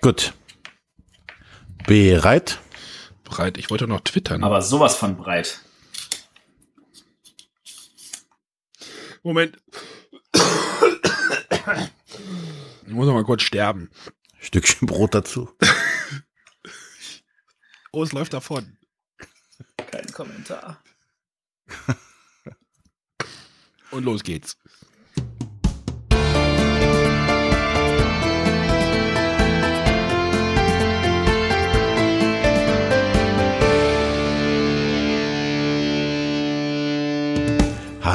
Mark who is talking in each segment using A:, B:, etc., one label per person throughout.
A: Gut. Bereit?
B: Breit. Ich wollte noch twittern.
C: Aber sowas von breit.
B: Moment. Ich muss noch mal kurz sterben.
A: Stückchen Brot dazu.
B: Oh, es läuft davon.
C: Kein Kommentar.
B: Und los geht's.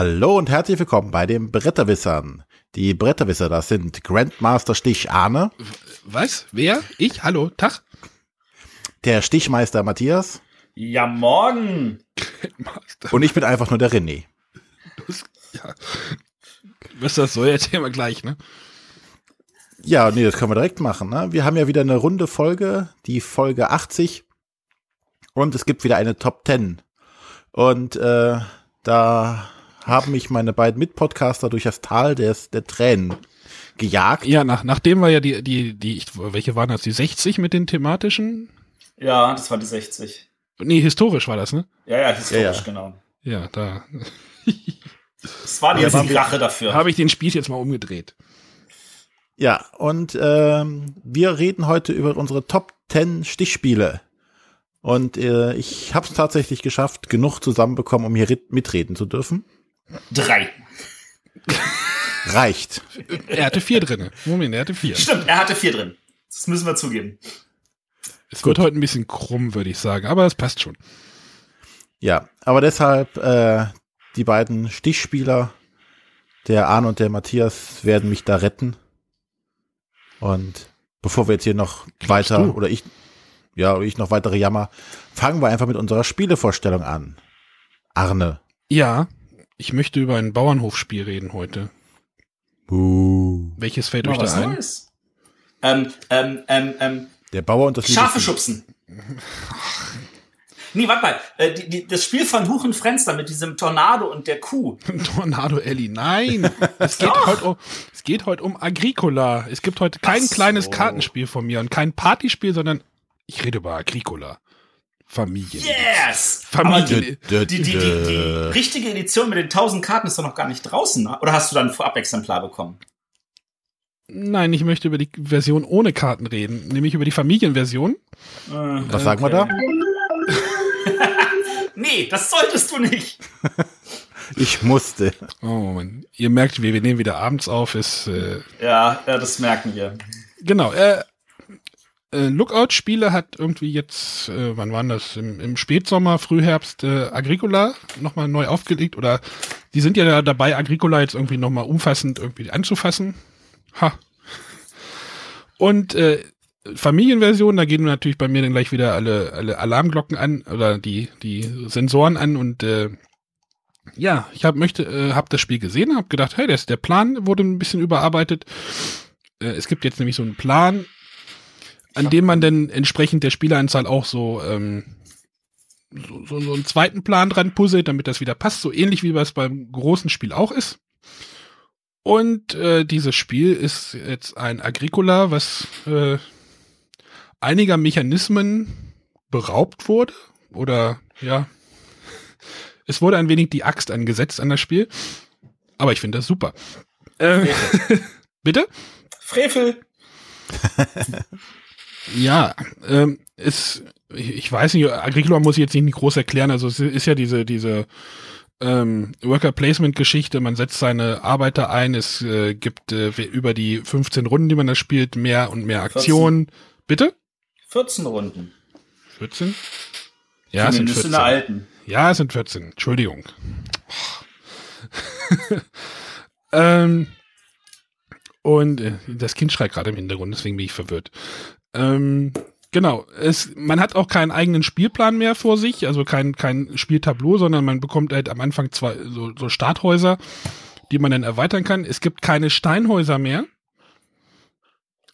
A: Hallo und herzlich willkommen bei den Bretterwissern. Die Bretterwisser, das sind Grandmaster Stich Arne,
B: Was? Wer? Ich? Hallo? Tag?
A: der Stichmeister Matthias
C: Ja, morgen.
B: Master.
A: und ich bin einfach nur der René.
B: Ja. Was das soll, erzählen wir gleich, ne?
A: Ja, nee, das können wir direkt machen. Ne? Wir haben ja wieder eine runde Folge, die Folge 80. Und es gibt wieder eine Top 10. Und äh, da haben mich meine beiden Mitpodcaster durch das Tal des, der Tränen gejagt.
B: Ja, nach, nachdem wir ja die, die, die, welche waren das? Die 60 mit den thematischen?
C: Ja, das war die 60.
B: Nee, historisch war das, ne?
C: Ja, ja, historisch,
A: Ja, ja.
C: genau.
B: Ja, da
C: Das war die
A: wir-
C: Rache dafür.
B: habe ich den Spieß jetzt mal umgedreht.
A: Ja, und ähm, wir reden heute über unsere Top 10 Stichspiele. Und äh, ich habe es tatsächlich geschafft, genug zusammenbekommen, um hier mitreden zu dürfen.
C: Drei.
A: Reicht.
B: Er hatte vier drinne. Moment, er hatte vier.
C: Stimmt, er hatte vier drin. Das müssen wir zugeben.
B: Es wird heute ein bisschen krumm, würde ich sagen, aber es passt schon.
A: Ja, aber deshalb äh, die beiden Stichspieler, der Arne und der Matthias, werden mich da retten. Und bevor wir jetzt hier noch weiter
B: du?
A: oder ich ja oder ich noch weitere jammer, fangen wir einfach mit unserer Spielevorstellung an. Arne.
B: Ja, ich möchte über ein Bauernhofspiel reden heute.
A: Uh.
B: Welches fällt euch da ein?
C: Neues. Ähm, ähm, ähm, ähm,
A: Der Bauer und das
C: Schafe schubsen. Nee, warte mal. Äh, die, die, das Spiel von Huchen Frenster mit diesem Tornado und der Kuh.
B: Tornado Ellie, nein. Es geht, heute um, es geht heute um Agricola. Es gibt heute kein
C: so.
B: kleines Kartenspiel von mir und kein Partyspiel, sondern ich rede über Agricola. Familie.
C: Yes!
B: Familie.
C: Aber die, die, die, die, die richtige Edition mit den 1000 Karten ist doch noch gar nicht draußen. ne? Oder hast du dann ein Vorab-Exemplar bekommen?
B: Nein, ich möchte über die Version ohne Karten reden, nämlich über die Familienversion.
A: Was sagen wir da?
C: Nee, das solltest du nicht.
A: Ich musste.
B: Oh Mann, ihr merkt, wir, wir nehmen wieder abends auf. Ist äh,
C: Ja, ja, das merken wir.
B: genau. Äh, äh, Lookout-Spiele hat irgendwie jetzt, äh, wann waren das? Im, im Spätsommer, Frühherbst äh, Agricola nochmal neu aufgelegt oder die sind ja dabei, Agricola jetzt irgendwie nochmal umfassend irgendwie anzufassen. Ha. Und äh, Familienversion, da gehen natürlich bei mir dann gleich wieder alle, alle Alarmglocken an oder die, die Sensoren an und äh, ja, ich hab, möchte, äh, hab das Spiel gesehen, hab gedacht, hey, das, der Plan wurde ein bisschen überarbeitet. Äh, es gibt jetzt nämlich so einen Plan, an dem man dann entsprechend der Spieleranzahl auch so, ähm, so, so, so einen zweiten Plan dran puzzelt, damit das wieder passt, so ähnlich wie es beim großen Spiel auch ist. Und äh, dieses Spiel ist jetzt ein Agricola, was äh, einiger Mechanismen beraubt wurde. Oder ja, es wurde ein wenig die Axt angesetzt an das Spiel. Aber ich finde das super. Äh, bitte?
C: Frevel.
B: Ja, ähm, es, ich, weiß nicht, Agricola muss ich jetzt nicht groß erklären. Also es ist ja diese, diese ähm, Worker Placement Geschichte. Man setzt seine Arbeiter ein. Es äh, gibt äh, über die 15 Runden, die man da spielt, mehr und mehr Aktionen. Bitte?
C: 14 Runden.
B: 14? Ja, es sind
C: Zumindest
B: 14.
C: in der alten.
B: Ja, es sind 14. Entschuldigung. ähm, und äh, das Kind schreit gerade im Hintergrund, deswegen bin ich verwirrt. Ähm, genau. Es, man hat auch keinen eigenen Spielplan mehr vor sich, also kein, kein Spieltableau, sondern man bekommt halt am Anfang zwei so, so Starthäuser, die man dann erweitern kann. Es gibt keine Steinhäuser mehr.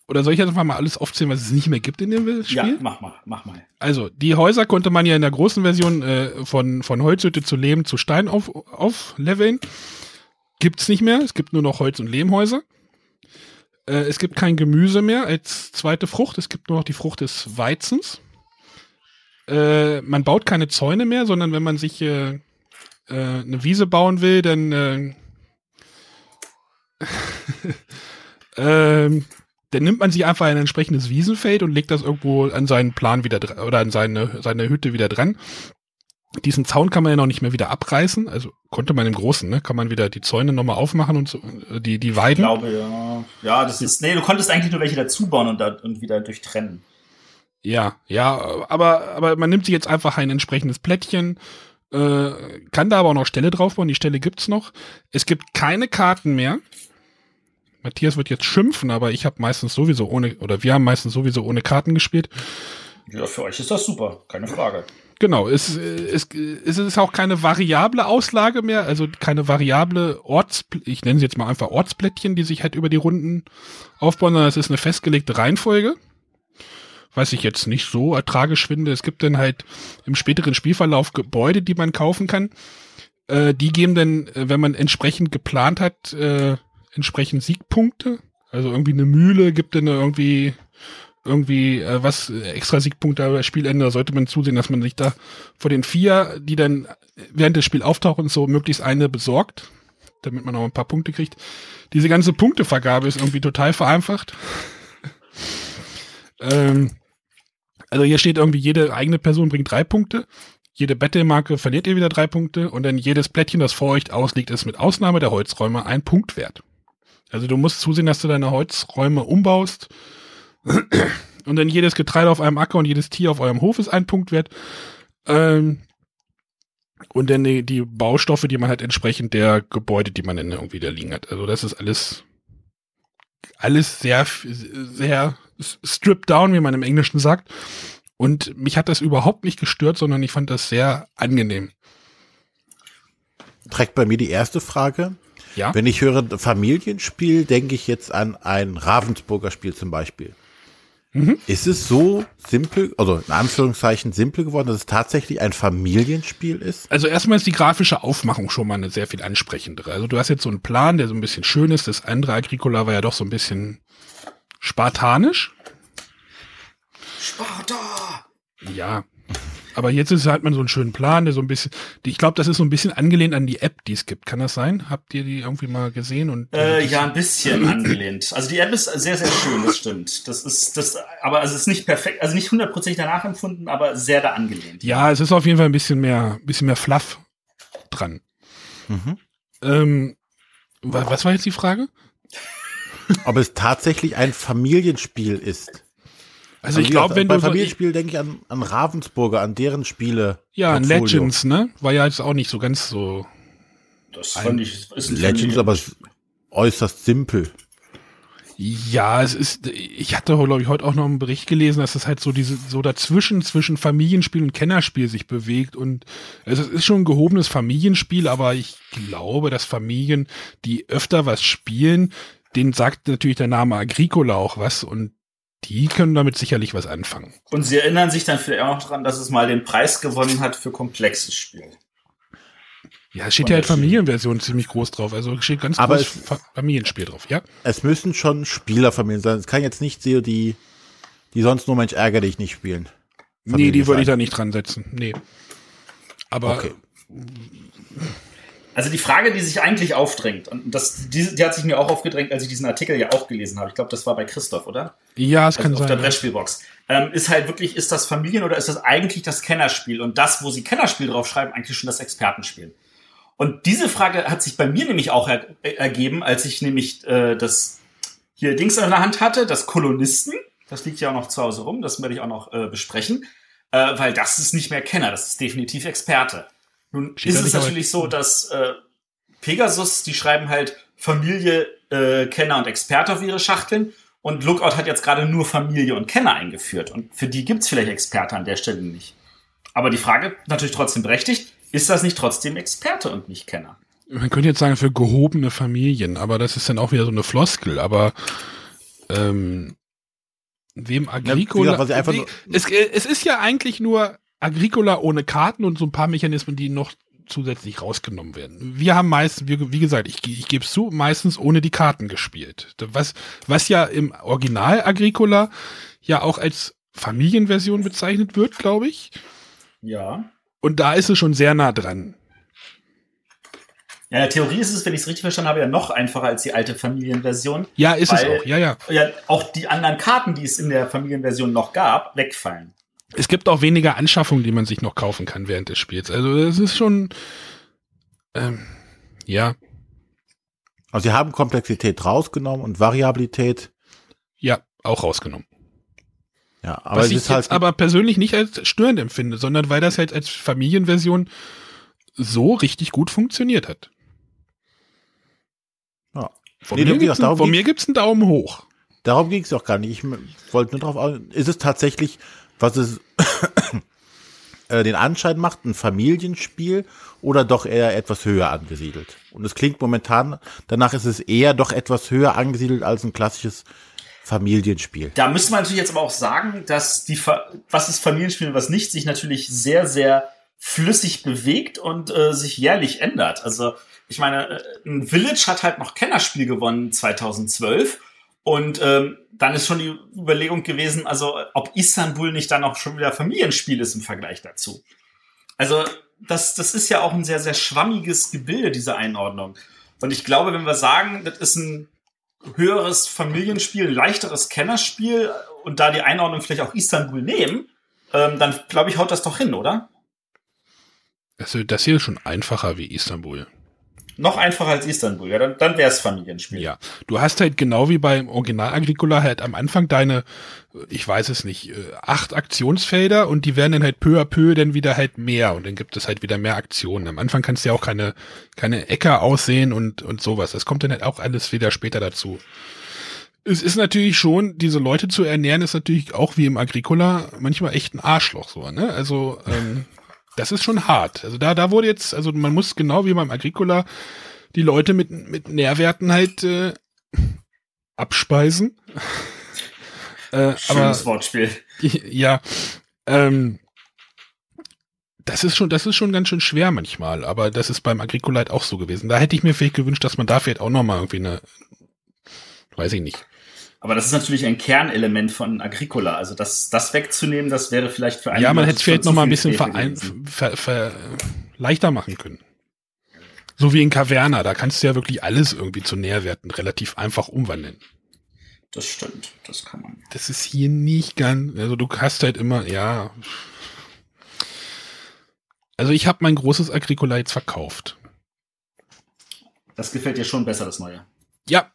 B: Oder soll ich jetzt einfach mal alles aufzählen, was es nicht mehr gibt in dem Spiel?
C: Ja, mach mal, mach mal.
B: Also, die Häuser konnte man ja in der großen Version äh, von, von Holzhütte zu Lehm zu Stein auf, aufleveln. Gibt's nicht mehr. Es gibt nur noch Holz- und Lehmhäuser. Äh, es gibt kein Gemüse mehr als zweite Frucht. Es gibt nur noch die Frucht des Weizens. Äh, man baut keine Zäune mehr, sondern wenn man sich äh, äh eine Wiese bauen will, dann äh, ähm, dann nimmt man sich einfach ein entsprechendes Wiesenfeld und legt das irgendwo an seinen Plan wieder oder an seine, seine Hütte wieder dran. Diesen Zaun kann man ja noch nicht mehr wieder abreißen, also konnte man im Großen, ne? Kann man wieder die Zäune nochmal aufmachen und so, die, die Weiden.
C: Ich glaube, ja. Ja, das ist, nee, du konntest eigentlich nur welche dazubauen und, da, und wieder durchtrennen.
B: Ja, ja, aber, aber man nimmt sich jetzt einfach ein entsprechendes Plättchen, äh, kann da aber auch noch Stelle draufbauen, die Stelle gibt's noch. Es gibt keine Karten mehr. Matthias wird jetzt schimpfen, aber ich habe meistens sowieso ohne, oder wir haben meistens sowieso ohne Karten gespielt.
C: Ja, für euch ist das super, keine Frage.
B: Genau, es, es, es ist auch keine variable Auslage mehr, also keine variable Orts, ich nenne sie jetzt mal einfach Ortsplättchen, die sich halt über die Runden aufbauen, sondern es ist eine festgelegte Reihenfolge. Was ich jetzt nicht so tragisch finde. Es gibt dann halt im späteren Spielverlauf Gebäude, die man kaufen kann. Äh, die geben dann, äh, wenn man entsprechend geplant hat, äh, entsprechend Siegpunkte. Also irgendwie eine Mühle gibt dann irgendwie irgendwie äh, was äh, extra Siegpunkte bei Spielende, da sollte man zusehen, dass man sich da vor den vier, die dann während des Spiels auftauchen, so möglichst eine besorgt, damit man auch ein paar Punkte kriegt. Diese ganze Punktevergabe ist irgendwie total vereinfacht. ähm, also hier steht irgendwie, jede eigene Person bringt drei Punkte. Jede Battle-Marke verliert ihr wieder drei Punkte und dann jedes Plättchen, das vor euch ausliegt, ist mit Ausnahme der Holzräume ein Punkt wert. Also du musst zusehen, dass du deine Holzräume umbaust und dann jedes Getreide auf einem Acker und jedes Tier auf eurem Hof ist ein Punkt wert. Ähm, und dann die, die, Baustoffe, die man halt entsprechend der Gebäude, die man dann irgendwie da liegen hat. Also das ist alles, alles sehr, sehr stripped down, wie man im Englischen sagt. Und mich hat das überhaupt nicht gestört, sondern ich fand das sehr angenehm.
A: Trägt bei mir die erste Frage. Ja. Wenn ich höre Familienspiel, denke ich jetzt an ein Ravensburger Spiel zum Beispiel. Mhm. Ist es so simpel, also in Anführungszeichen simpel geworden, dass es tatsächlich ein Familienspiel ist?
B: Also erstmal ist die grafische Aufmachung schon mal eine sehr viel ansprechendere. Also du hast jetzt so einen Plan, der so ein bisschen schön ist. Das andere Agricola war ja doch so ein bisschen spartanisch.
C: Sparta!
B: Ja, aber jetzt ist halt man so einen schönen Plan, der so ein bisschen, ich glaube, das ist so ein bisschen angelehnt an die App, die es gibt. Kann das sein? Habt ihr die irgendwie mal gesehen? Und
C: äh, ja, ein bisschen angelehnt. Also die App ist sehr, sehr schön, das stimmt. Das ist, das, aber es ist nicht perfekt, also nicht hundertprozentig danach empfunden, aber sehr da angelehnt.
B: Ja, es ist auf jeden Fall ein bisschen mehr, ein bisschen mehr Fluff dran. Mhm. Ähm, was war jetzt die Frage?
A: Ob es tatsächlich ein Familienspiel ist.
B: Also, ich glaube, wenn bei
A: du. Bei Familienspiel denke ich an, an Ravensburger, an deren Spiele.
B: Ja, an Legends, ne? War ja jetzt auch nicht so ganz so.
C: Das fand ich.
A: Ist Legends, aber äußerst simpel.
B: Ja, es ist, ich hatte, glaube ich, heute auch noch einen Bericht gelesen, dass es halt so diese, so dazwischen, zwischen Familienspiel und Kennerspiel sich bewegt und also es ist schon ein gehobenes Familienspiel, aber ich glaube, dass Familien, die öfter was spielen, denen sagt natürlich der Name Agricola auch was und die können damit sicherlich was anfangen.
C: Und sie erinnern sich dann vielleicht auch noch dran, dass es mal den Preis gewonnen hat für komplexes Spiel.
B: Ja, es steht ja halt Familienversion ziemlich groß drauf. Also steht ganz
A: Aber
B: groß Familienspiel drauf, ja.
A: Es müssen schon Spielerfamilien sein. Es kann jetzt nicht so die, die sonst nur Mensch ärger dich nicht spielen.
B: Familie nee, die würde ich da nicht dran setzen. Nee. Aber okay.
C: Also die Frage, die sich eigentlich aufdrängt, und das, die, die hat sich mir auch aufgedrängt, als ich diesen Artikel ja auch gelesen habe. Ich glaube, das war bei Christoph, oder?
B: Ja, es also kann
C: auf
B: sein.
C: Auf der Brettspielbox. Ähm, ist halt wirklich, ist das Familien- oder ist das eigentlich das Kennerspiel? Und das, wo sie Kennerspiel draufschreiben, eigentlich schon das Expertenspiel. Und diese Frage hat sich bei mir nämlich auch er ergeben, als ich nämlich äh, das hier Dings in der Hand hatte, das Kolonisten. Das liegt ja auch noch zu Hause rum, das werde ich auch noch äh, besprechen. Äh, weil das ist nicht mehr Kenner, das ist definitiv Experte. Nun Steht ist es natürlich so, dass äh, Pegasus, die schreiben halt Familie, äh, Kenner und Experte auf ihre Schachteln. Und Lookout hat jetzt gerade nur Familie und Kenner eingeführt. Und für die gibt's vielleicht Experte an der Stelle nicht. Aber die Frage natürlich trotzdem berechtigt, ist das nicht trotzdem Experte und nicht Kenner?
B: Man könnte jetzt sagen, für gehobene Familien, aber das ist dann auch wieder so eine Floskel. Aber ähm, wem Agricola... Ja, es, es ist ja eigentlich nur Agricola ohne Karten und so ein paar Mechanismen, die noch zusätzlich rausgenommen werden. Wir haben meistens, wie, gesagt, ich, ich gebe es zu, meistens ohne die Karten gespielt. Was, was ja im Original Agricola ja auch als Familienversion bezeichnet wird, glaube ich.
C: Ja.
B: Und da ist es schon sehr nah dran.
C: Ja, in der Theorie ist es, wenn ich es richtig verstanden habe, ja noch einfacher als die alte Familienversion.
B: Ja, ist es auch. Ja, ja.
C: Ja, auch die anderen Karten, die es in der Familienversion noch gab, wegfallen.
B: Es gibt auch weniger Anschaffungen, die man sich noch kaufen kann während des Spiels. Also es ist schon, ähm, ja.
A: Also sie haben Komplexität rausgenommen und Variabilität.
B: Ja, auch rausgenommen.
A: Ja, aber
B: Was
A: es
B: ich
A: halt
B: jetzt aber persönlich nicht als störend empfinde, sondern weil das halt als Familienversion so richtig gut funktioniert hat.
A: Ja.
B: Von,
A: Nee,
B: mir, gibt's
A: gesagt,
B: einen,
A: darum
B: von
A: ging-
B: mir gibt's einen Daumen hoch.
A: Darum ging es auch gar nicht. Ich wollte nur drauf aus. Ist es tatsächlich, was es äh, den Anschein macht, ein Familienspiel oder doch eher etwas höher angesiedelt? Und es klingt momentan, danach ist es eher doch etwas höher angesiedelt als ein klassisches Familienspiel.
C: Da müsste man natürlich jetzt aber auch sagen, dass die, was ist Familienspiel und was nicht, sich natürlich sehr, sehr flüssig bewegt und äh, sich jährlich ändert. Also ich meine, äh, ein Village hat halt noch Kennerspiel gewonnen 2012 und ähm, dann ist schon die Überlegung gewesen, also ob Istanbul nicht dann auch schon wieder Familienspiel ist im Vergleich dazu. Also das, das ist ja auch ein sehr, sehr schwammiges Gebilde, diese Einordnung. Und ich glaube, wenn wir sagen, das ist ein höheres Familienspiel, ein leichteres Kennerspiel und da die Einordnung vielleicht auch Istanbul nehmen, ähm, dann glaube ich, haut das doch hin, oder?
B: Also das hier ist schon einfacher wie Istanbul.
C: Noch einfacher als Istanbul, ja, dann, dann wäre es Familienspiel.
B: Ja, du hast halt genau wie beim Original Agricola halt am Anfang deine, ich weiß es nicht, äh, acht Aktionsfelder und die werden dann halt peu à peu dann wieder halt mehr und dann gibt es halt wieder mehr Aktionen. Am Anfang kannst du ja auch keine, keine Äcker aussehen und, und sowas. Das kommt dann halt auch alles wieder später dazu. Es ist natürlich schon, diese Leute zu ernähren, ist natürlich auch wie im Agricola manchmal echt ein Arschloch so, ne? Also, ähm, das ist schon hart. Also da, da wurde jetzt, also man muss genau wie beim Agricola die Leute mit, mit Nährwerten halt äh, abspeisen. äh,
C: Schönes
B: aber
C: Wortspiel.
B: ja, ähm, das ist schon, das ist schon ganz schön schwer manchmal, aber das ist beim Agricola halt auch so gewesen. Da hätte ich mir vielleicht gewünscht, dass man da vielleicht auch noch mal irgendwie eine, weiß ich nicht.
C: Aber das ist natürlich ein Kernelement von Agricola. Also das, das wegzunehmen, das wäre vielleicht für einige
B: Ja, man hätte es vielleicht noch mal ein bisschen verein, ver, ver, leichter machen können. So wie in Caverna, da kannst du ja wirklich alles irgendwie zu Nährwerten relativ einfach umwandeln.
C: Das stimmt, das kann man.
B: Das ist hier nicht ganz, also du hast halt immer, ja. Also ich habe mein großes Agricola jetzt verkauft.
C: Das gefällt dir schon besser, das Neue.
B: Ja,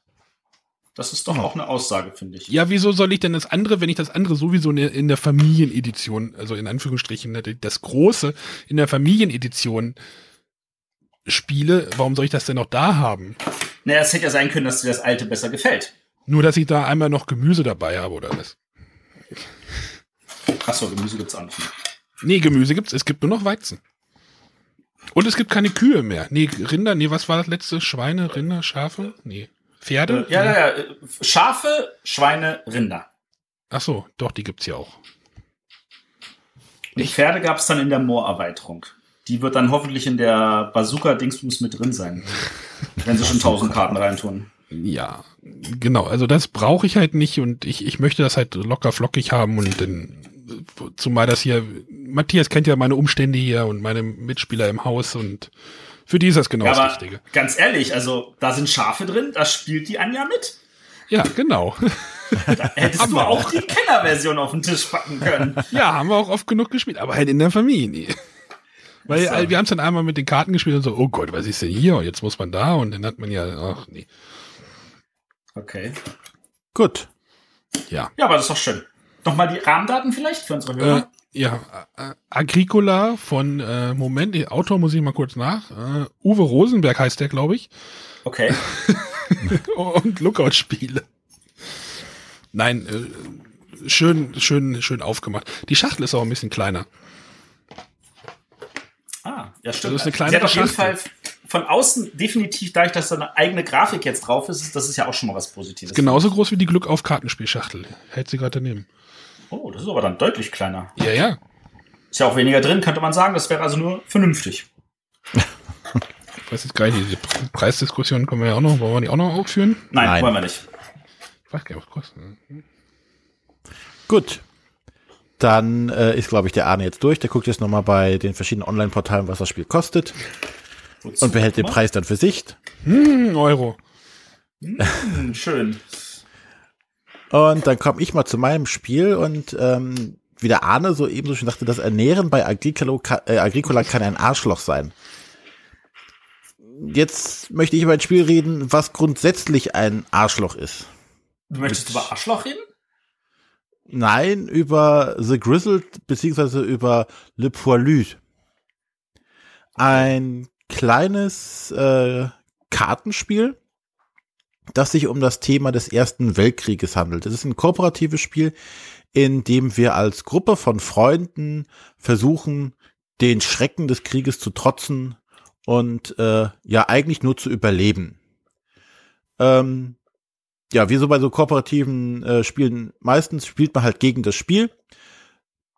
C: Das ist doch auch eine Aussage, finde ich.
B: ja, wieso soll ich denn das andere, wenn ich das andere sowieso in der- Familienedition, also in Anführungsstrichen, ne, das große in der Familienedition spiele, warum soll ich das denn noch da haben?
C: Naja, es hätte ja sein können, dass dir das Alte besser gefällt.
B: Nur, dass ich da einmal noch Gemüse dabei habe oder was?
C: Achso, Gemüse gibt's auch nicht mehr.
B: Nee, Gemüse gibt's, es gibt nur noch Weizen. Und es gibt keine Kühe mehr. Nee, Rinder, nee, was war das letzte? Schweine, Rinder, Schafe? Nee. Pferde?
C: Äh, ja, ja, ja. äh, Schafe, Schweine, Rinder.
B: Ach so, doch, die gibt's ja auch.
C: Und Pferde gab's dann in der Moorerweiterung. Die wird dann hoffentlich in der Bazooka-Dingsbums mit drin sein. wenn sie schon tausend Karten reintun.
B: Ja, genau. Also das brauche ich halt nicht und ich, ich möchte das halt locker flockig haben und dann, zumal das hier, Matthias kennt ja meine Umstände hier und meine Mitspieler im Haus und für die ist das genau
C: Ja,
B: das
C: aber
B: Richtige.
C: ganz ehrlich, also da sind Schafe drin, da spielt die Anja mit.
B: Ja, genau.
C: Hättest
B: Haben
C: du
B: wir
C: auch die Kennerversion auf den Tisch packen können.
B: ja, haben wir auch oft genug gespielt, aber halt in der Familie. Weil
C: So.
B: äh, wir haben es dann einmal mit den Karten gespielt und so, oh Gott, was ist denn hier? Und jetzt muss man da und dann hat man ja, ach nee.
C: Okay.
A: Gut.
B: Ja.
C: Ja, aber das ist doch schön. Nochmal die Rahmendaten vielleicht für unsere
B: Äh,
C: Hörer.
B: Ja, äh, Agricola von, äh, Moment, den Autor muss ich mal kurz nach. Äh, Uwe Rosenberg heißt der, glaube ich.
C: Okay.
B: und Lookout-Spiele. Nein, äh, schön, schön, schön aufgemacht. Die Schachtel ist auch ein bisschen kleiner.
C: Ah, ja, stimmt.
B: Das ist eine kleine
C: Sie hat auf jeden
B: Schachtel.
C: Fall von außen definitiv, dadurch, dass da eine eigene Grafik jetzt drauf ist, ist- das ist ja auch schon mal was Positives.
B: Genauso groß wie die Glück auf Kartenspielschachtel. Hält sie gerade daneben.
C: Oh, das ist aber dann deutlich kleiner.
B: Ja, ja.
C: Ist ja auch weniger drin, könnte man sagen. Das wäre also nur vernünftig.
B: ich weiß jetzt gar nicht, diese Preisdiskussion können wir ja auch noch, wollen wir die auch noch aufführen?
C: Nein, Nein. wollen wir nicht. Ich weiß gar nicht, was kostet.
A: Gut. Dann äh, ist, glaube ich, der Arne jetzt durch. Der guckt jetzt nochmal bei den verschiedenen Online-Portalen, was das Spiel kostet. Wozu und behält den Preis dann für sich.
B: Hm, Euro.
C: Hm, schön.
A: Und dann komme ich mal zu meinem Spiel und ähm, wie der Arne so eben so schon dachte, das Ernähren bei Agricola, äh, Agricola kann ein Arschloch sein. Jetzt möchte ich über ein Spiel reden, was grundsätzlich ein Arschloch ist.
C: Du möchtest Mit, über Arschloch reden?
A: Nein, über The Grizzled beziehungsweise über Le Poilu. Ein kleines äh, Kartenspiel, das sich um das Thema des Ersten Weltkrieges handelt. Es ist ein kooperatives Spiel, in dem wir als Gruppe von Freunden versuchen, den Schrecken des Krieges zu trotzen und äh, ja eigentlich nur zu überleben. Ähm, ja, wie so bei so kooperativen äh, Spielen, meistens spielt man halt gegen das Spiel.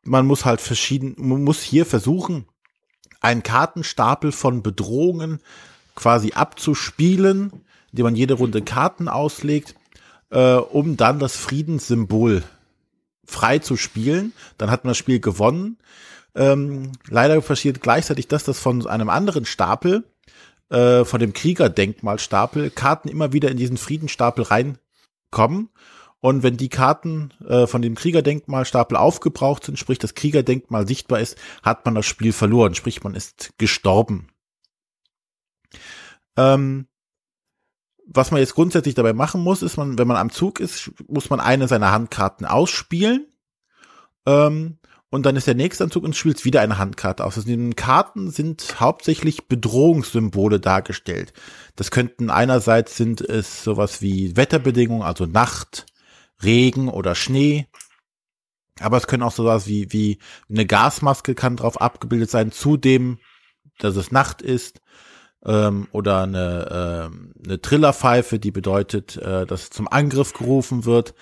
A: Man muss halt verschieden, man muss hier versuchen, einen Kartenstapel von Bedrohungen quasi abzuspielen, indem man jede Runde Karten auslegt, äh, um dann das Friedenssymbol frei zu spielen. Dann hat man das Spiel gewonnen. Ähm, leider passiert gleichzeitig das, dass von einem anderen Stapel, äh, von dem Kriegerdenkmalstapel, Karten immer wieder in diesen Friedenstapel reinkommen. Und wenn die Karten äh, von dem Kriegerdenkmalstapel aufgebraucht sind, sprich das Kriegerdenkmal sichtbar ist, hat man das Spiel verloren, sprich man ist gestorben. Ähm, was man jetzt grundsätzlich dabei machen muss, ist man, wenn man am Zug ist, muss man eine seiner Handkarten ausspielen. Ähm, und dann ist der nächste am Zug und spielt wieder eine Handkarte aus. Also in den Karten sind hauptsächlich Bedrohungssymbole dargestellt. Das könnten einerseits sind es sowas wie Wetterbedingungen, also Nacht, Regen oder Schnee. Aber es können auch sowas wie, wie eine Gasmaske kann drauf abgebildet sein, zudem, dass es Nacht ist ähm, oder eine, äh, eine Trillerpfeife, die bedeutet, äh, dass zum Angriff gerufen wird.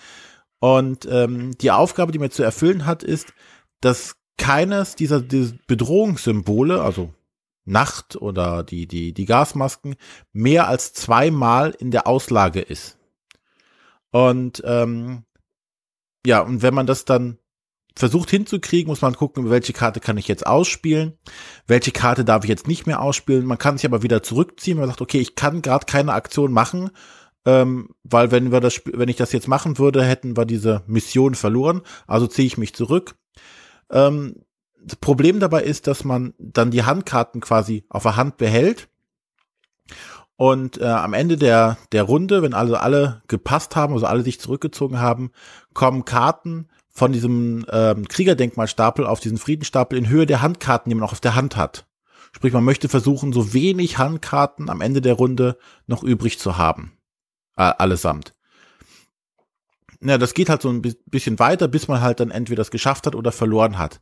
A: Und ähm, die Aufgabe, die man zu erfüllen hat, ist, dass keines dieser, dieser Bedrohungssymbole, also Nacht oder die, die, die Gasmasken, mehr als zweimal in der Auslage ist. Und ähm, ja, und wenn man das dann versucht hinzukriegen, muss man gucken, welche Karte kann ich jetzt ausspielen, welche Karte darf ich jetzt nicht mehr ausspielen. Man kann sich aber wieder zurückziehen, man sagt, okay, ich kann gerade keine Aktion machen, ähm, weil wenn wir das, wenn ich das jetzt machen würde, hätten wir diese Mission verloren. Also ziehe ich mich zurück. Ähm, das Problem dabei ist, dass man dann die Handkarten quasi auf der Hand behält und äh, am Ende der, der Runde, wenn also alle gepasst haben, also alle sich zurückgezogen haben, kommen Karten, von diesem ähm, Kriegerdenkmalstapel auf diesen Friedenstapel in Höhe der Handkarten, die man auch auf der Hand hat. Sprich, man möchte versuchen, so wenig Handkarten am Ende der Runde noch übrig zu haben. Äh, allesamt. Ja, das geht halt so ein bisschen weiter, bis man halt dann entweder das geschafft hat oder verloren hat.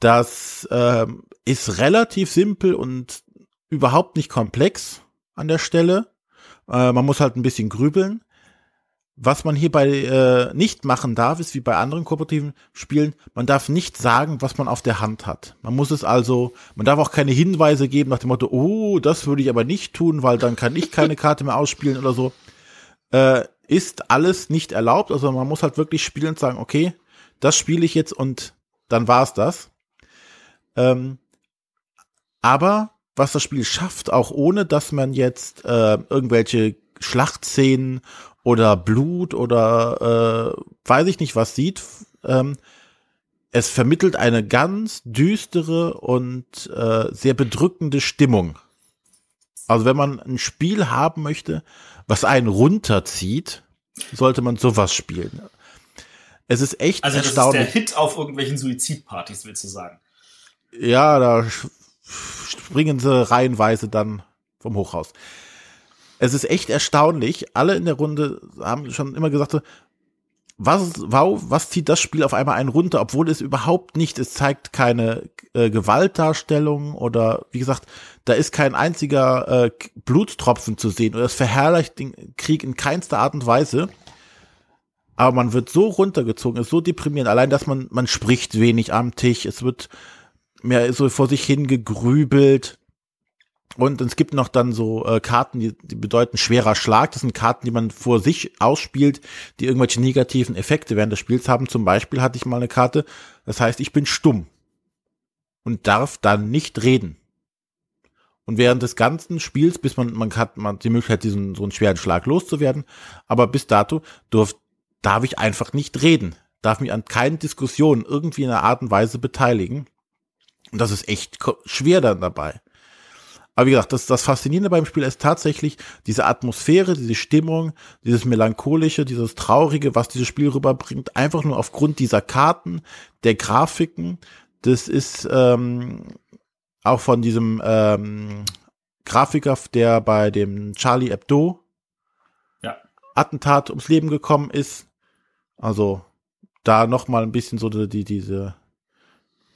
A: Das ähm, ist relativ simpel und überhaupt nicht komplex an der Stelle. Äh, man muss halt ein bisschen grübeln. Was man hierbei äh, nicht machen darf, ist wie bei anderen kooperativen Spielen, man darf nicht sagen, was man auf der Hand hat. Man muss es also, man darf auch keine Hinweise geben nach dem Motto, oh, das würde ich aber nicht tun, weil dann kann ich keine Karte mehr ausspielen oder so. Äh, ist alles nicht erlaubt. Also man muss halt wirklich spielen und sagen, okay, das spiele ich jetzt und dann war's das. Ähm, aber was das Spiel schafft, auch ohne dass man jetzt äh, irgendwelche Schlachtszenen oder Blut oder äh, weiß ich nicht was sieht. Ähm, es vermittelt eine ganz düstere und äh, sehr bedrückende Stimmung. Also wenn man ein Spiel haben möchte, was einen runterzieht, sollte man sowas spielen. Es ist echt
C: also
A: erstaunlich.
C: Also ist der Hit auf irgendwelchen Suizidpartys, willst du sagen?
A: Ja, da springen sie reihenweise dann vom Hochhaus es ist echt erstaunlich. Alle in der Runde haben schon immer gesagt, was, wow, was zieht das Spiel auf einmal einen runter, obwohl es überhaupt nicht, es zeigt keine äh, Gewaltdarstellung oder wie gesagt, da ist kein einziger äh, Blutstropfen zu sehen oder es verherrlicht den Krieg in keinster Art und Weise. Aber man wird so runtergezogen, ist so deprimierend, allein dass man, man spricht wenig am Tisch, es wird mehr so vor sich hin gegrübelt Und es gibt noch dann so äh, Karten, die, die bedeuten schwerer Schlag. Das sind Karten, die man vor sich ausspielt, die irgendwelche negativen Effekte während des Spiels haben. Zum Beispiel hatte ich mal eine Karte, das heißt, ich bin stumm und darf dann nicht reden. Und während des ganzen Spiels, bis man, man hat man die Möglichkeit, diesen so einen schweren Schlag loszuwerden, aber bis dato durf, darf ich einfach nicht reden, darf mich an keinen Diskussionen irgendwie in einer Art und Weise beteiligen. Und das ist echt schwer dann dabei. Aber wie gesagt, das, das Faszinierende beim Spiel ist tatsächlich diese Atmosphäre, diese Stimmung, dieses melancholische, dieses traurige, was dieses Spiel rüberbringt, einfach nur aufgrund dieser Karten, der Grafiken. Das ist ähm, auch von diesem ähm, Grafiker, der bei dem Charlie Hebdo
C: ja.
A: Attentat ums Leben gekommen ist. Also da noch mal ein bisschen so die, die diese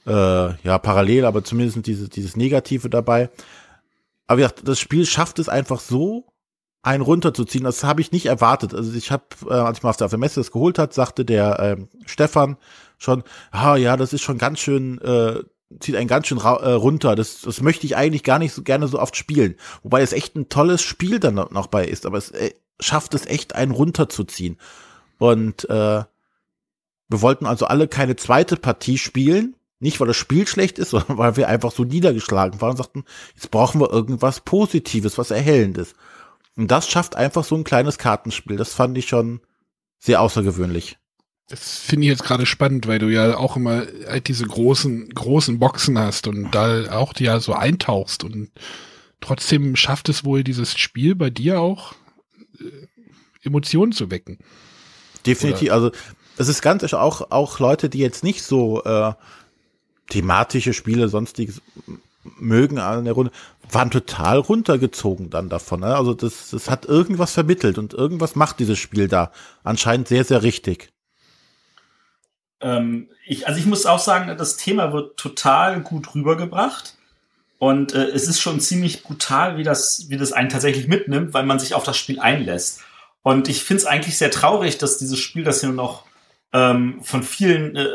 A: äh, ja parallel, aber zumindest diese, dieses Negative dabei. Aber ja, das Spiel schafft es einfach so, einen runterzuziehen. Das habe ich nicht erwartet. Also ich habe, äh, als ich mal auf der Messe das geholt hat, sagte der äh, Stefan schon, ah ja, das ist schon ganz schön, äh, zieht einen ganz schön äh, runter. Das, das möchte ich eigentlich gar nicht so gerne so oft spielen. Wobei es echt ein tolles Spiel dann noch bei ist, aber es äh, schafft es echt, einen runterzuziehen. Und äh, wir wollten also alle keine zweite Partie spielen, nicht, weil das Spiel schlecht ist, sondern weil wir einfach so niedergeschlagen waren und sagten, jetzt brauchen wir irgendwas Positives, was Erhellendes. Und das schafft einfach so ein kleines Kartenspiel. Das fand ich schon sehr außergewöhnlich.
B: Das finde ich jetzt gerade spannend, weil du ja auch immer halt diese großen, großen Boxen hast und da auch ja so eintauchst und trotzdem schafft es wohl dieses Spiel bei dir auch äh, Emotionen zu wecken.
A: Definitiv. Oder? Also es ist ganz auch auch Leute, die jetzt nicht so äh, thematische Spiele, sonstiges mögen an der Runde, waren total runtergezogen dann davon. Ne? Also das, das hat irgendwas vermittelt und irgendwas macht dieses Spiel da anscheinend sehr, sehr richtig.
C: Ähm, ich, also ich muss auch sagen, das Thema wird total gut rübergebracht. Und äh, es ist schon ziemlich brutal, wie das, wie das einen tatsächlich mitnimmt, weil man sich auf das Spiel einlässt. Und ich finde es eigentlich sehr traurig, dass dieses Spiel, das hier noch ähm, von vielen äh,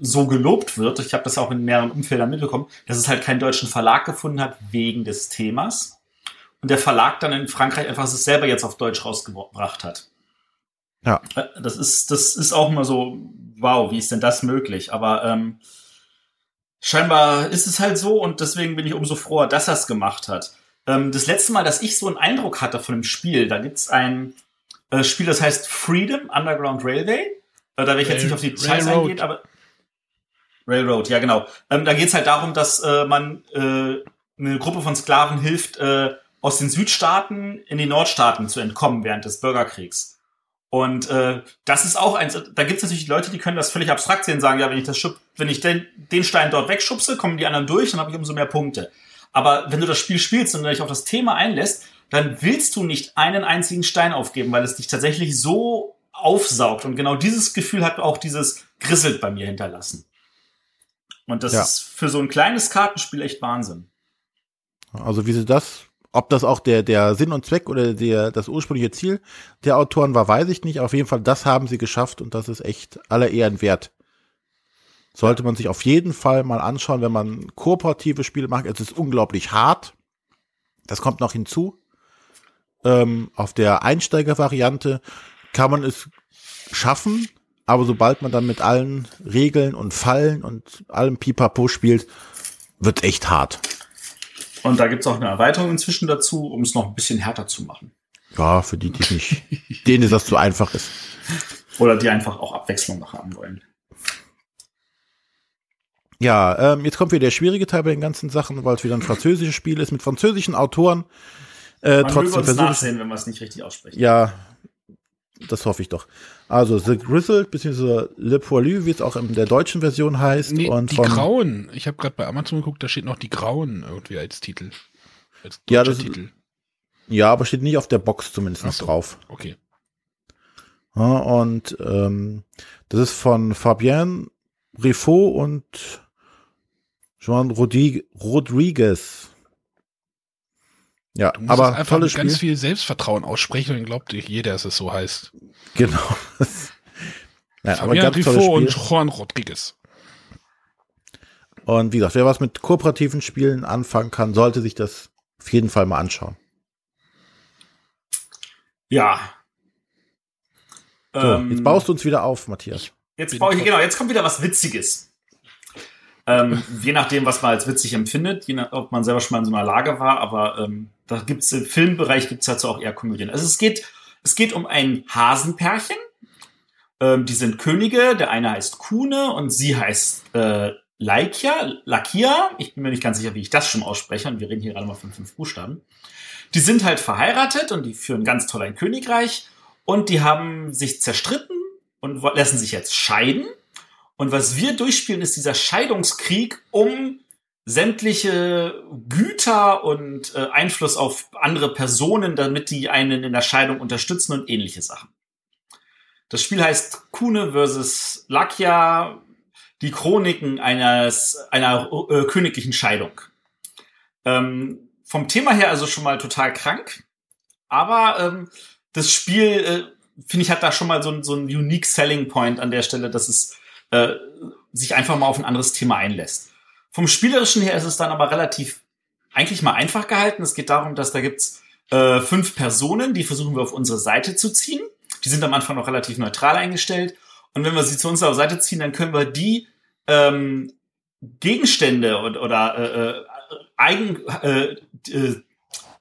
C: so gelobt wird, ich habe das auch in mehreren Umfeldern mitbekommen, dass es halt keinen deutschen Verlag gefunden hat wegen des Themas. Und der Verlag dann in Frankreich einfach es selber jetzt auf Deutsch rausgebracht hat.
A: Ja.
C: Äh, das ist, das ist auch immer so, wow, wie ist denn das möglich? Aber ähm, scheinbar ist es halt so und deswegen bin ich umso froher, dass er es gemacht hat. Ähm, das letzte Mal, dass ich so einen Eindruck hatte von dem Spiel, da gibt's ein äh, Spiel, das heißt Freedom Underground Railway. Äh, da werde ich jetzt nicht auf die Details eingehen, aber Railroad, ja genau. Ähm, da geht's halt darum, dass äh, man äh, eine Gruppe von Sklaven hilft, äh, aus den Südstaaten in die Nordstaaten zu entkommen während des Bürgerkriegs. Und äh, das ist auch eins, da gibt's natürlich Leute, die können das völlig abstrakt sehen, sagen, ja, wenn ich das schub, wenn ich den, den Stein dort wegschubse, kommen die anderen durch, dann habe ich umso mehr Punkte. Aber wenn du das Spiel spielst und dich auf das Thema einlässt, dann willst du nicht einen einzigen Stein aufgeben, weil es dich tatsächlich so aufsaugt. Und genau dieses Gefühl hat auch dieses Grisselt bei mir hinterlassen. Und das ja. ist für so ein kleines Kartenspiel echt Wahnsinn.
A: Also wie sie das, ob das auch der, der Sinn und Zweck oder der, das ursprüngliche Ziel der Autoren war, weiß ich nicht. Auf jeden Fall, das haben sie geschafft und das ist echt aller Ehren wert. Sollte man sich auf jeden Fall mal anschauen, wenn man kooperative Spiele macht. Es ist unglaublich hart. Das kommt noch hinzu. Ähm, auf der Einsteiger-Variante kann man es schaffen, aber sobald man dann mit allen Regeln und Fallen und allem Pipapo spielt, wird echt hart.
C: Und da gibt's auch eine Erweiterung inzwischen dazu, um es noch ein bisschen härter zu machen.
A: Ja, für die, die nicht, denen das zu einfach ist.
C: Oder die einfach auch Abwechslung noch haben wollen.
A: Ja, ähm, jetzt kommt wieder der schwierige Teil bei den ganzen Sachen, weil es wieder ein französisches Spiel ist mit französischen Autoren.
C: Äh, Man trotzdem uns nachsehen, wenn wir es nicht richtig aussprechen.
A: Ja, das hoffe ich doch. Also The Grizzled, beziehungsweise Le Poilu, wie es auch in der deutschen Version heißt.
B: Nee,
A: und
B: die Grauen. Ich habe gerade bei Amazon geguckt, da steht noch die Grauen irgendwie als Titel.
A: Als ja, das, Titel. Ja, aber steht nicht auf der Box zumindest so, drauf.
B: Okay.
A: Ja, und ähm, das ist von Fabien Riffaut und Joan Rodriguez. Ja,
B: du musst
A: aber
B: einfach tolles ganz viel Selbstvertrauen aussprechen und glaubt jeder, dass es so heißt.
A: Genau.
B: ja, aber ganz Rifo tolles Spiel. und Juan Rodriguez.
A: Und wie gesagt, wer was mit kooperativen Spielen anfangen kann, sollte sich das auf jeden Fall mal anschauen.
C: Ja.
A: So,
C: Ähm,
A: jetzt baust du uns wieder auf, Matthias.
C: Jetzt baue ich, genau, jetzt kommt wieder was Witziges. Ähm, je nachdem, was man als witzig empfindet, je nach, ob man selber schon mal in so einer Lage war, aber ähm, da gibt's im Filmbereich gibt's dazu auch eher Komödien. Also es geht, es geht um ein Hasenpärchen. Ähm, die sind Könige, der eine heißt Kuhne und sie heißt äh, Laikia, Lakia. Ich bin mir nicht ganz sicher, wie ich das schon ausspreche, und wir reden hier gerade mal von fünf Buchstaben. Die sind halt verheiratet und die führen ganz toll ein Königreich und die haben sich zerstritten und lassen sich jetzt scheiden. Und was wir durchspielen, ist dieser Scheidungskrieg um sämtliche Güter und äh, Einfluss auf andere Personen, damit die einen in der Scheidung unterstützen und ähnliche Sachen. Das Spiel heißt Kuhne versus Lakia, die Chroniken eines, einer äh, königlichen Scheidung. Ähm, vom Thema her also schon mal total krank, aber ähm, das Spiel, äh, finde ich, hat da schon mal so, so einen unique Selling Point an der Stelle, dass es äh, sich einfach mal auf ein anderes Thema einlässt. Vom Spielerischen her ist es dann aber relativ eigentlich mal einfach gehalten. Es geht darum, dass da gibt's äh, fünf Personen, die versuchen wir auf unsere Seite zu ziehen. Die sind am Anfang noch relativ neutral eingestellt. Und wenn wir sie zu unserer Seite ziehen, dann können wir die ähm, Gegenstände oder, oder äh, äh, Eigen, äh, äh,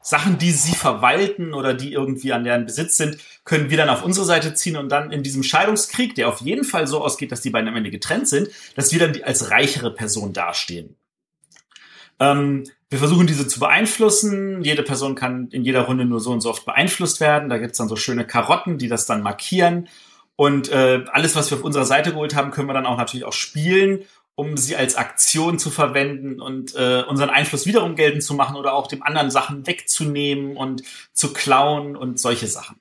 C: Sachen, die sie verwalten oder die irgendwie an deren Besitz sind, können wir dann auf unsere Seite ziehen und dann in diesem Scheidungskrieg, der auf jeden Fall so ausgeht, dass die beiden am Ende getrennt sind, dass wir dann als reichere Person dastehen. Ähm, wir versuchen diese zu beeinflussen. Jede Person kann in jeder Runde nur so und so oft beeinflusst werden. Da gibt's dann so schöne Karotten, die das dann markieren. Und äh, alles, was wir auf unserer Seite geholt haben, können wir dann auch natürlich auch spielen, um sie als Aktion zu verwenden und äh, unseren Einfluss wiederum geltend zu machen oder auch dem anderen Sachen wegzunehmen und zu klauen und solche Sachen.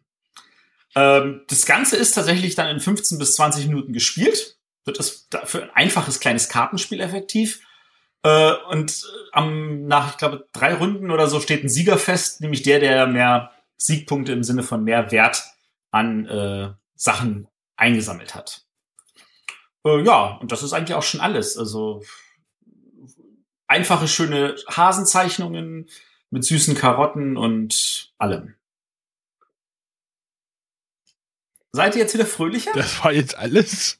C: Ähm, das Ganze ist tatsächlich dann in 15 bis 20 Minuten gespielt. Wird es für ein einfaches kleines Kartenspiel effektiv. Äh, und äh, am, nach, ich glaube, drei Runden oder so steht ein Sieger fest, nämlich der, der mehr Siegpunkte im Sinne von mehr Wert an äh, Sachen eingesammelt hat. Äh, ja, und das ist eigentlich auch schon alles. Also einfache, schöne Hasenzeichnungen mit süßen Karotten und allem. Seid ihr jetzt wieder fröhlicher?
B: Das war jetzt alles.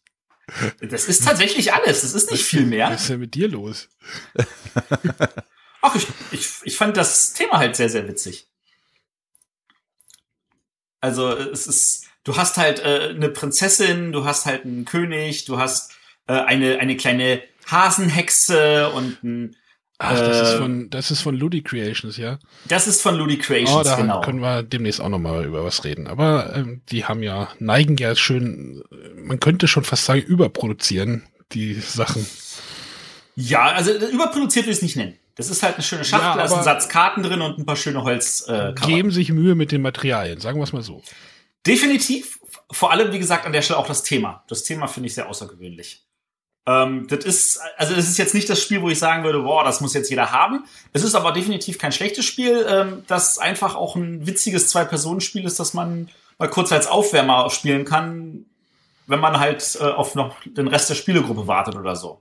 C: Das ist tatsächlich alles. Das ist nicht viel mehr.
B: Was ist denn mit dir los?
C: Ach, ich, ich, ich fand das Thema halt sehr, sehr witzig. Also es ist, du hast halt äh, eine Prinzessin, du hast halt einen König, du hast äh, eine, eine kleine Hasenhexe und ein,
B: Ach, das ist
C: Äh,
B: von, das ist von Ludi Creations, ja.
C: das ist von Ludi
B: Oh,
C: Creations,
B: da
C: genau.
B: können wir demnächst auch noch mal über was reden. Aber ähm, die haben ja, neigen ja schön, äh, man könnte schon fast sagen, überproduzieren, die Sachen.
C: Ja, also überproduziert will ich es nicht nennen. Das ist halt eine schöne Schachtel,
B: Ja,
C: da ist ein Satz Karten drin und ein paar schöne Holz. Äh.
B: Geben sich Mühe mit den Materialien, sagen wir es mal so.
C: Definitiv. Vor allem, wie gesagt, an der Stelle auch das Thema. Das Thema finde ich sehr außergewöhnlich. Ähm, das ist, also es ist jetzt nicht das Spiel, wo ich sagen würde, boah, das muss jetzt jeder haben. Es ist aber definitiv kein schlechtes Spiel, ähm, das einfach auch ein witziges Zwei-Personen-Spiel ist, das man mal kurz als Aufwärmer spielen kann, wenn man halt äh, auf noch den Rest der Spielegruppe wartet oder so.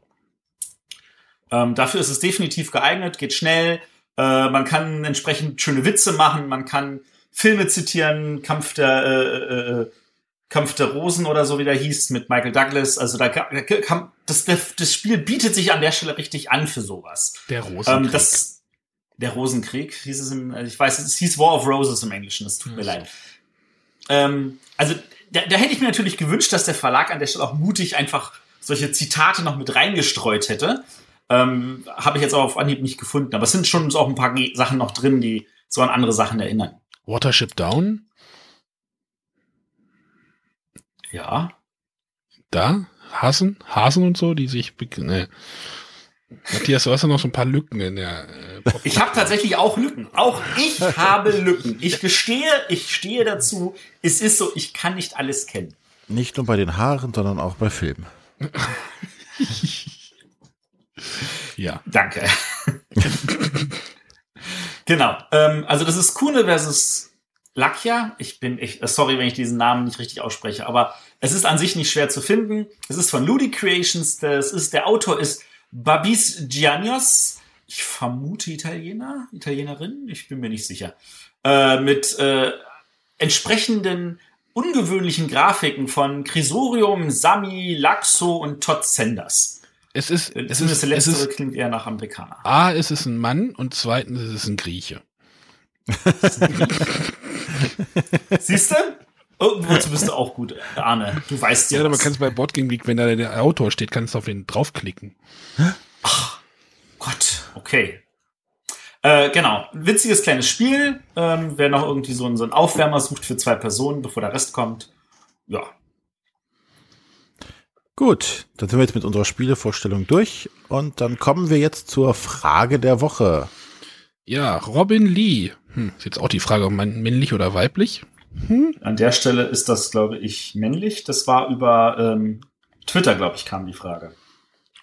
C: Ähm, dafür ist es definitiv geeignet, geht schnell. Äh, man kann entsprechend schöne Witze machen, man kann Filme zitieren, Kampf der äh, äh, Kampf der Rosen oder so wie der hieß mit Michael Douglas. Also da ka- da kam, das, das, Spiel bietet sich an der Stelle richtig an für sowas.
B: Der Rosenkrieg.
C: Ähm, das, der Rosenkrieg hieß es im, ich weiß, es hieß War of Roses im Englischen. Das tut mir
B: Ja.
C: leid. Ähm, also da, da hätte ich mir natürlich gewünscht, dass der Verlag an der Stelle auch mutig einfach solche Zitate noch mit reingestreut hätte. Ähm, Habe ich jetzt auch auf Anhieb nicht gefunden. Aber es sind schon so auch ein paar Sachen noch drin, die so an andere Sachen erinnern.
B: Watership Down,
C: Ja.
B: da, Hasen, Hasen und so, die sich, ne. Matthias, du hast ja noch so ein paar Lücken in der äh,
C: Ich habe tatsächlich auch Lücken. Auch ich habe Lücken. Ich gestehe, ich stehe dazu. Es ist so, ich kann nicht alles kennen.
A: Nicht nur bei den Haaren, sondern auch bei Filmen.
B: Ja.
C: Danke. genau. Ähm, also das ist Kuhne versus Lakia. Ich bin, ich, äh, sorry, wenn ich diesen Namen nicht richtig ausspreche, aber es ist an sich nicht schwer zu finden. Es ist von Ludi Creations. Das ist, der Autor ist Babis Giannios. ich vermute Italiener, Italienerin, ich bin mir nicht sicher, äh, mit äh, entsprechenden ungewöhnlichen Grafiken von Crisorium, Sami, Laxo und Todd Sanders.
B: Es ist,
C: Äh,
B: es
C: Zumindest
B: ist,
C: der
B: es
C: letztere
B: ist,
C: klingt eher nach Amerikaner.
B: A, ist es ein Mann und zweitens ist es ein Grieche.
C: Siehst du? Irgendwo bist du auch gut, Arne. Du weißt
B: Ja,
C: sowas.
B: aber man kann es bei Boardgame Geek, wenn da der Autor steht, kannst du auf ihn draufklicken.
C: Gott, okay. Äh, genau, witziges kleines Spiel. Ähm, wer noch irgendwie so einen, so einen Aufwärmer sucht für zwei Personen, bevor der Rest kommt. Ja,
A: Gut, dann sind wir jetzt mit unserer Spielevorstellung durch und dann kommen wir jetzt zur Frage der Woche.
B: Ja, Robin Lee. Hm, ist jetzt auch die Frage, ob man männlich oder weiblich? Hm?
C: an der Stelle ist das, glaube ich, männlich. Das war über ähm, Twitter, glaube ich, kam die Frage.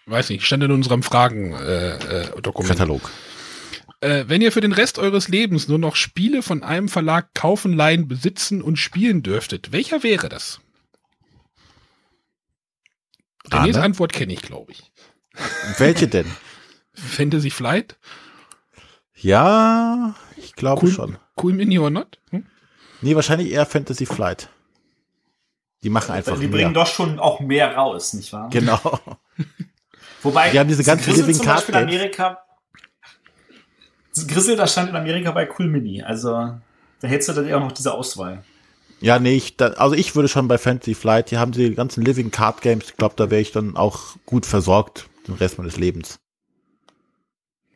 B: Weiß nicht, stand in unserem Fragen-Dokument. Äh, Dokument.
A: Katalog.
B: Äh, wenn ihr für den Rest eures Lebens nur noch Spiele von einem Verlag kaufen, leihen, besitzen und spielen dürftet, welcher wäre das? Renés
A: Arne?
B: Antwort kenne ich, glaube ich.
A: Welche denn?
B: Fantasy Flight?
A: Ja, ich glaube
B: Cool,
A: schon.
B: cool Mini or not? Hm?
A: Nee, wahrscheinlich eher Fantasy Flight. Die machen einfach
C: die
A: mehr.
C: bringen doch schon auch mehr raus, nicht wahr?
A: Genau.
C: Wobei,
A: Die haben diese ganzen
C: Grizzle
A: Living
C: zum Beispiel in. Amerika. Grizzle, da stand in Amerika bei Cool Mini. Also, da hättest du dann eher auch noch diese Auswahl.
A: Ja, nee, ich, da, also ich würde schon bei Fantasy Flight, die haben die ganzen Living Card Games, ich glaube, da wäre ich dann auch gut versorgt den Rest meines Lebens.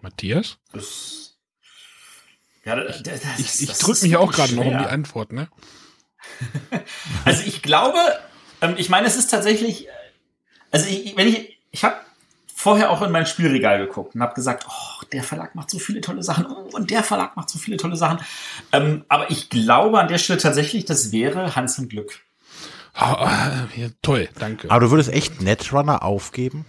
B: Matthias?
C: Das, ja, das, das,
B: Ich, ich drücke mich auch gerade noch um die Antwort, ne?
C: Also ich glaube, ähm, ich meine, es ist tatsächlich, äh, also ich, wenn ich, ich habe vorher auch in mein Spielregal geguckt und habe gesagt, oh, der Verlag macht so viele tolle Sachen oh, und der Verlag macht so viele tolle Sachen. Ähm, aber ich glaube an der Stelle tatsächlich, das wäre Hans im Glück.
B: Ah, ah, ja, toll, danke.
A: Aber du würdest echt Netrunner aufgeben?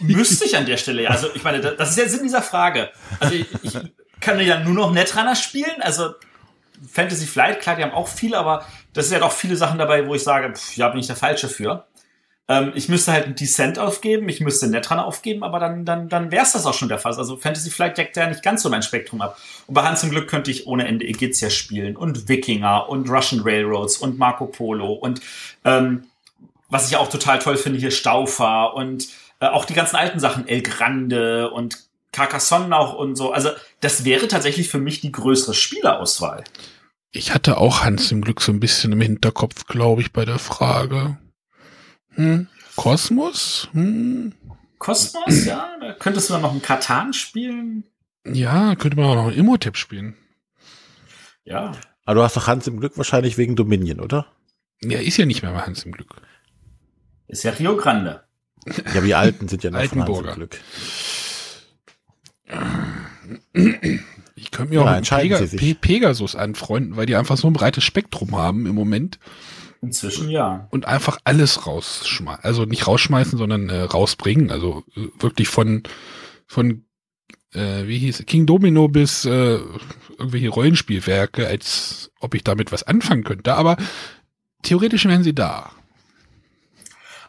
C: Müsste ich an der Stelle, ja. Also ich meine, das ist ja Sinn dieser Frage. Also ich, ich kann ja nur noch Netrunner spielen, also Fantasy Flight, klar, die haben auch viele, aber das ist ja doch viele Sachen dabei, wo ich sage, pff, ja, bin ich der Falsche für. Ähm, ich müsste halt einen Descent aufgeben, ich müsste Netrunner aufgeben, aber dann, dann, dann wäre es das auch schon der Fall. Also Fantasy Flight deckt ja nicht ganz so mein Spektrum ab. Und bei Hans im Glück könnte ich ohne Ende Egizia spielen und Wikinger und Russian Railroads und Marco Polo und ähm, was ich auch total toll finde, hier Staufer und äh, auch die ganzen alten Sachen, El Grande und Carcassonne auch und so. Also das wäre tatsächlich für mich die größere Spielerauswahl.
B: Ich hatte auch Hans im Glück so ein bisschen im Hinterkopf, glaube ich, bei der Frage. Hm? Kosmos? Hm?
C: Kosmos, ja, da könntest du dann noch ein Katan spielen.
B: Ja, könnte man auch noch Immotep spielen.
C: Ja,
A: Aber du hast doch Hans im Glück wahrscheinlich wegen Dominion, oder?
B: Ja, ist ja nicht mehr bei Hans im Glück.
C: ist ja Rio Grande.
A: Ja, aber die Alten sind ja noch von Hans
B: Altenburger.
A: im Glück.
B: Ich könnte mir
A: Ja,
B: auch mit
A: entscheiden
B: Pega. Pe Pegasus anfreunden, weil die einfach so ein breites Spektrum haben im Moment
C: Inzwischen ja.
B: und einfach alles rausschmeißen. Also nicht rausschmeißen, sondern äh, rausbringen. Also äh, wirklich von, von äh, wie hieß es, King Domino bis äh, irgendwelche Rollenspielwerke, als ob ich damit was anfangen könnte. Aber theoretisch wären sie da.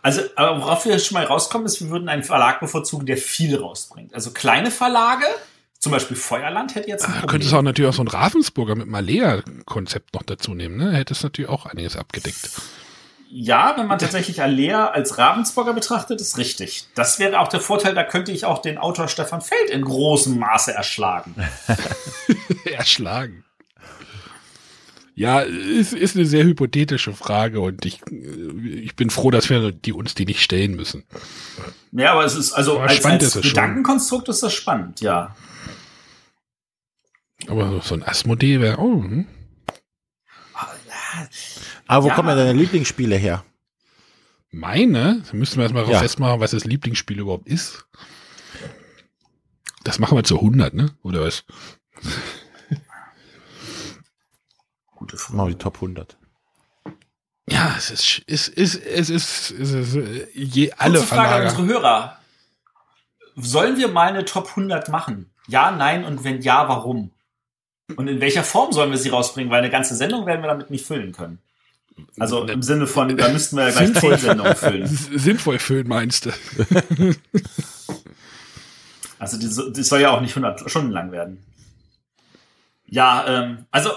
C: Also, aber worauf wir schon mal rauskommen, ist, wir würden einen Verlag bevorzugen, der viel rausbringt. Also kleine Verlage, zum Beispiel Feuerland hätte jetzt ein
B: Ah. Könntest auch natürlich auch so ein Ravensburger mit Malea-Konzept noch dazu nehmen, ne? Hätte es natürlich auch einiges abgedeckt.
C: Ja, wenn man tatsächlich Alea als Ravensburger betrachtet, ist richtig. Das wäre auch der Vorteil, da könnte ich auch den Autor Stefan Feld in großem Maße erschlagen.
B: Erschlagen. Ja, ist, ist eine sehr hypothetische Frage und ich, ich bin froh, dass wir die uns die nicht stellen müssen.
C: Ja, aber es ist also
B: Aber
C: als, als
B: ist es schon.
C: Gedankenkonstrukt ist das spannend, ja.
B: Aber so ein Asmodee wäre, oh, hm.
A: Aber wo
C: Ja.
A: kommen denn deine Lieblingsspiele her?
B: meine, da müssten wir erstmal
A: Ja.
B: festmachen, was das Lieblingsspiel überhaupt ist. Das machen wir zu 100, ne? Oder was?
C: Gute
A: Machen wir die Top 100.
B: Ja, es ist, es ist, es ist, es ist, äh, je, alle
C: Kurze Frage an
B: Verlage.
C: unsere Hörer. Sollen wir mal eine Top 100 machen? Ja, nein und wenn ja, warum? Und in welcher Form sollen wir sie rausbringen? Weil eine ganze Sendung werden wir damit nicht füllen können. Also im Sinne von, da müssten wir ja gleich
B: Sinnvoll.
C: zehn Sendungen füllen.
B: Sinnvoll füllen, meinst du?
C: Also die, die soll ja auch nicht 100 Stunden lang werden. Ja, ähm, also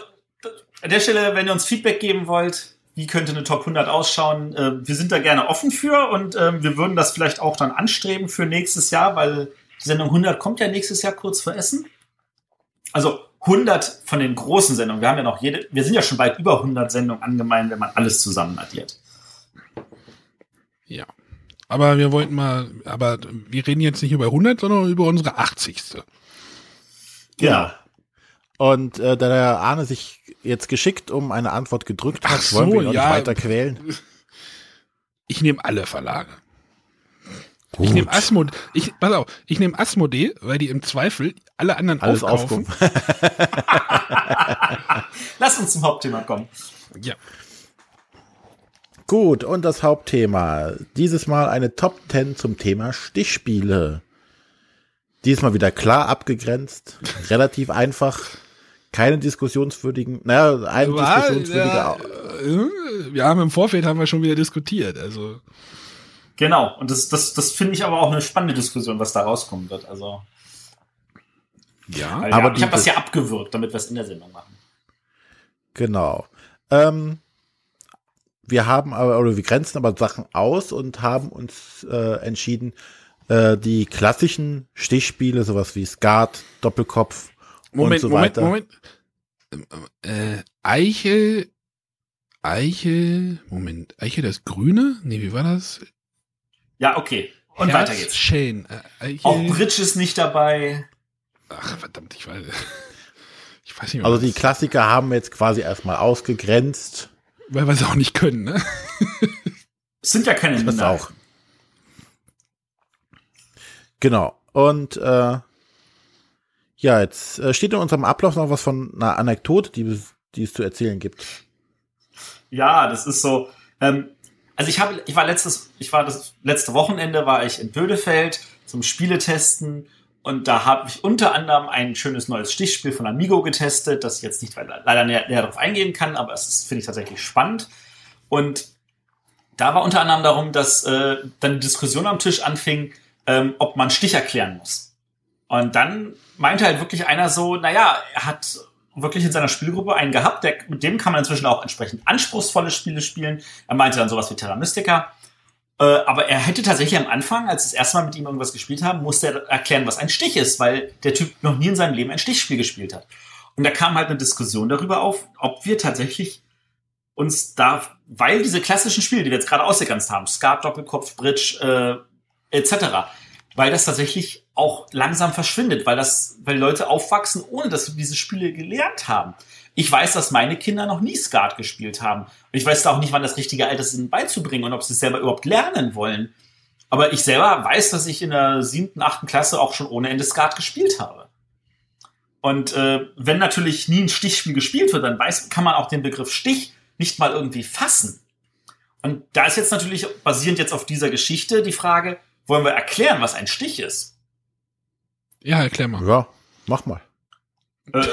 C: an der Stelle, wenn ihr uns Feedback geben wollt, wie könnte eine Top 100 ausschauen, äh, wir sind da gerne offen für und äh, wir würden das vielleicht auch dann anstreben für nächstes Jahr, weil die Sendung 100 kommt ja nächstes Jahr kurz vor Essen. Also 100 von den großen Sendungen. Wir haben ja noch jede, wir sind ja schon weit über 100 Sendungen angemeint, wenn man alles zusammen addiert.
B: Ja. Aber wir wollten mal, aber wir reden jetzt nicht über 100, sondern über unsere 80.
A: Ja. Und äh, da der Arne sich jetzt geschickt um eine Antwort gedrückt hat,
B: so,
A: wollen wir ihn auch
B: ja.
A: nicht weiter quälen.
B: Ich nehme alle Verlage. Ich nehme Asmodee, ich, pass auf, ich nehme Asmodee, weil die im Zweifel alle anderen
A: Alles
B: aufkaufen.
A: aufgucken.
C: Lass uns zum Hauptthema kommen.
B: Ja.
A: Gut, und das Hauptthema. Dieses Mal eine Top 10 zum Thema Stichspiele. Diesmal wieder klar abgegrenzt, relativ einfach, keine diskussionswürdigen, naja, ein
B: War,
A: diskussionswürdiger.
B: ja, wir haben im Vorfeld haben wir schon wieder diskutiert, also.
C: Genau. Und das, das, das finde ich aber auch eine spannende Diskussion, was da rauskommen wird. Also,
B: Ja.
C: weil,
A: Aber
C: ja, ich habe das ja abgewürgt, damit wir es in der Sendung machen.
A: Genau. Ähm, wir haben aber, oder wir grenzen aber Sachen aus und haben uns äh, entschieden, äh, die klassischen Stichspiele, sowas wie Skat, Doppelkopf
B: Moment,
A: und so
B: Moment,
A: weiter.
B: Moment. Ähm, Äh, Eichel, Eichel, Moment, Eichel das Grüne? Nee, wie war das?
C: Ja, okay. Und
B: Herz,
C: weiter geht's.
B: Shane, äh, Eichel.
C: Auch Bridge ist nicht dabei.
B: Ach, verdammt, ich weiß. Ich weiß nicht mehr.
A: Also die Klassiker haben wir jetzt quasi erstmal ausgegrenzt.
B: weil wir es auch nicht können, ne?
C: Es sind ja keine
A: Das
C: Minderheiten.
A: auch. Genau. Und äh, ja, jetzt äh, steht in unserem Ablauf noch was von einer Anekdote, die, es- die es zu erzählen gibt.
C: Ja, das ist so. Ähm, also ich habe, ich war letztes, ich war das letzte Wochenende war ich in Bödefeld zum Spieletesten und da habe ich unter anderem ein schönes neues Stichspiel von Amigo getestet, das ich jetzt nicht leider näher, näher darauf eingehen kann, aber es finde ich tatsächlich spannend. Und da war unter anderem darum, dass äh, dann die Diskussion am Tisch anfing, ähm, ob man Stich erklären muss. Und dann meinte halt wirklich einer so, naja, er hat wirklich in seiner Spielgruppe einen gehabt, der, mit dem kann man inzwischen auch entsprechend anspruchsvolle Spiele spielen. Er meinte dann sowas wie Terra Mystica. Äh, aber er hätte tatsächlich am Anfang, als das erste Mal mit ihm irgendwas gespielt haben, musste er erklären, was ein Stich ist, weil der Typ noch nie in seinem Leben ein Stichspiel gespielt hat. Und da kam halt eine Diskussion darüber auf, ob wir tatsächlich uns da, weil diese klassischen Spiele, die wir jetzt gerade ausgegrenzt haben, Skat, Doppelkopf, Bridge, äh, etc., weil das tatsächlich auch langsam verschwindet, weil das, weil Leute aufwachsen, ohne dass sie diese Spiele gelernt haben. Ich weiß, dass meine Kinder noch nie Skat gespielt haben. Und ich weiß auch nicht, wann das richtige Alter ist, ihnen beizubringen und ob sie es selber überhaupt lernen wollen. Aber ich selber weiß, dass ich in der siebten, achten Klasse auch schon ohne Ende Skat gespielt habe. Und äh, wenn natürlich nie ein Stichspiel gespielt wird, dann weiß, kann man auch den Begriff Stich nicht mal irgendwie fassen. Und da ist jetzt natürlich basierend jetzt auf dieser Geschichte die Frage, wollen wir erklären, was ein Stich ist?
B: Ja, erklär mal.
A: Ja, mach mal.
C: Äh,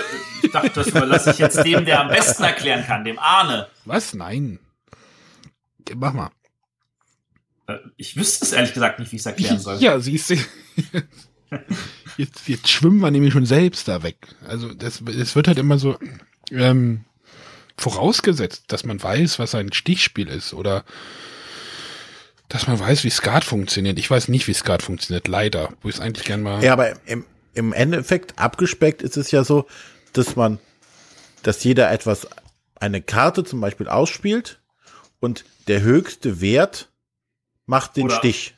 C: ich dachte, das überlasse ich jetzt dem, der am besten erklären kann, dem Arne.
B: Was? Nein. Mach mal.
C: Äh, ich wüsste es ehrlich gesagt nicht, wie ich es erklären soll.
B: Ja, siehst du. Jetzt, jetzt schwimmen wir nämlich schon selbst da weg. Also das, es wird halt immer so ähm, vorausgesetzt, dass man weiß, was ein Stichspiel ist oder dass man weiß, wie Skat funktioniert. Ich weiß nicht, wie Skat funktioniert, leider. Wo ich es eigentlich gern mal.
A: Ja, aber im, im Endeffekt abgespeckt ist es ja so, dass man, dass jeder etwas, eine Karte zum Beispiel ausspielt und der höchste Wert macht den
C: Oder-
A: Stich.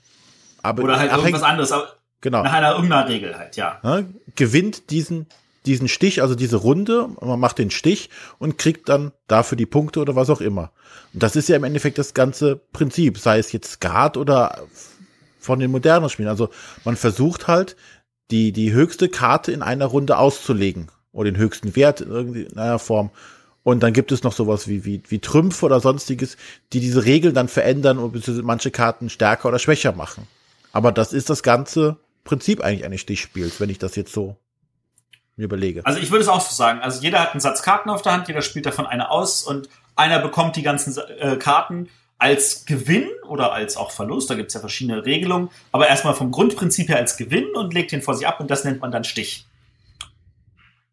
A: Aber
C: Oder halt
A: abhängig-
C: irgendwas anderes, aber
A: genau,
C: nach einer irgendeiner Regel halt, ja.
A: ne, gewinnt diesen, diesen Stich, also diese Runde, man macht den Stich und kriegt dann dafür die Punkte oder was auch immer. Und das ist ja im Endeffekt das ganze Prinzip, sei es jetzt Skat oder von den modernen Spielen. Also man versucht halt, die, die höchste Karte in einer Runde auszulegen oder den höchsten Wert in einer Form. Und dann gibt es noch sowas wie, wie, wie Trümpfe oder sonstiges, die diese Regeln dann verändern und manche Karten stärker oder schwächer machen. Aber das ist das ganze Prinzip eigentlich eines Stichspiels, wenn ich das jetzt so mir überlege.
C: Also ich würde es auch so sagen. Also jeder hat einen Satz Karten auf der Hand, jeder spielt davon eine aus und einer bekommt die ganzen äh, Karten als Gewinn oder als auch Verlust, da gibt's ja verschiedene Regelungen, aber erstmal vom Grundprinzip her als Gewinn und legt den vor sich ab und das nennt man dann Stich.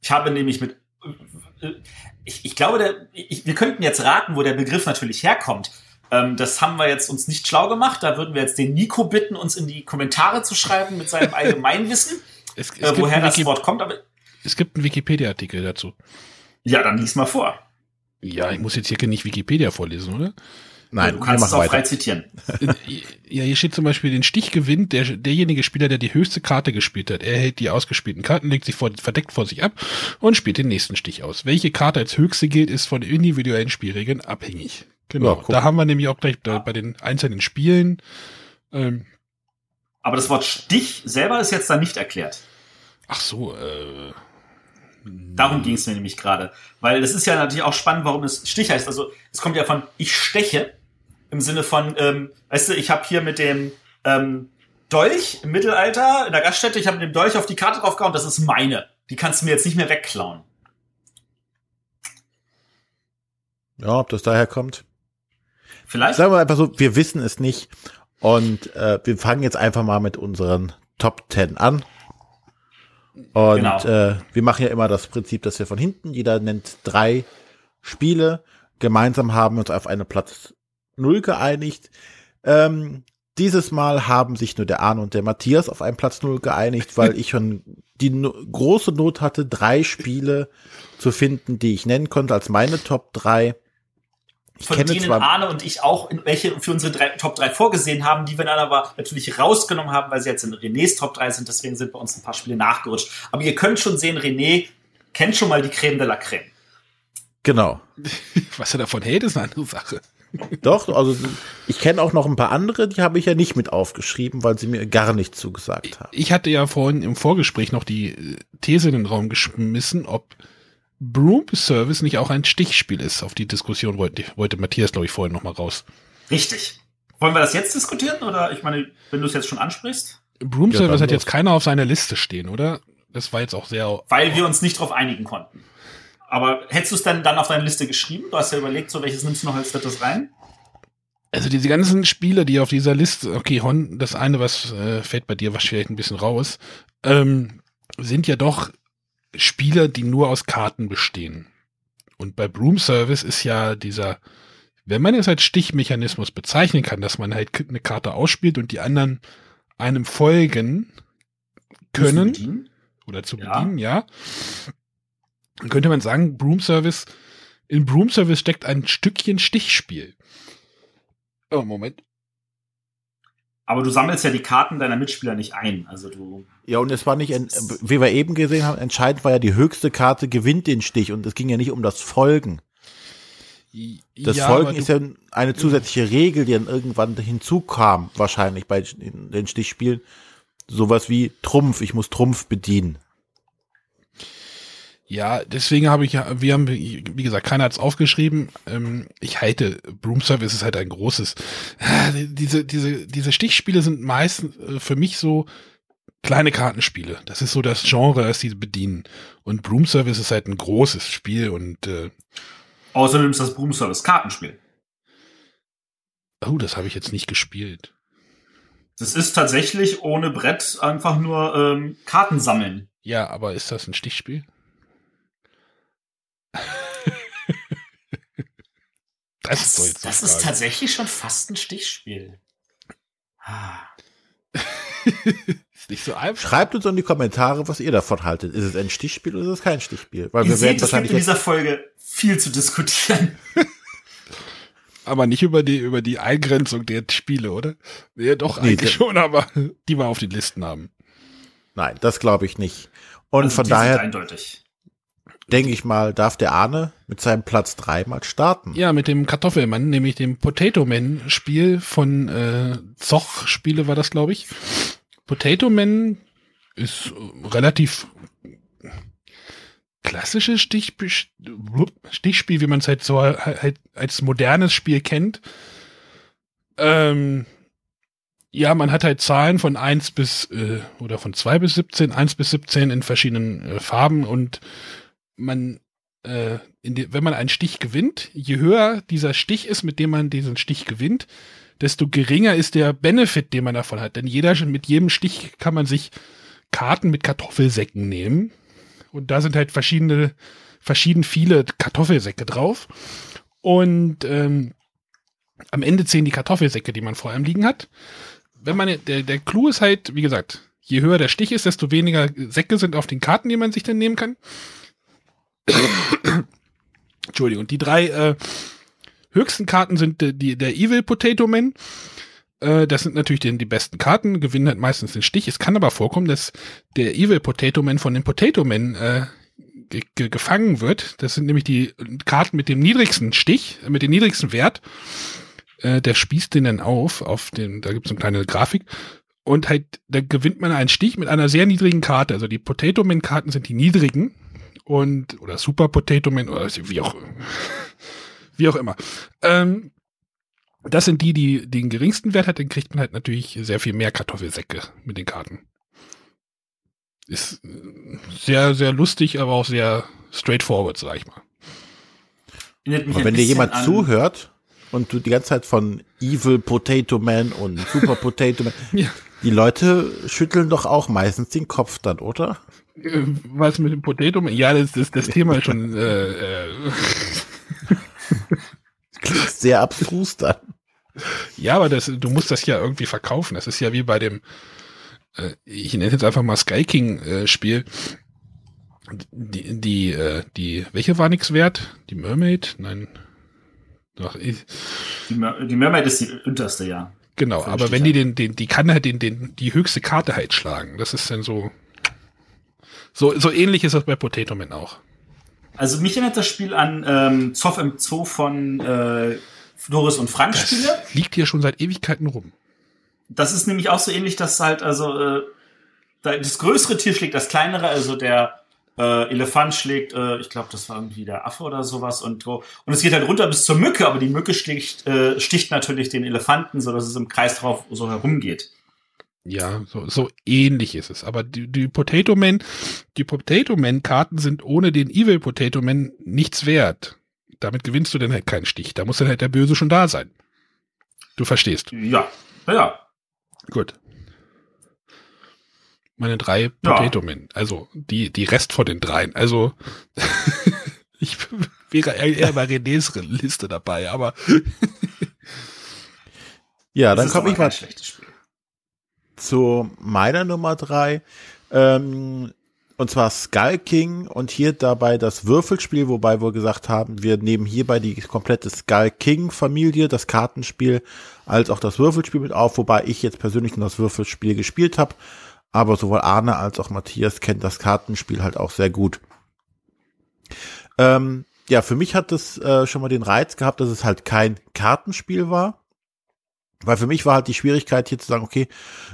C: Ich habe nämlich mit, ich, ich glaube, der, ich, wir könnten jetzt raten, wo der Begriff natürlich herkommt. Ähm, das haben wir jetzt uns nicht schlau gemacht. Da würden wir jetzt den Nico bitten, uns in die Kommentare zu schreiben mit seinem Allgemeinwissen,
B: Es, es
C: äh,
B: gibt
C: woher das Wort kommt. Aber
B: Es gibt einen Wikipedia-Artikel dazu.
C: ja, dann lies mal vor.
B: Ja, ich muss jetzt hier nicht Wikipedia vorlesen, oder?
A: Nein,
C: du kannst es auch frei
A: weiter.
C: zitieren.
B: Ja, hier steht zum Beispiel, den Stich gewinnt der, derjenige Spieler, der die höchste Karte gespielt hat. Er hält die ausgespielten Karten, legt sie vor, verdeckt vor sich ab und spielt den nächsten Stich aus. Welche Karte als höchste gilt, ist von individuellen Spielregeln abhängig.
A: Ja,
B: Genau.
A: guck.
B: da haben wir nämlich auch gleich da, bei den einzelnen Spielen. Ähm,
C: Aber das Wort Stich selber ist jetzt da nicht erklärt.
B: ach so, äh,
C: Darum ging es mir nämlich gerade. Weil das ist ja natürlich auch spannend, warum es Stich heißt. Also es kommt ja von ich steche im Sinne von, ähm, weißt du, ich habe hier mit dem ähm, Dolch im Mittelalter in der Gaststätte, ich habe mit dem Dolch auf die Karte draufgehauen, das ist meine. Die kannst du mir jetzt nicht mehr wegklauen.
A: Ja, ob das daher kommt.
C: Vielleicht?
A: Sagen wir einfach so, wir wissen es nicht. Und äh, wir fangen jetzt einfach mal mit unseren Top 10 an. Und
C: Genau.
A: äh, wir machen ja immer das Prinzip, dass wir von hinten, jeder nennt drei Spiele. Gemeinsam haben wir uns auf eine Platz null geeinigt. Ähm, dieses Mal haben sich nur der Arne und der Matthias auf einen Platz null geeinigt, weil ich schon die no große Not hatte, drei Spiele zu finden, die ich nennen konnte als meine Top 3. Ich
C: von
A: kenne
C: denen
A: zwar
C: Arne und ich auch in welche für unsere drei, Top 3 vorgesehen haben, die wir dann aber natürlich rausgenommen haben, weil sie jetzt in Renés Top 3 sind. Deswegen sind bei uns ein paar Spiele nachgerutscht. Aber ihr könnt schon sehen, René kennt schon mal die Creme de la Creme.
A: genau.
B: was er davon hält, ist eine andere Sache.
A: Doch, also ich kenne auch noch ein paar andere, die habe ich ja nicht mit aufgeschrieben, weil sie mir gar nicht zugesagt haben.
B: Ich hatte ja vorhin im Vorgespräch noch die äh, These in den Raum geschmissen, ob Broom Service nicht auch ein Stichspiel ist. Auf die Diskussion wollte, wollte Matthias, glaube ich, vorhin noch mal raus.
C: Richtig. Wollen wir das jetzt diskutieren? Oder ich meine, wenn du es jetzt schon ansprichst?
B: Broom
A: Ja,
B: Service hat jetzt keiner auf seiner Liste stehen, oder? Das war jetzt auch sehr.
C: Weil wir uns nicht darauf einigen konnten. Aber hättest du es denn dann auf deine Liste geschrieben? Du hast ja überlegt, so welches nimmst du noch als drittes rein?
B: Also diese ganzen Spiele, die auf dieser Liste, okay, Hon, das eine, was äh, fällt bei dir was vielleicht ein bisschen raus, ähm, sind ja doch Spiele, die nur aus Karten bestehen. Und bei Broom Service ist ja dieser, wenn man es als Stichmechanismus bezeichnen kann, dass man halt eine Karte ausspielt und die anderen einem folgen können oder zu
C: Ja.
B: bedienen, ja. Dann könnte man sagen, Broom Service, in Broom Service steckt ein Stückchen Stichspiel. Oh, Moment.
C: Aber du sammelst ja die Karten deiner Mitspieler nicht ein. Also du.
A: Ja, und es war nicht, wie wir eben gesehen haben, entscheidend war ja, die höchste Karte gewinnt den Stich und es ging ja nicht um das Folgen. Das
B: ja,
A: Folgen ist ja eine zusätzliche Regel, die dann irgendwann hinzukam, wahrscheinlich bei den Stichspielen. Sowas wie Trumpf, ich muss Trumpf bedienen.
B: Ja, deswegen habe ich ja, wir haben, wie gesagt, keiner hat es aufgeschrieben. Ähm, ich halte, Broom Service ist halt ein großes. Ah, Diese, diese, diese Stichspiele sind meistens äh, für mich so kleine Kartenspiele. Das ist so das Genre, das sie bedienen. Und Broom Service ist halt ein großes Spiel und äh,
C: Außerdem ist das Broom Service Kartenspiel.
B: oh, das habe ich jetzt nicht gespielt.
C: Das ist tatsächlich ohne Brett einfach nur ähm, Karten sammeln.
B: Ja, aber ist das ein Stichspiel? Das ist,
C: Das,
B: die
C: das ist tatsächlich schon fast ein Stichspiel. Ah.
B: Ist nicht so einfach.
A: Schreibt uns in die Kommentare, was ihr davon haltet. Ist es ein Stichspiel oder ist es kein Stichspiel? Weil
C: Ihr
A: wir werden
C: seht, es gibt
A: wahrscheinlich
C: in dieser Folge viel zu diskutieren.
B: Aber nicht über die, über die Eingrenzung der Spiele, oder? Ja, doch,
A: Nee,
B: eigentlich schon, aber die wir auf den Listen haben.
A: nein, das glaube ich nicht. Und
C: Also
A: von
C: die sind
A: daher
C: eindeutig.
A: Denke ich mal, darf der Arne mit seinem Platz drei mal starten.
B: Ja, mit dem Kartoffelmann, nämlich dem Potato Man Spiel von äh, Zoch Spiele war das, glaube ich. Potato Man ist äh, relativ klassisches Stichspiel, Stichspiel, wie man es halt so halt als modernes Spiel kennt. Ähm, ja, man hat halt Zahlen von 1 bis, äh, oder von 2 bis 17, 1 bis 17 in verschiedenen äh, Farben und man äh, die, wenn man einen Stich gewinnt, je höher dieser Stich ist, mit dem man diesen Stich gewinnt, desto geringer ist der Benefit, den man davon hat. Denn jeder, mit jedem Stich kann man sich Karten mit Kartoffelsäcken nehmen. Und da sind halt verschiedene, verschieden viele Kartoffelsäcke drauf. Und ähm, am Ende zählen die Kartoffelsäcke, die man vor einem liegen hat. Wenn man, der, der Clou ist halt, wie gesagt, je höher der Stich ist, desto weniger Säcke sind auf den Karten, die man sich dann nehmen kann. Entschuldigung, die drei äh, höchsten Karten sind äh, die, der Evil Potato Man. Äh, das sind natürlich die, die besten Karten, gewinnen halt meistens den Stich. Es kann aber vorkommen, dass der Evil Potato Man von den Potato Men äh, ge gefangen wird. Das sind nämlich die Karten mit dem niedrigsten Stich, äh, mit dem niedrigsten Wert. Äh, der spießt den dann auf, auf den, da gibt es eine kleine Grafik. Und halt, da gewinnt man einen Stich mit einer sehr niedrigen Karte. Also die Potato Man Karten sind die niedrigen und oder Super Potato Man oder wie auch wie auch immer. Ähm, das sind die, die den geringsten Wert hat, dann kriegt man halt natürlich sehr viel mehr Kartoffelsäcke mit den Karten. Ist äh, sehr, sehr lustig, aber auch sehr straightforward, sag ich mal.
A: Aber wenn dir jemand zuhört und du die ganze Zeit von Evil Potato Man und Super Potato Man, ja. die Leute schütteln doch auch meistens den Kopf dann, oder?
B: Äh, was mit dem Potato Man? Ja, das ist das Thema schon. Äh, äh.
A: Klingt sehr abstrus dann.
B: Ja, aber das, du musst das ja irgendwie verkaufen. Das ist ja wie bei dem, äh, ich nenne jetzt einfach mal Sky King äh, Spiel. Die, die, äh, die, welche war nichts wert? Die Mermaid? Nein.
C: Doch, ich, die, Mer die Mermaid ist die unterste, ja.
B: Genau, aber wenn die den, den, die kann halt den, den, die höchste Karte halt schlagen. Das ist dann so, so, so ähnlich ist das bei Potato Man auch.
C: Also mich erinnert das Spiel an ähm, Zoff im Zoo von äh, Doris und Frank das Spiele.
B: Liegt hier schon seit Ewigkeiten rum.
C: Das ist nämlich auch so ähnlich, dass halt also äh, das größere Tier schlägt das kleinere, also der äh, Elefant schlägt, äh, ich glaube, das war irgendwie der Affe oder sowas und und es geht halt runter bis zur Mücke, aber die Mücke sticht, äh, sticht natürlich den Elefanten, so dass es im Kreis drauf so herumgeht.
B: Ja, so, so ähnlich ist es. Aber die, die Potato Man, die Potato Man Karten sind ohne den Evil Potato Man nichts wert. Damit gewinnst du dann halt keinen Stich. Da muss dann halt der Böse schon da sein. Du verstehst.
C: Ja, ja.
B: Gut. Meine drei Potato Men. Also die, die Rest von den dreien. Also ich wäre eher bei Renés Liste dabei, aber
A: ja, dann komme ich mal zu meiner Nummer drei. Ähm, und zwar Skull King und hier dabei das Würfelspiel, wobei wir gesagt haben, wir nehmen hierbei die komplette Skull King Familie, das Kartenspiel, als auch das Würfelspiel mit auf, wobei ich jetzt persönlich nur das Würfelspiel gespielt habe, aber sowohl Arne als auch Matthias kennt das Kartenspiel halt auch sehr gut. Ähm, ja, für mich hat es äh, schon mal den Reiz gehabt, dass es halt kein Kartenspiel war, weil für mich war halt die Schwierigkeit hier zu sagen, okay,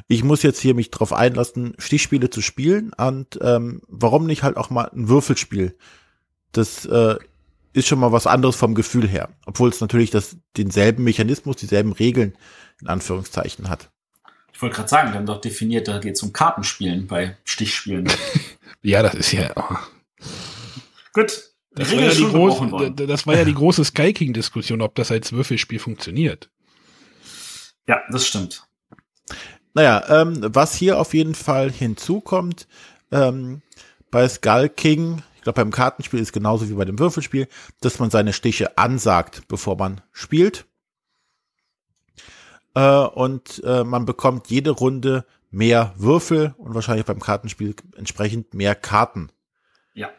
A: ich muss jetzt hier mich drauf einlassen, Stichspiele zu spielen und ähm, warum nicht halt auch mal ein Würfelspiel? Das äh, ist schon mal was anderes vom Gefühl her, obwohl es natürlich das denselben Mechanismus, dieselben Regeln in Anführungszeichen hat.
C: Ich wollte gerade sagen, wir haben doch definiert, da geht es um Kartenspielen bei Stichspielen.
B: ja, das ist ja. Oh.
C: Gut.
B: Das war, ja die große, das war ja die große Sky King-Diskussion, ob das als Würfelspiel funktioniert.
C: Ja, das stimmt.
A: Naja, ähm, was hier auf jeden Fall hinzukommt, ähm, bei Skull King, ich glaube beim Kartenspiel ist genauso wie bei dem Würfelspiel, dass man seine Stiche ansagt, bevor man spielt. Äh, und äh, man bekommt jede Runde mehr Würfel und wahrscheinlich beim Kartenspiel entsprechend mehr Karten.
C: Ja.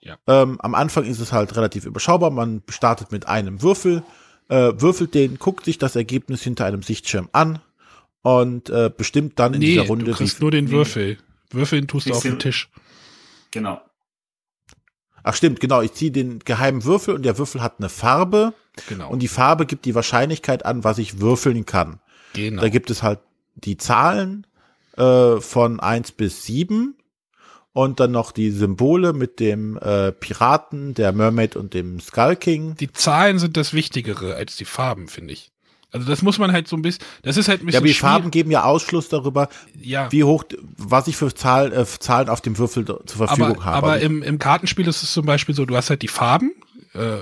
A: ja. Ähm, am Anfang ist es halt relativ überschaubar. Man startet mit einem Würfel äh, würfelt den, guckt sich das Ergebnis hinter einem Sichtschirm an und äh, bestimmt dann in nee, dieser Runde.
B: Du kriegst nur den Würfel. Würfeln tust du auf den Tisch.
C: Genau.
A: Ach stimmt, genau. Ich ziehe den geheimen Würfel und der Würfel hat eine Farbe. Genau. Und die Farbe gibt die Wahrscheinlichkeit an, was ich würfeln kann. Genau. Da gibt es halt die Zahlen äh, von eins bis sieben und dann noch die Symbole mit dem äh, Piraten, der Mermaid und dem Skull King.
B: Die Zahlen sind das Wichtigere als die Farben, finde ich. Also das muss man halt so ein bisschen, das ist halt ein bisschen
A: Ja, aber die
B: schwierig.
A: Farben geben ja Ausschluss darüber,
B: Ja.
A: wie hoch, was ich für Zahl, äh, Zahlen auf dem Würfel zur Verfügung
B: aber,
A: habe.
B: aber im, im Kartenspiel ist es zum Beispiel so, du hast halt die Farben, äh,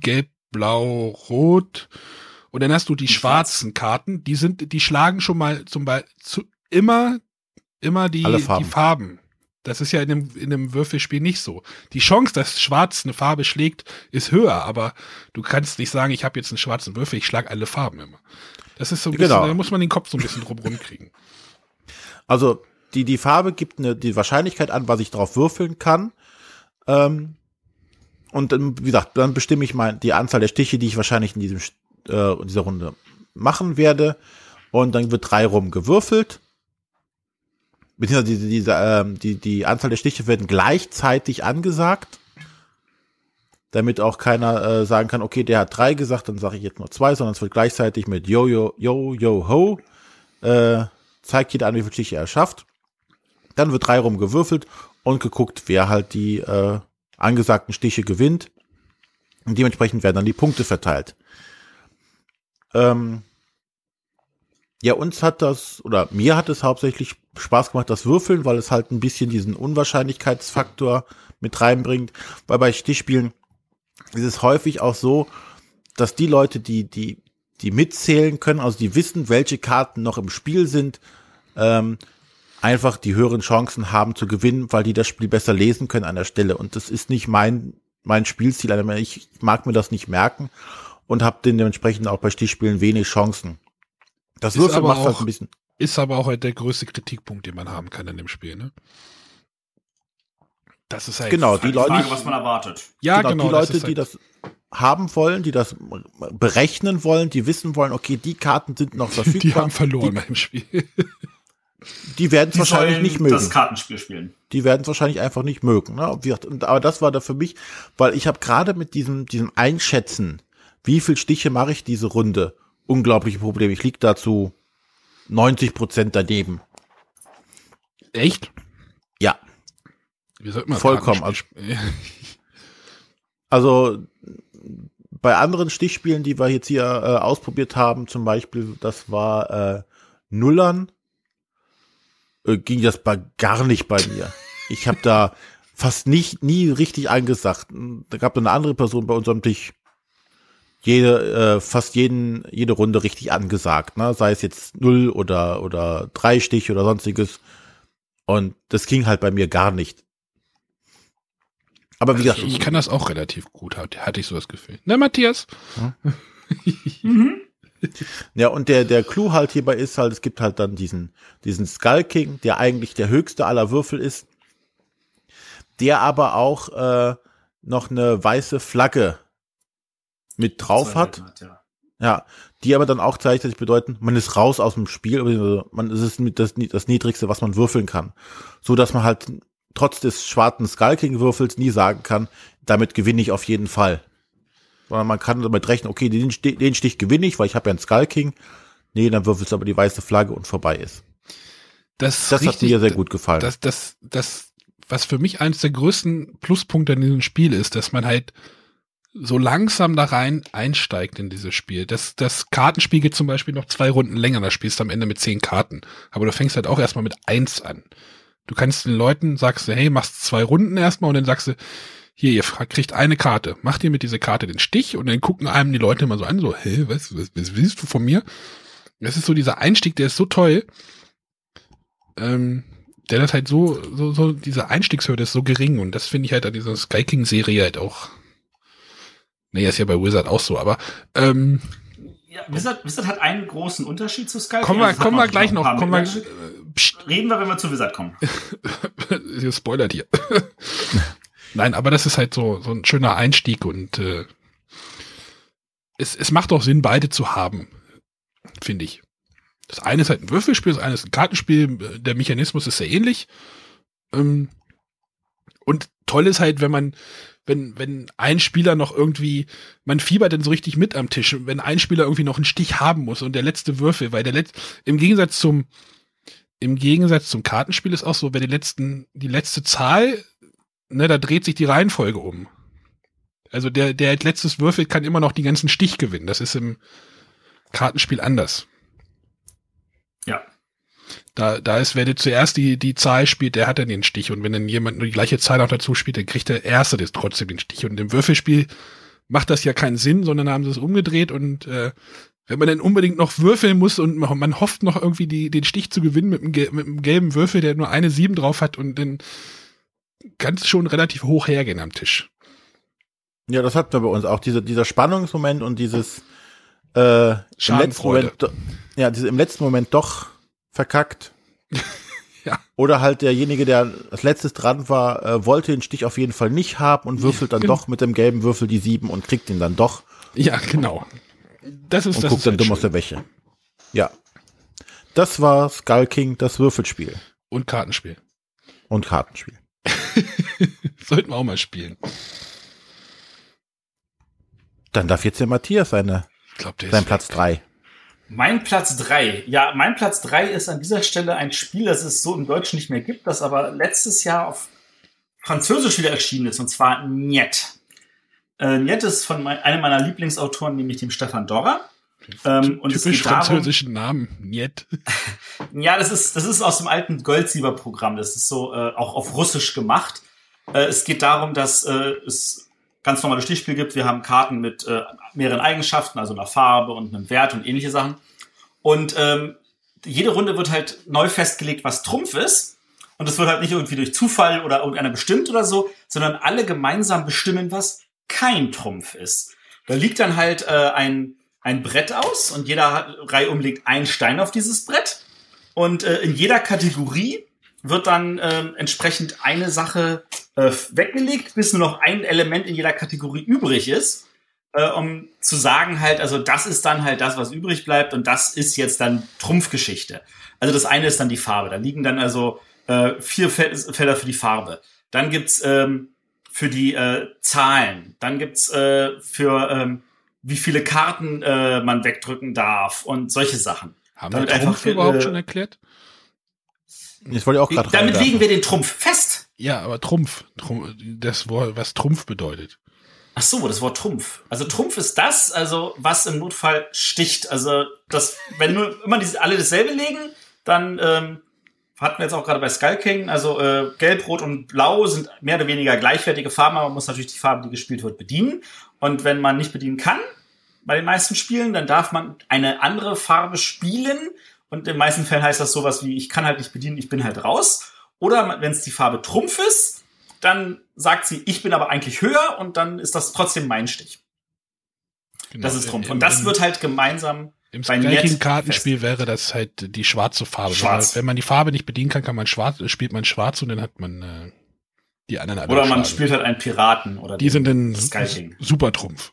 B: gelb, blau, rot, und dann hast du die schwarzen Karten, die sind, die schlagen schon mal zum Beispiel zu, immer, immer die,
A: Farben.
B: die Farben. Das ist ja in einem, in einem Würfelspiel nicht so. Die Chance, dass Schwarz eine Farbe schlägt, ist höher, aber du kannst nicht sagen, ich habe jetzt einen schwarzen Würfel, ich schlag alle Farben immer. Das ist so ein bisschen,
A: Genau.
B: da muss man den Kopf so ein bisschen drum rumkriegen.
A: Also die, die Farbe gibt eine, die Wahrscheinlichkeit an, was ich drauf würfeln kann. Ähm, und dann, wie gesagt, dann bestimme ich mein, die Anzahl der Stiche, die ich wahrscheinlich in diesem, äh, in dieser Runde machen werde. Und dann wird drei rum gewürfelt. Beziehungsweise diese, diese, ähm, die, die Anzahl der Stiche werden gleichzeitig angesagt. Damit auch keiner äh, sagen kann, okay, der hat drei gesagt, dann sage ich jetzt nur zwei, sondern es wird gleichzeitig mit Yo, Yo, Yo, Yo, Ho äh, zeigt jeder an, wie viele Stiche er schafft. Dann wird drei rum gewürfelt und geguckt, wer halt die äh, angesagten Stiche gewinnt. Und dementsprechend werden dann die Punkte verteilt. Ähm, ja, uns hat das, oder mir hat es hauptsächlich Spaß gemacht, das Würfeln, weil es halt ein bisschen diesen Unwahrscheinlichkeitsfaktor mit reinbringt. Weil bei Stichspielen ist es häufig auch so, dass die Leute, die, die, die mitzählen können, also die wissen, welche Karten noch im Spiel sind, ähm, einfach die höheren Chancen haben zu gewinnen, weil die das Spiel besser lesen können an der Stelle. Und das ist nicht mein, mein Spielstil. Ich mag mir das nicht merken und habe dementsprechend auch bei Stichspielen wenig Chancen. Das
B: Ist
A: Würfel
B: aber
A: macht halt
B: auch-
A: ein bisschen.
B: Ist aber auch halt der größte Kritikpunkt, den man haben kann in dem Spiel, ne? Das ist halt.
A: Genau,
C: Halt
A: die
C: die
A: Leute,
C: Frage, was man erwartet.
B: Ja,
A: genau,
B: genau.
A: die
B: das
A: Leute,
B: ist
A: die
B: halt,
A: das haben wollen, die das berechnen wollen, die wissen wollen, okay, die Karten sind noch verfügbar.
B: die haben verloren beim Spiel.
A: Die werden es
C: Die
A: wahrscheinlich nicht mögen.
C: das Kartenspiel spielen.
A: die werden es wahrscheinlich einfach nicht mögen. Ne? Aber das war da für mich, weil ich habe gerade mit diesem, diesem Einschätzen, wie viel Stiche mache ich diese Runde, unglaubliche Probleme. Ich lieg dazu 90 Prozent daneben.
B: Echt?
A: Ja,
B: Wir sollten mal
A: Vollkommen,
B: spielen.
A: also bei anderen Stichspielen, die wir jetzt hier äh, ausprobiert haben, zum Beispiel, das war äh, Nullern, äh, ging das bei, gar nicht bei mir. Ich habe da fast nicht nie richtig angesagt. Da gab es eine andere Person bei unserem Tisch, jede, äh, fast jeden, jede Runde richtig angesagt, ne? Sei es jetzt null oder oder drei Stich oder sonstiges. Und das ging halt bei mir gar nicht. Aber wie gesagt,
B: ich kann das auch relativ gut, hat- hatte ich so das Gefühl. Na, Matthias?
C: Mhm.
A: Ja, und der, der Clou halt hierbei ist halt, es gibt halt dann diesen, diesen Skull King, der eigentlich der höchste aller Würfel ist, der aber auch äh, noch eine weiße Flagge mit drauf hat.
C: ja.
A: Ja, die aber dann auch gleichzeitig bedeuten, man ist raus aus dem Spiel, aber man es ist mit das, das Niedrigste, was man würfeln kann. So dass man halt trotz des schwarzen Skull King Würfels nie sagen kann, damit gewinne ich auf jeden Fall. Sondern man kann damit rechnen, okay, den, Stich- den Stich gewinne ich, weil ich habe ja einen Skull King. Nee, dann würfelst du aber die weiße Flagge und vorbei ist.
B: Das,
A: Das hat
B: richtig-
A: mir sehr gut gefallen.
B: Das, das, das, was für mich eines der größten Pluspunkte in diesem Spiel ist, dass man halt so langsam da rein einsteigt in dieses Spiel. Das, das Kartenspiel geht zum Beispiel noch zwei Runden länger, da spielst du am Ende mit zehn Karten. Aber du fängst halt auch erstmal mit eins an. Du kannst den Leuten, sagst du, hey, machst zwei Runden erstmal und dann sagst du, hier, ihr kriegt eine Karte. Macht ihr mit dieser Karte den Stich und dann gucken einem die Leute immer so an, so, hä, was, was, was willst du von mir? Das ist so dieser Einstieg, der ist so toll. Ähm, der das halt so, so, so, diese Einstiegshürde ist so gering und das finde ich halt an dieser Sky King Serie halt auch. Naja, ist ja bei Wizard auch so, aber ähm,
C: Ja, Wizard, Wizard hat einen großen Unterschied zu Sky.
B: kommen wir,
C: Also
B: kommen wir gleich noch, kommen wir, äh,
C: Reden wir, wenn wir zu Wizard kommen.
B: ihr spoilert hier. Nein, aber das ist halt so, so ein schöner Einstieg und äh, es, es macht auch Sinn, beide zu haben, finde ich. Das eine ist halt ein Würfelspiel, das eine ist ein Kartenspiel, der Mechanismus ist sehr ähnlich. Ähm, und toll ist halt, wenn man, wenn, wenn ein Spieler noch irgendwie, man fiebert dann so richtig mit am Tisch, wenn ein Spieler irgendwie noch einen Stich haben muss und der letzte Würfel, weil der letzte, im Gegensatz zum, im Gegensatz zum Kartenspiel ist auch so, wer die letzten, die letzte Zahl, ne, da dreht sich die Reihenfolge um. Also der, der als letztes würfelt, kann immer noch die ganzen Stich gewinnen. Das ist im, Kartenspiel anders.
C: Ja.
B: Da, da ist, wer zuerst die, die Zahl spielt, der hat dann den Stich. Und wenn dann jemand nur die gleiche Zahl noch dazu spielt, dann kriegt der Erste das trotzdem den Stich. Und im Würfelspiel macht das ja keinen Sinn, sondern haben sie es umgedreht und äh, wenn man dann unbedingt noch würfeln muss und man hofft noch irgendwie die, den Stich zu gewinnen mit einem, mit einem gelben Würfel, der nur eine sieben drauf hat und dann kann es schon relativ hoch hergehen am Tisch.
A: Ja, das hatten wir bei uns auch, diese, dieser Spannungsmoment und dieses äh, im letzten Moment, ja, diese, im letzten Moment doch verkackt.
B: ja.
A: Oder halt derjenige, der als letztes dran war, äh, wollte den Stich auf jeden Fall nicht haben und würfelt dann genau. doch mit dem gelben Würfel die sieben und kriegt ihn dann doch.
B: Ja, genau.
A: Das ist und das guckt ist dann dumm schön. aus der Wäsche. Ja. Das war Skull King, das Würfelspiel.
B: Und Kartenspiel.
A: Und Kartenspiel.
B: Sollten wir auch mal spielen.
A: Dann darf jetzt der Matthias seine, glaub, sein Platz drei.
C: Mein Platz drei. Ja, mein Platz drei ist an dieser Stelle ein Spiel, das es so im Deutschen nicht mehr gibt, das aber letztes Jahr auf Französisch wieder erschienen ist, und zwar Niet. Äh, Niet ist von mein, einem meiner Lieblingsautoren, nämlich dem Stefan Dorrer.
B: Ähm, und Typisch französischen Namen, Niet.
C: ja, das ist, das ist aus dem alten Goldsieber-Programm. Das ist so äh, auch auf Russisch gemacht. Äh, es geht darum, dass äh, es ganz normales Stichspiel gibt. Wir haben Karten mit äh, mehreren Eigenschaften, also einer Farbe und einem Wert und ähnliche Sachen. Und ähm, jede Runde wird halt neu festgelegt, was Trumpf ist. Und es wird halt nicht irgendwie durch Zufall oder irgendeiner bestimmt oder so, sondern alle gemeinsam bestimmen, was kein Trumpf ist. Da liegt dann halt äh, ein, ein Brett aus und jeder Reihe umlegt einen Stein auf dieses Brett. Und äh, in jeder Kategorie wird dann äh, entsprechend eine Sache äh, weggelegt, bis nur noch ein Element in jeder Kategorie übrig ist, äh, um zu sagen halt, also das ist dann halt das, was übrig bleibt und das ist jetzt dann Trumpfgeschichte. Also das eine ist dann die Farbe. Da liegen dann also äh, vier Felder für die Farbe. Dann gibt's ähm, für die äh, Zahlen. Dann gibt's äh, für ähm, wie viele Karten äh, man wegdrücken darf und solche Sachen.
B: Haben wir Trumpf überhaupt äh, schon erklärt?
A: Das wollte ich auch gerade
C: Damit legen wir den Trumpf fest.
B: Ja, aber Trumpf, Trumpf, das Wort, was Trumpf bedeutet.
C: Ach so, das Wort Trumpf. Also Trumpf ist das, also was im Notfall sticht. Also das, wenn nur immer diese, alle dasselbe legen, dann ähm, hatten wir jetzt auch gerade bei Skull King, also äh, Gelb, Rot und Blau sind mehr oder weniger gleichwertige Farben, aber man muss natürlich die Farbe, die gespielt wird, bedienen. Und wenn man nicht bedienen kann, bei den meisten Spielen, dann darf man eine andere Farbe spielen, und in den meisten Fällen heißt das sowas wie, ich kann halt nicht bedienen, ich bin halt raus. Oder wenn es die Farbe Trumpf ist, dann sagt sie, ich bin aber eigentlich höher und dann ist das trotzdem mein Stich. Genau, das ist Trumpf. Im, und das im, wird halt gemeinsam
B: im gleichen Kartenspiel wäre das halt die schwarze Farbe. Schwarz. Wenn man die Farbe nicht bedienen kann, kann man schwarz, spielt man schwarz und dann hat man äh, die anderen
C: Oder man spielt halt einen Piraten oder
B: die sind dann super Trumpf.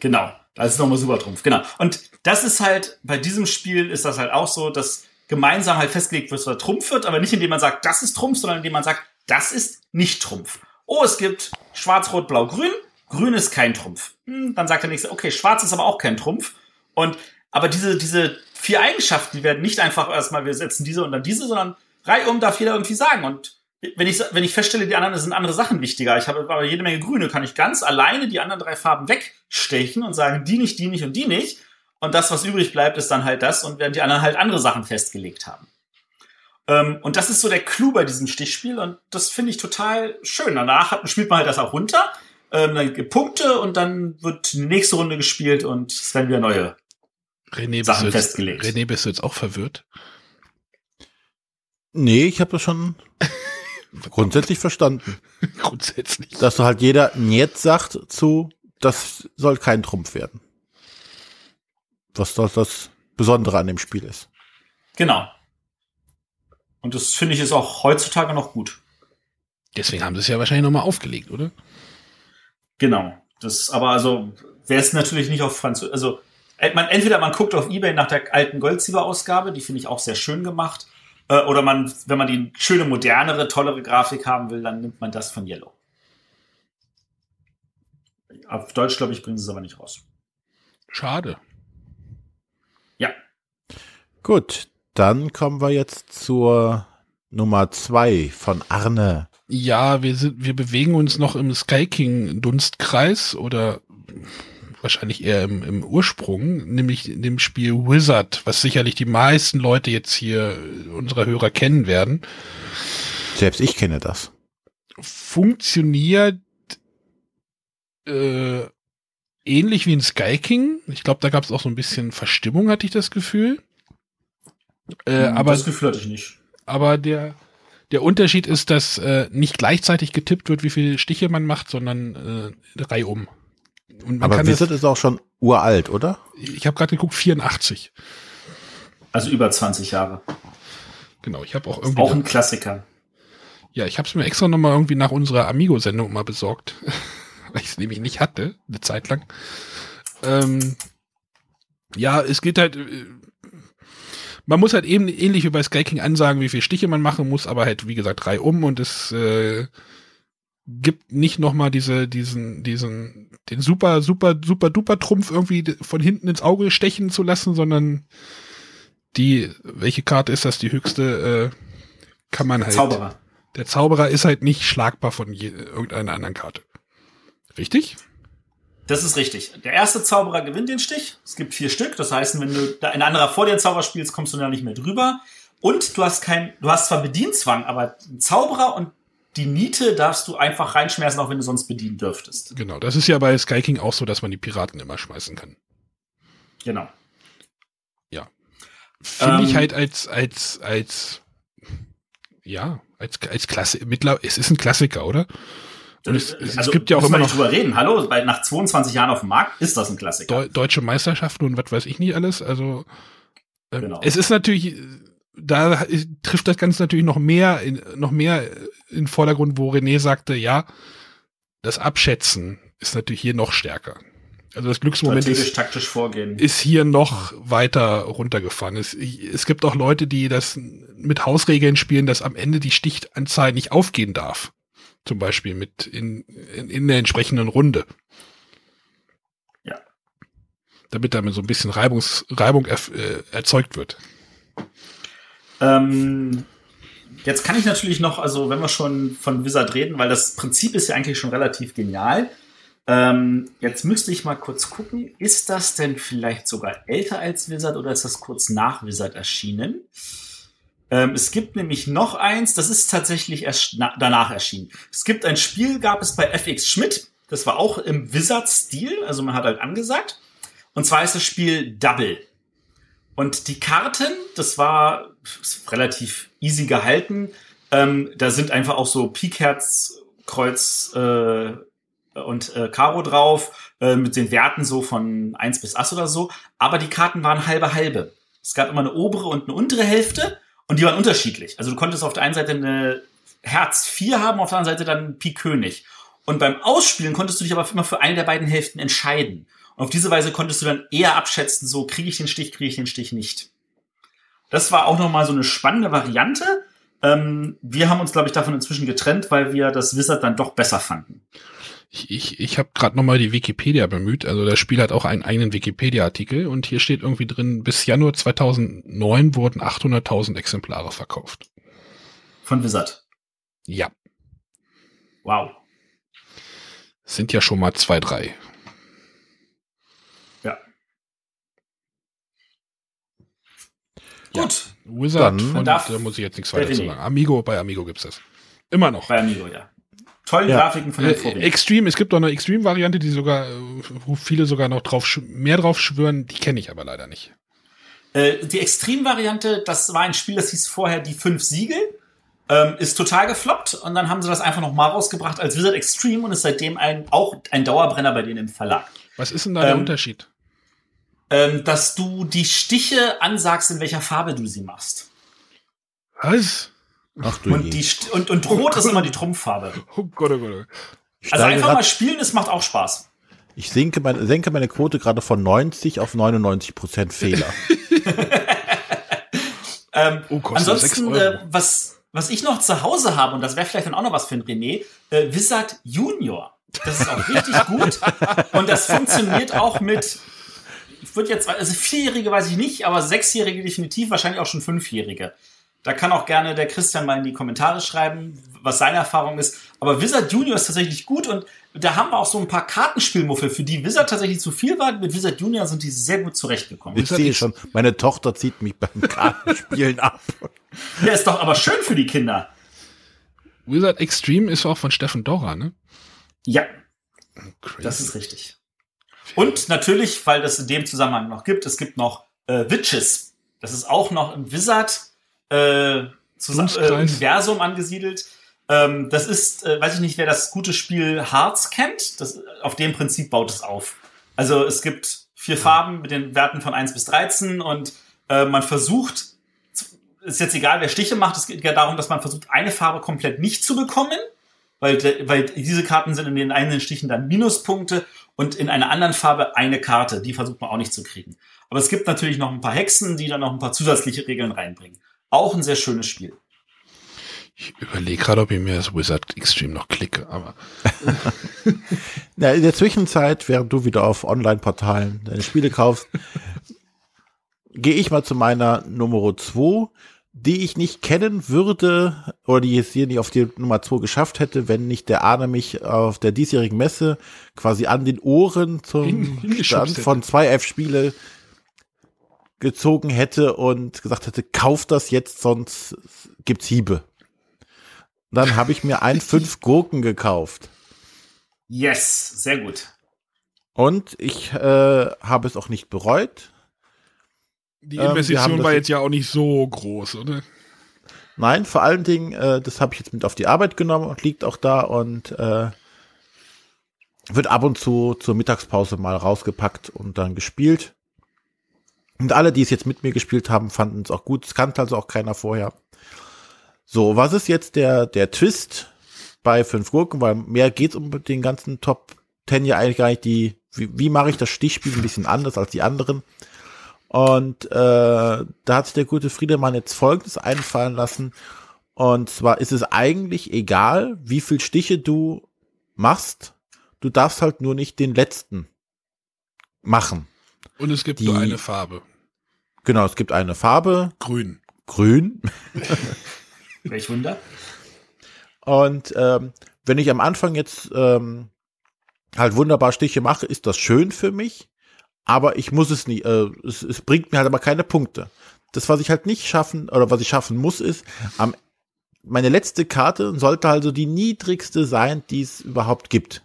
C: Genau. Das ist nochmal super Trumpf, genau. Und das ist halt, bei diesem Spiel ist das halt auch so, dass gemeinsam halt festgelegt wird, was Trumpf wird, aber nicht indem man sagt, das ist Trumpf, sondern indem man sagt, das ist nicht Trumpf. Oh, es gibt Schwarz, Rot, Blau, Grün. Grün ist kein Trumpf. Hm, dann sagt der nächste, okay, Schwarz ist aber auch kein Trumpf. Und aber diese, diese vier Eigenschaften, die werden nicht einfach erstmal, wir setzen diese und dann diese, sondern reihum darf jeder irgendwie sagen. Und wenn ich, wenn ich feststelle, die anderen sind andere Sachen wichtiger, ich habe aber jede Menge Grüne, kann ich ganz alleine die anderen drei Farben wegstechen und sagen, die nicht, die nicht und die nicht. Und das, was übrig bleibt, ist dann halt das und während die anderen halt andere Sachen festgelegt haben. Ähm, und das ist so der Clou bei diesem Stichspiel und das finde ich total schön. Danach hat, spielt man halt das auch runter, ähm, dann gibt Punkte und dann wird die nächste Runde gespielt und es werden wieder neue
B: René, Sachen jetzt, festgelegt. René, bist du jetzt auch verwirrt?
A: Nee, ich habe das schon Grundsätzlich verstanden.
B: Grundsätzlich.
A: Dass du halt jeder jetzt sagt zu, das soll kein Trumpf werden. Was das, das Besondere an dem Spiel ist.
C: Genau. Und das finde ich ist auch heutzutage noch gut.
B: Deswegen haben sie es ja wahrscheinlich nochmal aufgelegt, oder?
C: Genau. Das, aber also, wäre es natürlich nicht auf Französisch, also, man, entweder man guckt auf Ebay nach der alten Goldsieber-Ausgabe, die finde ich auch sehr schön gemacht, äh, oder man, wenn man die schöne, modernere, tollere Grafik haben will, dann nimmt man das von Yellow. Auf Deutsch, glaube ich, bringen sie es aber nicht raus.
B: Schade.
A: Gut, dann kommen wir jetzt zur Nummer zwei von Arne.
B: Ja, wir sind, wir bewegen uns noch im Sky King Dunstkreis oder wahrscheinlich eher im, im Ursprung, nämlich in dem Spiel Wizard, was sicherlich die meisten Leute jetzt hier unserer Hörer kennen werden.
A: Selbst ich kenne das.
B: Funktioniert äh, ähnlich wie in Sky King. Ich glaube, da gab es auch so ein bisschen Verstimmung, hatte ich das Gefühl.
C: Äh, hm, aber, das Gefühl hatte ich nicht.
B: Aber der, der Unterschied ist, dass äh, nicht gleichzeitig getippt wird, wie viele Stiche man macht, sondern äh, reihum.
A: Und man aber Wizard ist auch schon uralt, oder?
B: Ich habe gerade geguckt, 84.
C: Also über 20 Jahre.
B: Genau, ich habe auch irgendwie.
C: Auch ein Klassiker.
B: Ja, ich habe es mir extra nochmal irgendwie nach unserer Amigo-Sendung mal besorgt. weil ich es nämlich nicht hatte, eine Zeit lang. Ähm, ja, es geht halt, äh, man muss halt eben ähnlich wie bei Skyking ansagen, wie viele Stiche man machen muss, aber halt, wie gesagt, drei um und es äh, gibt nicht nochmal diese, diesen, diesen, den super, super, super duper Trumpf irgendwie von hinten ins Auge stechen zu lassen, sondern die, welche Karte ist das, die höchste, äh, kann man halt.
C: Zauberer.
B: Der Zauberer ist halt nicht schlagbar von je, irgendeiner anderen Karte. Richtig?
C: Das ist richtig. Der erste Zauberer gewinnt den Stich. Es gibt vier Stück. Das heißt, wenn du ein anderer vor dir Zauber spielst, kommst du da nicht mehr drüber. Und du hast kein, du hast zwar Bedienzwang, aber Zauberer und die Niete darfst du einfach reinschmeißen, auch wenn du sonst bedienen dürftest.
B: Genau, das ist ja bei Sky King auch so, dass man die Piraten immer schmeißen kann.
C: Genau.
B: Ja. Finde ähm, ich halt als, als, als, ja, als, als Klasse, mittlerweile, es ist ein Klassiker, oder?
C: Und es, es, also, gibt ja auch immer noch drüber reden. Hallo, weil nach 22 Jahren auf dem Markt ist das ein Klassiker.
B: Deu deutsche Meisterschaften und was weiß ich nicht alles. Also ähm, genau. es ist natürlich, da trifft das Ganze natürlich noch mehr in, noch mehr in Vordergrund, wo René sagte, ja, das Abschätzen ist natürlich hier noch stärker. Also das Glücksmoment ist,
C: taktisch vorgehen.
B: ist hier noch weiter runtergefahren. Es, es gibt auch Leute, die das mit Hausregeln spielen, dass am Ende die Stichanzahl nicht aufgehen darf zum Beispiel mit in, in, in der entsprechenden Runde.
C: Ja.
B: Damit damit so ein bisschen Reibungs, Reibung er, äh, erzeugt wird.
C: Ähm, jetzt kann ich natürlich noch, also wenn wir schon von Wizard reden, weil das Prinzip ist ja eigentlich schon relativ genial. Ähm, jetzt müsste ich mal kurz gucken, ist das denn vielleicht sogar älter als Wizard oder ist das kurz nach Wizard erschienen? Ähm, es gibt nämlich noch eins, das ist tatsächlich erst danach erschienen. Es gibt ein Spiel, gab es bei FX Schmidt, das war auch im Wizard-Stil, also man hat halt angesagt. Und zwar ist das Spiel Double. Und die Karten, das war relativ easy gehalten. Ähm, da sind einfach auch so Pikherz, Kreuz äh, und äh, Karo drauf, äh, mit den Werten so von eins bis Ass oder so. Aber die Karten waren halbe halbe. Es gab immer eine obere und eine untere Hälfte. Und die waren unterschiedlich. Also du konntest auf der einen Seite eine Herz 4 haben, auf der anderen Seite dann Pik König. Und beim Ausspielen konntest du dich aber immer für eine der beiden Hälften entscheiden. Und auf diese Weise konntest du dann eher abschätzen, so kriege ich den Stich, kriege ich den Stich nicht. Das war auch nochmal so eine spannende Variante. Ähm, wir haben uns, glaube ich, davon inzwischen getrennt, weil wir das Wizard dann doch besser fanden.
B: Ich, ich, ich habe gerade nochmal die Wikipedia bemüht. Also das Spiel hat auch einen eigenen Wikipedia-Artikel und hier steht irgendwie drin, bis Januar 2009 wurden 800.000 Exemplare verkauft.
C: Von Wizard?
B: Ja.
C: Wow.
B: Sind ja schon mal zwei, drei.
C: Ja.
B: Gut. Wizard,
C: von, da
B: muss ich jetzt nichts weiter zu sagen. Amigo, bei Amigo gibt's das. Immer noch.
C: Bei Amigo, ja tollen ja. Grafiken von den
B: äh, Extreme, es gibt auch eine Extreme-Variante, die sogar, wo viele sogar noch drauf, mehr drauf schwören, die kenne ich aber leider nicht.
C: Äh, die Extreme-Variante, das war ein Spiel, das hieß vorher die fünf Siegel, ähm, ist total gefloppt und dann haben sie das einfach noch mal rausgebracht als Wizard Extreme und ist seitdem ein, auch ein Dauerbrenner bei denen im Verlag.
B: Was ist denn da der ähm, Unterschied?
C: Ähm, dass du die Stiche ansagst, in welcher Farbe du sie machst.
B: Was?
C: Ach du und, die, und, und Rot ist immer die Trumpffarbe.
B: Oh Gott, oh Gott.
C: Also einfach mal spielen, es macht auch Spaß.
A: Ich senke meine, senke meine Quote gerade von 90 auf 99 Prozent Fehler.
C: ähm, oh, ansonsten, äh, was, was ich noch zu Hause habe, und das wäre vielleicht dann auch noch was für ein René, äh, Wizard Junior. Das ist auch richtig gut. Und das funktioniert auch mit, ich würde jetzt, also Vierjährige weiß ich nicht, aber Sechsjährige definitiv, wahrscheinlich auch schon Fünfjährige. Da kann auch gerne der Christian mal in die Kommentare schreiben, was seine Erfahrung ist. Aber Wizard Junior ist tatsächlich gut und da haben wir auch so ein paar Kartenspielmuffel, für die Wizard tatsächlich zu viel war. Mit Wizard Junior sind die sehr gut zurechtgekommen.
A: Ich sehe schon, meine Tochter zieht mich beim Kartenspielen ab.
C: Ja, ist doch aber schön für die Kinder.
B: Wizard Extreme ist auch von Steffen Dorra, ne?
C: Ja,
B: Crazy.
C: das ist richtig. Und natürlich, weil das in dem Zusammenhang noch gibt, es gibt noch äh, Witches. Das ist auch noch im Wizard äh, zusammen, äh. Universum angesiedelt. Ähm, das ist, äh, weiß ich nicht, wer das gute Spiel Hearts kennt. Das, auf dem Prinzip baut es auf. Also es gibt vier Farben mit den Werten von 1 bis 13 und äh, man versucht, ist jetzt egal, wer Stiche macht, es geht ja darum, dass man versucht, eine Farbe komplett nicht zu bekommen, weil, weil diese Karten sind in den einzelnen Stichen dann Minuspunkte und in einer anderen Farbe eine Karte, die versucht man auch nicht zu kriegen. Aber es gibt natürlich noch ein paar Hexen, die dann noch ein paar zusätzliche Regeln reinbringen. Auch ein sehr schönes Spiel.
B: Ich überlege gerade, ob ich mir das Wizard Extreme noch klicke, aber
A: Ja, in der Zwischenzeit, während du wieder auf Online-Portalen deine Spiele kaufst, gehe ich mal zu meiner Nummer 2, die ich nicht kennen würde oder die jetzt hier nicht auf die Nummer 2 geschafft hätte, wenn nicht der Arne mich auf der diesjährigen Messe quasi an den Ohren zum Stand von 2F-Spiele gezogen hätte und gesagt hätte, kauf das jetzt, sonst gibt's Hiebe. Dann habe ich mir ein fünf Gurken gekauft.
C: Yes, sehr gut.
A: Und ich äh, habe es auch nicht bereut.
B: die
A: Ähm,
B: Investition
A: das
B: war
A: jetzt-
B: jetzt ja auch nicht so groß, oder?
A: Nein, vor allen Dingen, äh, das habe ich jetzt mit auf die Arbeit genommen und liegt auch da und äh, wird ab und zu zur Mittagspause mal rausgepackt und dann gespielt. Und alle, die es jetzt mit mir gespielt haben, fanden es auch gut. Es kannte also auch keiner vorher. So, was ist jetzt der, der Twist bei fünf Gurken? Weil mehr geht's um den ganzen Top Ten ja eigentlich gar nicht. Die, wie, wie mache ich das Stichspiel ein bisschen anders als die anderen? Und äh, da hat sich der gute Friedemann jetzt Folgendes einfallen lassen. Und zwar ist es eigentlich egal, wie viel Stiche du machst. Du darfst halt nur nicht den letzten machen.
B: Und es gibt
A: Die-
B: nur eine Farbe.
A: Genau, es gibt eine Farbe,
B: Grün.
A: grün.
C: Welch Wunder.
A: Und ähm, wenn ich am Anfang jetzt ähm, halt wunderbar Stiche mache, ist das schön für mich. Aber ich muss es nicht. Äh, es, es bringt mir halt aber keine Punkte. Das, was ich halt nicht schaffen oder was ich schaffen muss, ist, am, meine letzte Karte sollte also die niedrigste sein, die es überhaupt gibt.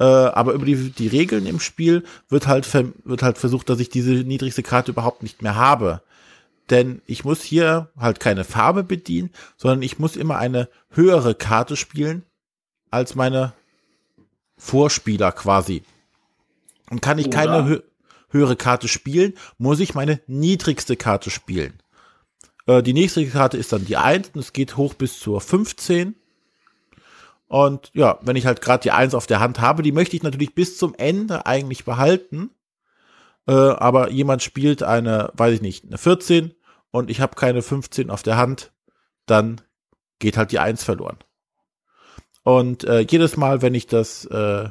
A: Äh, aber über die, die Regeln im Spiel wird halt, wird halt versucht, dass ich diese niedrigste Karte überhaupt nicht mehr habe. Denn ich muss hier halt keine Farbe bedienen, sondern ich muss immer eine höhere Karte spielen als meine Vorspieler quasi. Und kann ich
C: Oder-
A: keine hö höhere Karte spielen, muss ich meine niedrigste Karte spielen. Äh, die nächste Karte ist dann die 1 und es geht hoch bis zur 15. Und ja, wenn ich halt gerade die 1 auf der Hand habe, die möchte ich natürlich bis zum Ende eigentlich behalten. Äh, aber jemand spielt eine, weiß ich nicht, eine 14 und ich habe keine 15 auf der Hand, dann geht halt die 1 verloren. Und äh, jedes Mal, wenn ich das äh,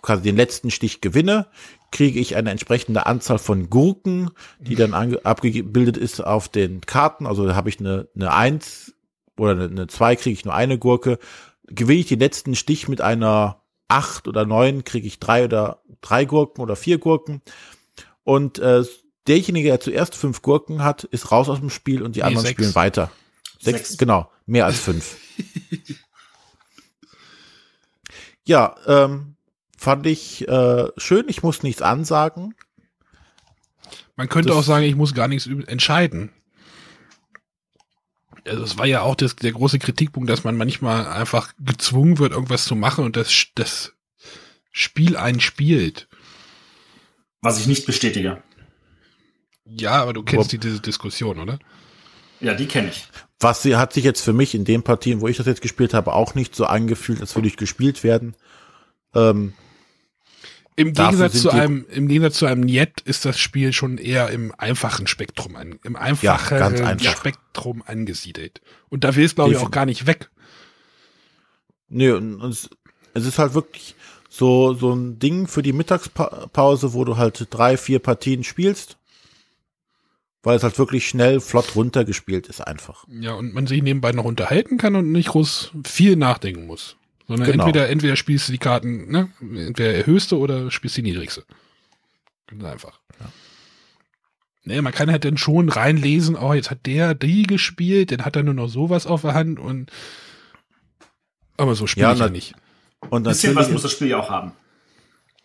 A: quasi den letzten Stich gewinne, kriege ich eine entsprechende Anzahl von Gurken, die dann abgebildet ist auf den Karten. Also da habe ich eine, eine 1 oder eine 2 kriege ich nur eine Gurke. Gewinne ich den letzten Stich mit einer 8 oder 9, kriege ich drei oder drei Gurken oder vier Gurken. Und äh, derjenige, der zuerst fünf Gurken hat, ist raus aus dem Spiel und die
B: Nee,
A: anderen
B: sechs.
A: spielen weiter. Sechs,
C: Sechs.
A: genau, mehr als fünf. ja, ähm, fand ich äh, schön. Ich muss nichts ansagen.
B: Man könnte
A: Das-
B: auch sagen, ich muss gar nichts entscheiden. Also es war ja auch das, der große Kritikpunkt, dass man manchmal einfach gezwungen wird, irgendwas zu machen und das, das Spiel einspielt.
C: Was ich nicht bestätige.
B: Ja, aber du kennst
A: Wo-
B: die, diese Diskussion, oder?
C: Ja, die kenne ich.
A: Was sie hat sich jetzt für mich in den Partien, wo ich das jetzt gespielt habe, auch nicht so angefühlt, als würde ich gespielt werden. Ähm,
B: Im Gegensatz zu einem, im Gegensatz zu einem Niet ist das Spiel schon eher im einfachen Spektrum an, im einfacheren
A: ganz einfach.
B: Spektrum angesiedelt. Und da will es, glaube ich, auch gar nicht weg.
A: nee, und, und es, es ist halt wirklich so, so ein Ding für die Mittagspause, wo du halt drei, vier Partien spielst. weil es halt wirklich schnell, flott runtergespielt ist einfach.
B: Ja, und man sich nebenbei noch unterhalten kann und nicht groß viel nachdenken muss. Sondern
A: Genau.
B: entweder, entweder spielst du die Karten, ne, entweder der höchste oder spielst die niedrigste. Ganz einfach. Nee, man kann halt dann schon reinlesen, oh, jetzt hat der die gespielt, dann hat er nur noch sowas auf der Hand und aber so spiele
A: Ja,
B: ja nicht.
A: Und
C: Ein bisschen was muss das Spiel ja auch haben.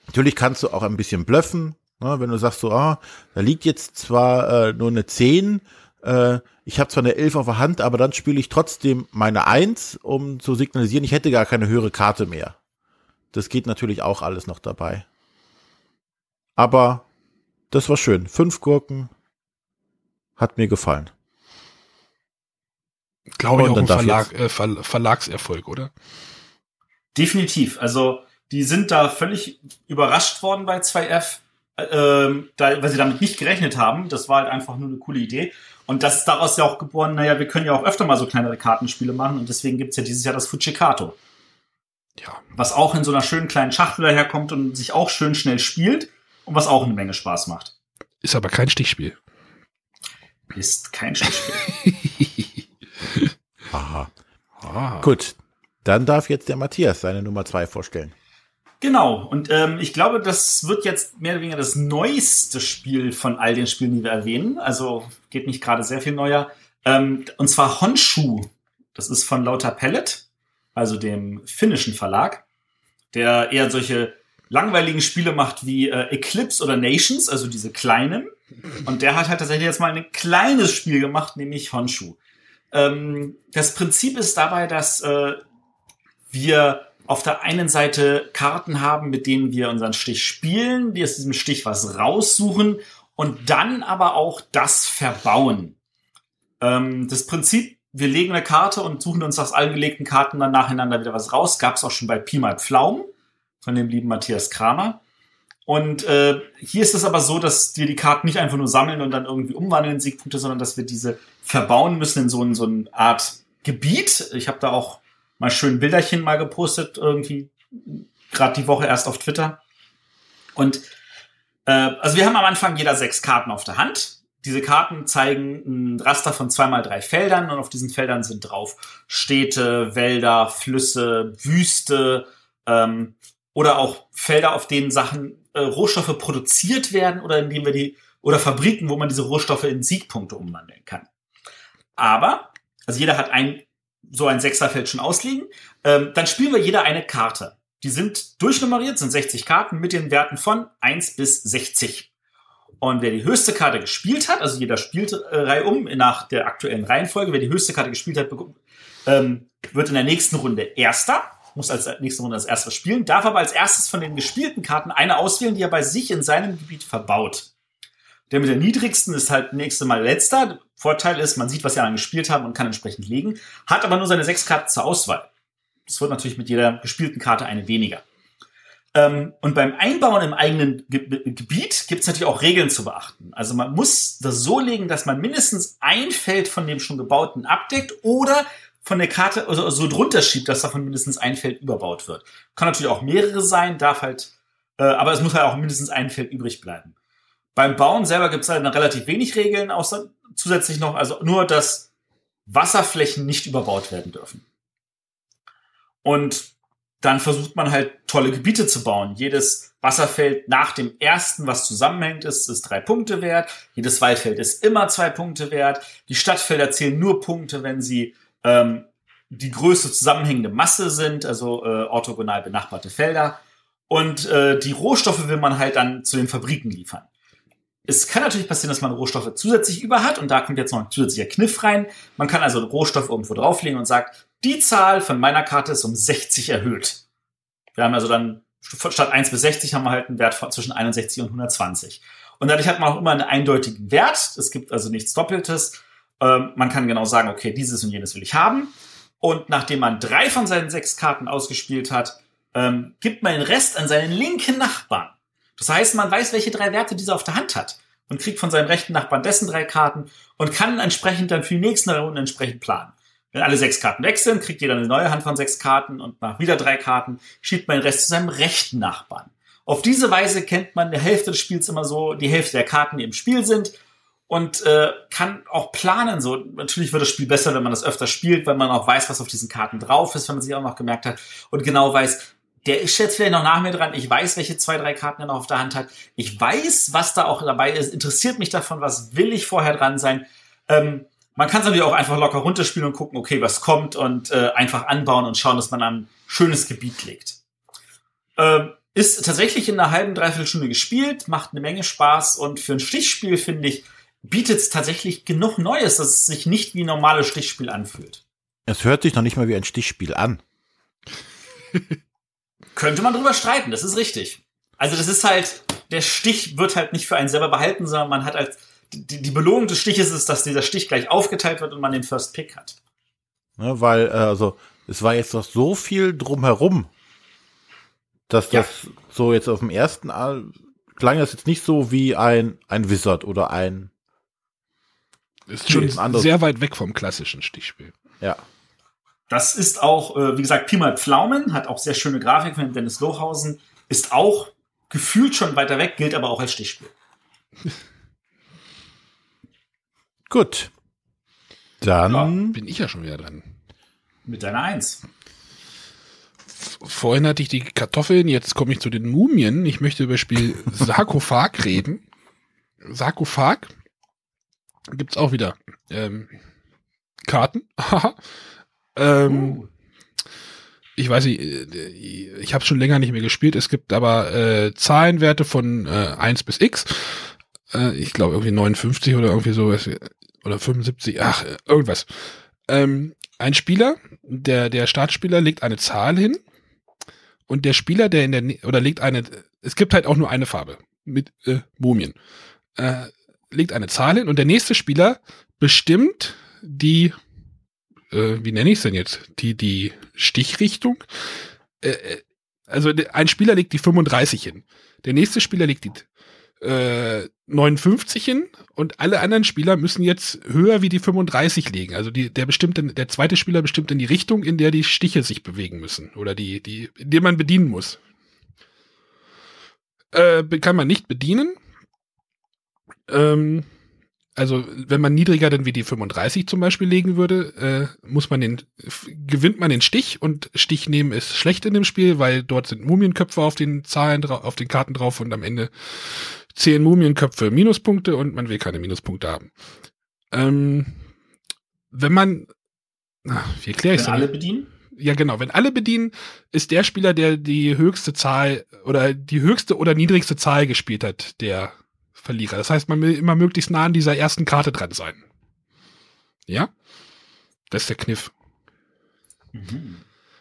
A: natürlich kannst du auch ein bisschen blöffen, ne, wenn du sagst so, ah, da liegt jetzt zwar äh, nur eine 10, äh, ich habe zwar eine 11 auf der Hand, aber dann spiele ich trotzdem meine 1, um zu signalisieren, ich hätte gar keine höhere Karte mehr. Das geht natürlich auch alles noch dabei. Aber das war schön. Fünf Gurken hat mir gefallen.
B: Glaube ich auch ein Verlag, äh, Ver Verlagserfolg, oder?
C: Definitiv. Also die sind da völlig überrascht worden bei 2F, äh, ähm, da, weil sie damit nicht gerechnet haben. Das war halt einfach nur eine coole Idee. Und das ist daraus ja auch geboren, naja, wir können ja auch öfter mal so kleinere Kartenspiele machen und deswegen gibt's ja dieses Jahr das Fujikato,
B: Ja.
C: was auch in so einer schönen kleinen Schachtel daherkommt und sich auch schön schnell spielt und was auch eine Menge Spaß macht.
B: Ist aber kein Stichspiel.
C: Ist kein Stichspiel.
A: Aha.
B: Ah.
A: Gut. Dann darf jetzt der Matthias seine Nummer zwei vorstellen.
C: Genau, und ähm, ich glaube, das wird jetzt mehr oder weniger das neueste Spiel von all den Spielen, die wir erwähnen. Also geht nicht gerade sehr viel neuer. Ähm, und zwar Honshu. Das ist von Lauter Pellet, also dem finnischen Verlag, der eher solche langweiligen Spiele macht wie äh, Eclipse oder Nations, also diese kleinen. Und der hat halt tatsächlich jetzt mal ein kleines Spiel gemacht, nämlich Honshu. Ähm, das Prinzip ist dabei, dass äh, wir auf der einen Seite Karten haben, mit denen wir unseren Stich spielen, die aus diesem Stich was raussuchen und dann aber auch das verbauen. Ähm, das Prinzip, wir legen eine Karte und suchen uns aus allen gelegten Karten dann nacheinander wieder was raus. Gab es auch schon bei Pi mal Pflaumen von dem lieben Matthias Kramer. Und äh, hier ist es aber so, dass wir die Karten nicht einfach nur sammeln und dann irgendwie umwandeln in Siegpunkte, sondern dass wir diese verbauen müssen in so, ein, so eine Art Gebiet. Ich habe da auch mal schön Bilderchen mal gepostet, irgendwie gerade die Woche erst auf Twitter. Und äh, also wir haben am Anfang jeder sechs Karten auf der Hand. Diese Karten zeigen ein Raster von zweimal drei Feldern und auf diesen Feldern sind drauf Städte, Wälder, Flüsse, Wüste ähm, oder auch Felder, auf denen Sachen äh, Rohstoffe produziert werden oder indem wir die oder Fabriken, wo man diese Rohstoffe in Siegpunkte umwandeln kann. Aber also jeder hat ein so ein Sechserfeld schon ausliegen. Ähm, dann spielen wir jeder eine Karte. Die sind durchnummeriert, sind 60 Karten mit den Werten von 1 bis 60. Und wer die höchste Karte gespielt hat, also jeder spielt äh, Reihe um nach der aktuellen Reihenfolge, wer die höchste Karte gespielt hat, ähm, wird in der nächsten Runde Erster, muss als nächste Runde als erstes spielen, darf aber als erstes von den gespielten Karten eine auswählen, die er bei sich in seinem Gebiet verbaut. Der mit der niedrigsten ist halt nächste Mal letzter. Vorteil ist, man sieht, was die anderen gespielt haben und kann entsprechend legen, hat aber nur seine sechs Karten zur Auswahl. Das wird natürlich mit jeder gespielten Karte eine weniger. Ähm, und beim Einbauen im eigenen Ge Gebiet gibt es natürlich auch Regeln zu beachten. Also man muss das so legen, dass man mindestens ein Feld von dem schon gebauten abdeckt oder von der Karte also so drunter schiebt, dass davon mindestens ein Feld überbaut wird. Kann natürlich auch mehrere sein, darf halt, äh, aber es muss halt auch mindestens ein Feld übrig bleiben. Beim Bauen selber gibt es halt relativ wenig Regeln, außer zusätzlich noch, also nur, dass Wasserflächen nicht überbaut werden dürfen. Und dann versucht man halt tolle Gebiete zu bauen. Jedes Wasserfeld nach dem ersten, was zusammenhängt, ist, ist drei Punkte wert. Jedes Waldfeld ist immer zwei Punkte wert. Die Stadtfelder zählen nur Punkte, wenn sie ähm, die größte zusammenhängende Masse sind, also äh, orthogonal benachbarte Felder. Und äh, die Rohstoffe will man halt dann zu den Fabriken liefern. Es kann natürlich passieren, dass man Rohstoffe zusätzlich über hat und da kommt jetzt noch ein zusätzlicher Kniff rein. Man kann also Rohstoff irgendwo drauflegen und sagt, die Zahl von meiner Karte ist um 60 erhöht. Wir haben also dann statt 1 bis 60 haben wir halt einen Wert von zwischen 61 und 120. Und dadurch hat man auch immer einen eindeutigen Wert. Es gibt also nichts Doppeltes. Ähm, man kann genau sagen, okay, dieses und jenes will ich haben. Und nachdem man drei von seinen sechs Karten ausgespielt hat, ähm, gibt man den Rest an seinen linken Nachbarn. Das heißt, man weiß, welche drei Werte dieser auf der Hand hat und kriegt von seinem rechten Nachbarn dessen drei Karten und kann entsprechend dann für die nächsten Runden entsprechend planen. Wenn alle sechs Karten wechseln, kriegt jeder eine neue Hand von sechs Karten und nach wieder drei Karten schiebt man den Rest zu seinem rechten Nachbarn. Auf diese Weise kennt man der Hälfte des Spiels immer so die Hälfte der Karten, die im Spiel sind und äh, kann auch planen. So natürlich wird das Spiel besser, wenn man das öfter spielt, weil man auch weiß, was auf diesen Karten drauf ist, wenn man sich auch noch gemerkt hat und genau weiß, der ist jetzt vielleicht noch nach mir dran. Ich weiß, welche zwei, drei Karten er noch auf der Hand hat. Ich weiß, was da auch dabei ist. Interessiert mich davon, was will ich vorher dran sein. Ähm, man kann es natürlich auch einfach locker runterspielen und gucken, okay, was kommt und äh, einfach anbauen und schauen, dass man ein schönes Gebiet legt. Ähm, ist tatsächlich in einer halben, dreiviertel Stunde gespielt, macht eine Menge Spaß und für ein Stichspiel, finde ich, bietet es tatsächlich genug Neues, dass es sich nicht wie ein normales Stichspiel anfühlt.
A: Es hört sich noch nicht mal wie ein Stichspiel an.
C: Könnte man drüber streiten, das ist richtig. Also das ist halt, der Stich wird halt nicht für einen selber behalten, sondern man hat als die, die Belohnung des Stiches ist, dass dieser Stich gleich aufgeteilt wird und man den First Pick hat.
A: Ne, weil, äh, also, es war jetzt noch so viel drumherum, dass das ja. so jetzt auf dem ersten Al klang das jetzt nicht so wie ein, ein Wizard oder ein.
B: Ist schon sehr weit weg vom klassischen Stichspiel.
A: Ja.
C: Das ist auch, äh, wie gesagt, Pi mal Pflaumen, hat auch sehr schöne Grafik von Dennis Lohausen, ist auch gefühlt schon weiter weg, gilt aber auch als Stichspiel.
A: Gut. Dann ja.
B: bin ich ja schon wieder dran.
C: Mit deiner Eins.
B: Vorhin hatte ich die Kartoffeln, jetzt komme ich zu den Mumien. Ich möchte über das Spiel Sarkophag reden. Sarkophag gibt's auch wieder ähm, Karten. ähm, uh. Ich weiß nicht, äh, ich habe schon länger nicht mehr gespielt. Es gibt aber äh, Zahlenwerte von äh, 1 bis x. Äh, ich glaube irgendwie 59 oder irgendwie sowas oder 75, ach, irgendwas. Ähm, ein Spieler, der, der Startspieler legt eine Zahl hin und der Spieler, der in der, oder legt eine, es gibt halt auch nur eine Farbe mit äh, Mumien, äh, legt eine Zahl hin und der nächste Spieler bestimmt die, äh, wie nenne ich es denn jetzt, die, die Stichrichtung. Äh, äh also ein Spieler legt die 35 hin. Der nächste Spieler legt die äh, 59 hin und alle anderen Spieler müssen jetzt höher wie die 35 legen. Also die, der bestimmte, der zweite Spieler bestimmt in die Richtung, in der die Stiche sich bewegen müssen oder die, die, in der man bedienen muss. Äh, kann man nicht bedienen. Ähm, also wenn man niedriger denn wie die 35 zum Beispiel legen würde, äh, muss man den, gewinnt man den Stich und Stich nehmen ist schlecht in dem Spiel, weil dort sind Mumienköpfe auf den Zahlen, auf den Karten drauf und am Ende zehn Mumienköpfe Minuspunkte und man will keine Minuspunkte haben. Ähm, wenn man, ach, wie erkläre ich
C: es? Wenn alle bedienen?
B: Ja, genau. Wenn alle bedienen, ist der Spieler, der die höchste Zahl oder die höchste oder niedrigste Zahl gespielt hat, der Verlierer. Das heißt, man will immer möglichst nah an dieser ersten Karte dran sein. Ja? Das ist der Kniff. Mhm.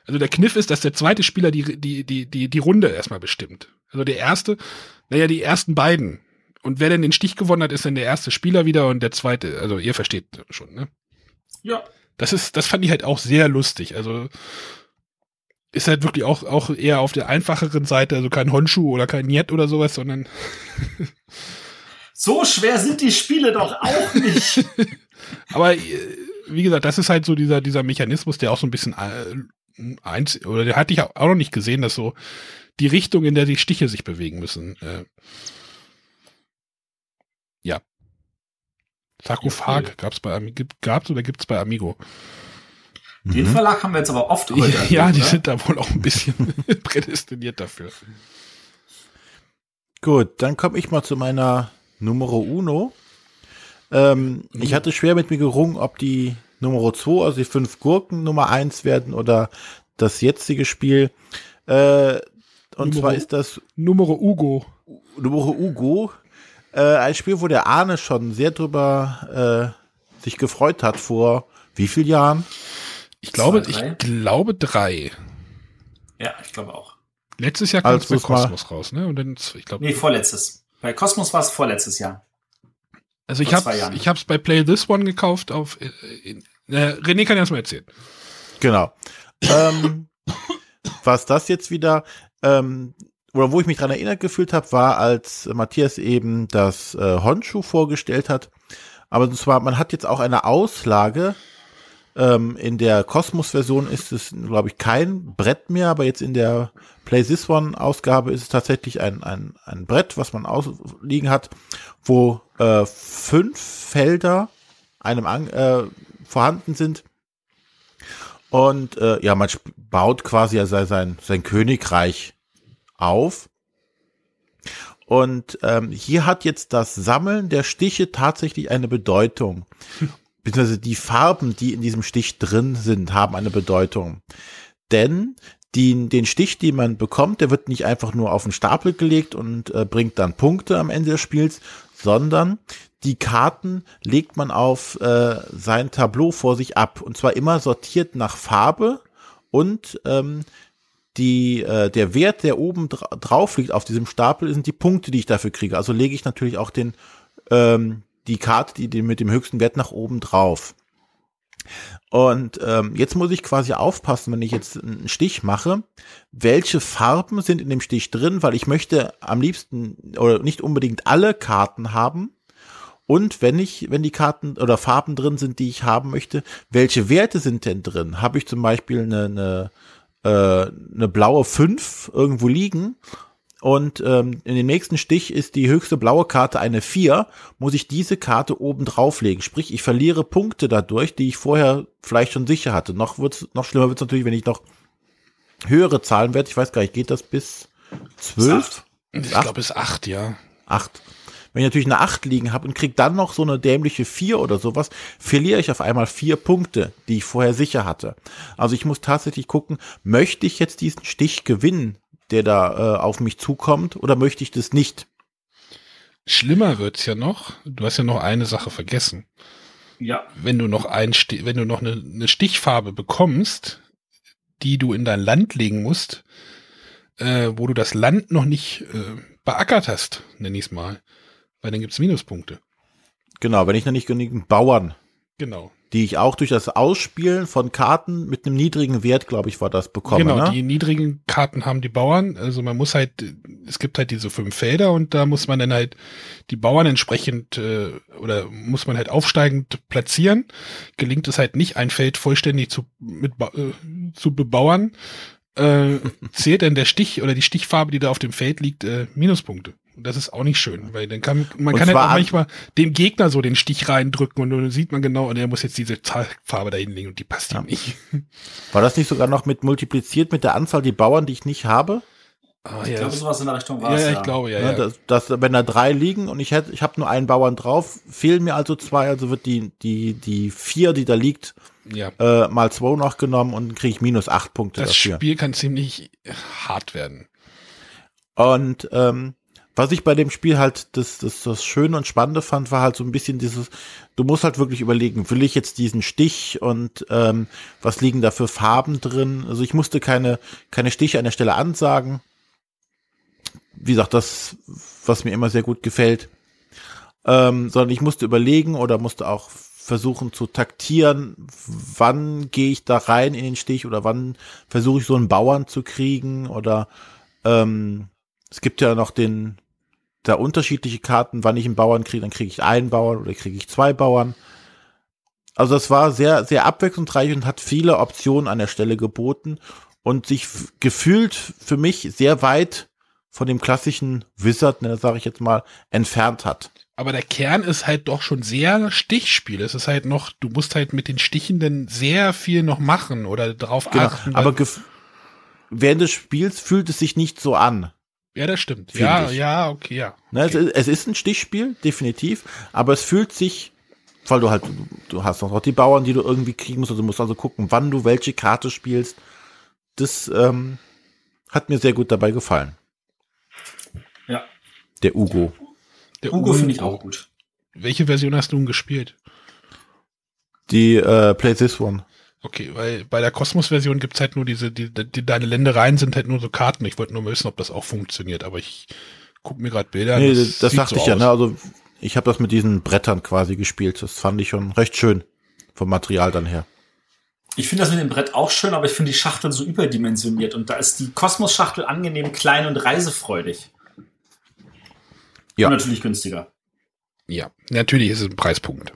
B: Also der Kniff ist, dass der zweite Spieler die, die, die, die, die Runde erstmal bestimmt. Also der erste, naja, die ersten beiden. Und wer denn den Stich gewonnen hat, ist dann der erste Spieler wieder und der zweite. Also ihr versteht schon, ne?
C: Ja.
B: Das ist, das fand ich halt auch sehr lustig. Also ist halt wirklich auch, auch eher auf der einfacheren Seite, also kein Honshu oder kein Niet oder sowas, sondern
C: So schwer sind die Spiele doch auch nicht.
B: Aber äh, wie gesagt, das ist halt so dieser, dieser Mechanismus, der auch so ein bisschen äh, eins, oder der hatte ich auch noch nicht gesehen, dass so die Richtung, in der die Stiche sich bewegen müssen. Äh, ja. Sarkophag okay. gab's bei gab's oder gibt's bei Amigo?
C: Den mhm. Verlag haben wir jetzt aber oft
B: heute. Ja, ja die oder? sind da wohl auch ein bisschen prädestiniert dafür.
A: Gut, dann komme ich mal zu meiner Numero Uno. Ähm, mhm. Ich hatte schwer mit mir gerungen, ob die Numero 2, also die fünf Gurken Nummer 1 werden oder das jetzige Spiel. Äh, und Numero, zwar ist das
B: Numero Ugo.
A: Numero Ugo. Äh, ein Spiel, wo der Arne schon sehr drüber äh, sich gefreut hat vor wie vielen Jahren?
B: Ich glaube, Zwei, ich glaube drei.
C: Ja, ich glaube auch.
B: Letztes Jahr kam es bei Kosmos raus, ne? Und dann,
C: ich glaube. Nee, vorletztes. Bei Cosmos war es vorletztes Jahr.
B: Also ich habe ich habe es bei Play This One gekauft auf äh, äh, René kann ja erst mal erzählen.
A: Genau. ähm, was das jetzt wieder ähm, oder wo ich mich dran erinnert gefühlt habe, war als Matthias eben das äh, Honshu vorgestellt hat. Aber zwar man hat jetzt auch eine Auslage Ähm, in der Cosmos-Version ist es, glaube ich, kein Brett mehr, aber jetzt in der Play This One-Ausgabe ist es tatsächlich ein, ein, ein Brett, was man ausliegen hat, wo äh, fünf Felder einem an, äh, vorhanden sind. Und äh, ja, man baut quasi sein, sein Königreich auf. Und ähm, hier hat jetzt das Sammeln der Stiche tatsächlich eine Bedeutung beziehungsweise die Farben, die in diesem Stich drin sind, haben eine Bedeutung. Denn die, den Stich, den man bekommt, der wird nicht einfach nur auf den Stapel gelegt und äh, bringt dann Punkte am Ende des Spiels, sondern die Karten legt man auf äh, sein Tableau vor sich ab. Und zwar immer sortiert nach Farbe und ähm, die, äh, der Wert, der oben dra drauf liegt auf diesem Stapel, sind die Punkte, die ich dafür kriege. Also lege ich natürlich auch den, ähm, die Karte, die, die mit dem höchsten Wert nach oben drauf. Und ähm, jetzt muss ich quasi aufpassen, wenn ich jetzt einen Stich mache, welche Farben sind in dem Stich drin, weil ich möchte am liebsten oder nicht unbedingt alle Karten haben. Und wenn ich, wenn die Karten oder Farben drin sind, die ich haben möchte, welche Werte sind denn drin? Habe ich zum Beispiel eine, eine, äh, eine blaue 5 irgendwo liegen und ähm, in dem nächsten Stich ist die höchste blaue Karte eine 4, muss ich diese Karte oben drauflegen. Sprich, ich verliere Punkte dadurch, die ich vorher vielleicht schon sicher hatte. Noch wird's, noch schlimmer wird's natürlich, wenn ich noch höhere Zahlen werde. Ich weiß gar nicht, geht das bis 12?
B: Ich glaube bis 8, ja.
A: 8. Wenn ich natürlich eine 8 liegen habe und krieg dann noch so eine dämliche 4 oder sowas, verliere ich auf einmal vier Punkte, die ich vorher sicher hatte. Also ich muss tatsächlich gucken, möchte ich jetzt diesen Stich gewinnen, der da äh, auf mich zukommt, oder möchte ich das nicht?
B: Schlimmer wird's ja noch. Du hast ja noch eine Sache vergessen.
C: Ja.
B: Wenn du noch ein, wenn du noch eine, eine Stichfarbe bekommst, die du in dein Land legen musst, äh, wo du das Land noch nicht äh, beackert hast, nenne ich es mal. Weil dann gibt's Minuspunkte.
A: Genau, wenn ich noch nicht genügend Bauern
B: Genau
A: die ich auch durch das Ausspielen von Karten mit einem niedrigen Wert, glaube ich, war das bekommen. Genau, ne?
B: die niedrigen Karten haben die Bauern. Also man muss halt, es gibt halt diese fünf Felder und da muss man dann halt die Bauern entsprechend äh, oder muss man halt aufsteigend platzieren. Gelingt es halt nicht, ein Feld vollständig zu, mit, äh, zu bebauern, äh, zählt dann der Stich oder die Stichfarbe, die da auf dem Feld liegt, äh, Minuspunkte. Und das ist auch nicht schön, weil dann kann man und kann halt auch manchmal dem Gegner so den Stich reindrücken und dann sieht man genau, und er muss jetzt diese Farbe da hinlegen und die passt ja. ihm nicht.
A: War das nicht sogar noch mit multipliziert mit der Anzahl die Bauern, die ich nicht habe?
C: Oh, ich ja, glaube, sowas in der Richtung war
B: ja, ja, ich glaube, ja.
A: ja.
B: ja.
A: Dass, dass, wenn da drei liegen und ich hätte, ich habe nur einen Bauern drauf, fehlen mir also zwei, also wird die, die, die vier, die da liegt, ja. äh, mal zwei noch genommen und kriege ich minus acht Punkte
B: das dafür. Das Spiel kann ziemlich hart werden.
A: Und ähm, was ich bei dem Spiel halt das, das, das Schöne und Spannende fand, war halt so ein bisschen dieses, du musst halt wirklich überlegen, will ich jetzt diesen Stich und ähm, was liegen da für Farben drin? Also ich musste keine, keine Stiche an der Stelle ansagen. Wie gesagt, das, was mir immer sehr gut gefällt. Ähm, sondern ich musste überlegen oder musste auch versuchen zu taktieren, wann gehe ich da rein in den Stich oder wann versuche ich so einen Bauern zu kriegen oder ähm, es gibt ja noch den da unterschiedliche Karten, wann ich einen Bauern kriege, dann kriege ich einen Bauern oder kriege ich zwei Bauern. Also das war sehr, sehr abwechslungsreich und hat viele Optionen an der Stelle geboten und sich gefühlt für mich sehr weit von dem klassischen Wizard, ne, sage ich jetzt mal, entfernt hat.
B: Aber der Kern ist halt doch schon sehr Stichspiel. Es ist halt noch, du musst halt mit den Stichen denn sehr viel noch machen oder drauf genau, achten.
A: Aber während des Spiels fühlt es sich nicht so an.
B: Ja, das stimmt. Ja, ich. ja, okay, ja.
A: Okay. Es, es, ist ein Stichspiel, definitiv, aber es fühlt sich, weil du halt, du, hast noch die Bauern, die du irgendwie kriegen musst, also du musst also gucken, wann du welche Karte spielst. Das ähm, hat mir sehr gut dabei gefallen.
C: Ja.
A: Der Ugo.
C: Der Ugo, Ugo finde ich auch gut.
B: Welche Version hast du denn gespielt?
A: Die äh, Play This One.
B: Okay, weil bei der Kosmos-Version gibt's halt nur diese, die, die, deine Ländereien sind halt nur so Karten. Ich wollte nur wissen, ob das auch funktioniert, aber ich gucke mir gerade Bilder an.
A: Nee, das, das dachte so ich ja, ne? Also ich habe das mit diesen Brettern quasi gespielt. Das fand ich schon recht schön vom Material dann her.
C: Ich finde das mit dem Brett auch schön, aber ich finde die Schachtel so überdimensioniert und da ist die Kosmos-Schachtel angenehm klein und reisefreudig. Ja. Und natürlich günstiger.
B: Ja, natürlich ist es ein Preispunkt.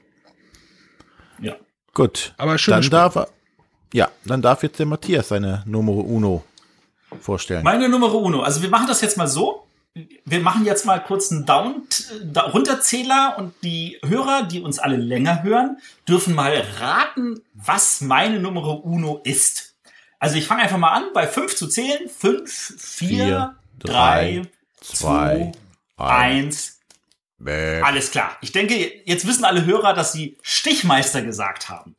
A: Gut.
B: Aber schön.
A: Dann darf er, ja, dann darf jetzt der Matthias seine Nummer Uno vorstellen.
C: Meine Nummer Uno. Also wir machen das jetzt mal so. Wir machen jetzt mal kurz einen Down, da, Runterzähler und die Hörer, die uns alle länger hören, dürfen mal raten, was meine Nummer Uno ist. Also ich fange einfach mal an, bei fünf zu zählen. Fünf, vier,
A: Vier,
C: drei,
A: drei, zwei,
C: zwei, eins.
A: Bäh.
C: Alles klar. Ich denke, jetzt wissen alle Hörer, dass sie Stichmeister gesagt haben.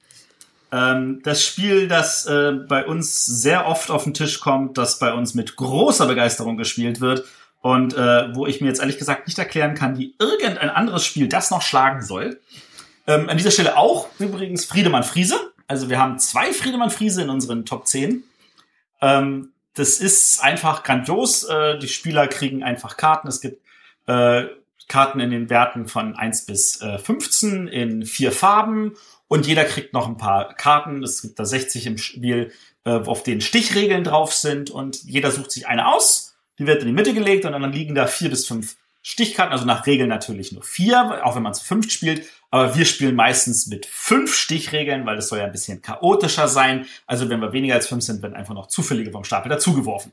C: Ähm, das Spiel, das äh, bei uns sehr oft auf den Tisch kommt, das bei uns mit großer Begeisterung gespielt wird und äh, wo ich mir jetzt ehrlich gesagt nicht erklären kann, wie irgendein anderes Spiel das noch schlagen soll. Ähm, an dieser Stelle auch übrigens Friedemann Friese. Also wir haben zwei Friedemann Friese in unseren Top 10. Ähm, das ist einfach grandios. Äh, die Spieler kriegen einfach Karten. Es gibt äh, Karten in den Werten von 1 bis äh, 15 in vier Farben und jeder kriegt noch ein paar Karten. Es gibt da 60 im Spiel, äh, auf denen Stichregeln drauf sind und jeder sucht sich eine aus. Die wird in die Mitte gelegt und dann liegen da vier bis fünf Stichkarten, also nach Regeln natürlich nur vier, auch wenn man zu fünft spielt. Aber wir spielen meistens mit fünf Stichregeln, weil das soll ja ein bisschen chaotischer sein. Also wenn wir weniger als fünf sind, werden einfach noch zufällige vom Stapel dazugeworfen.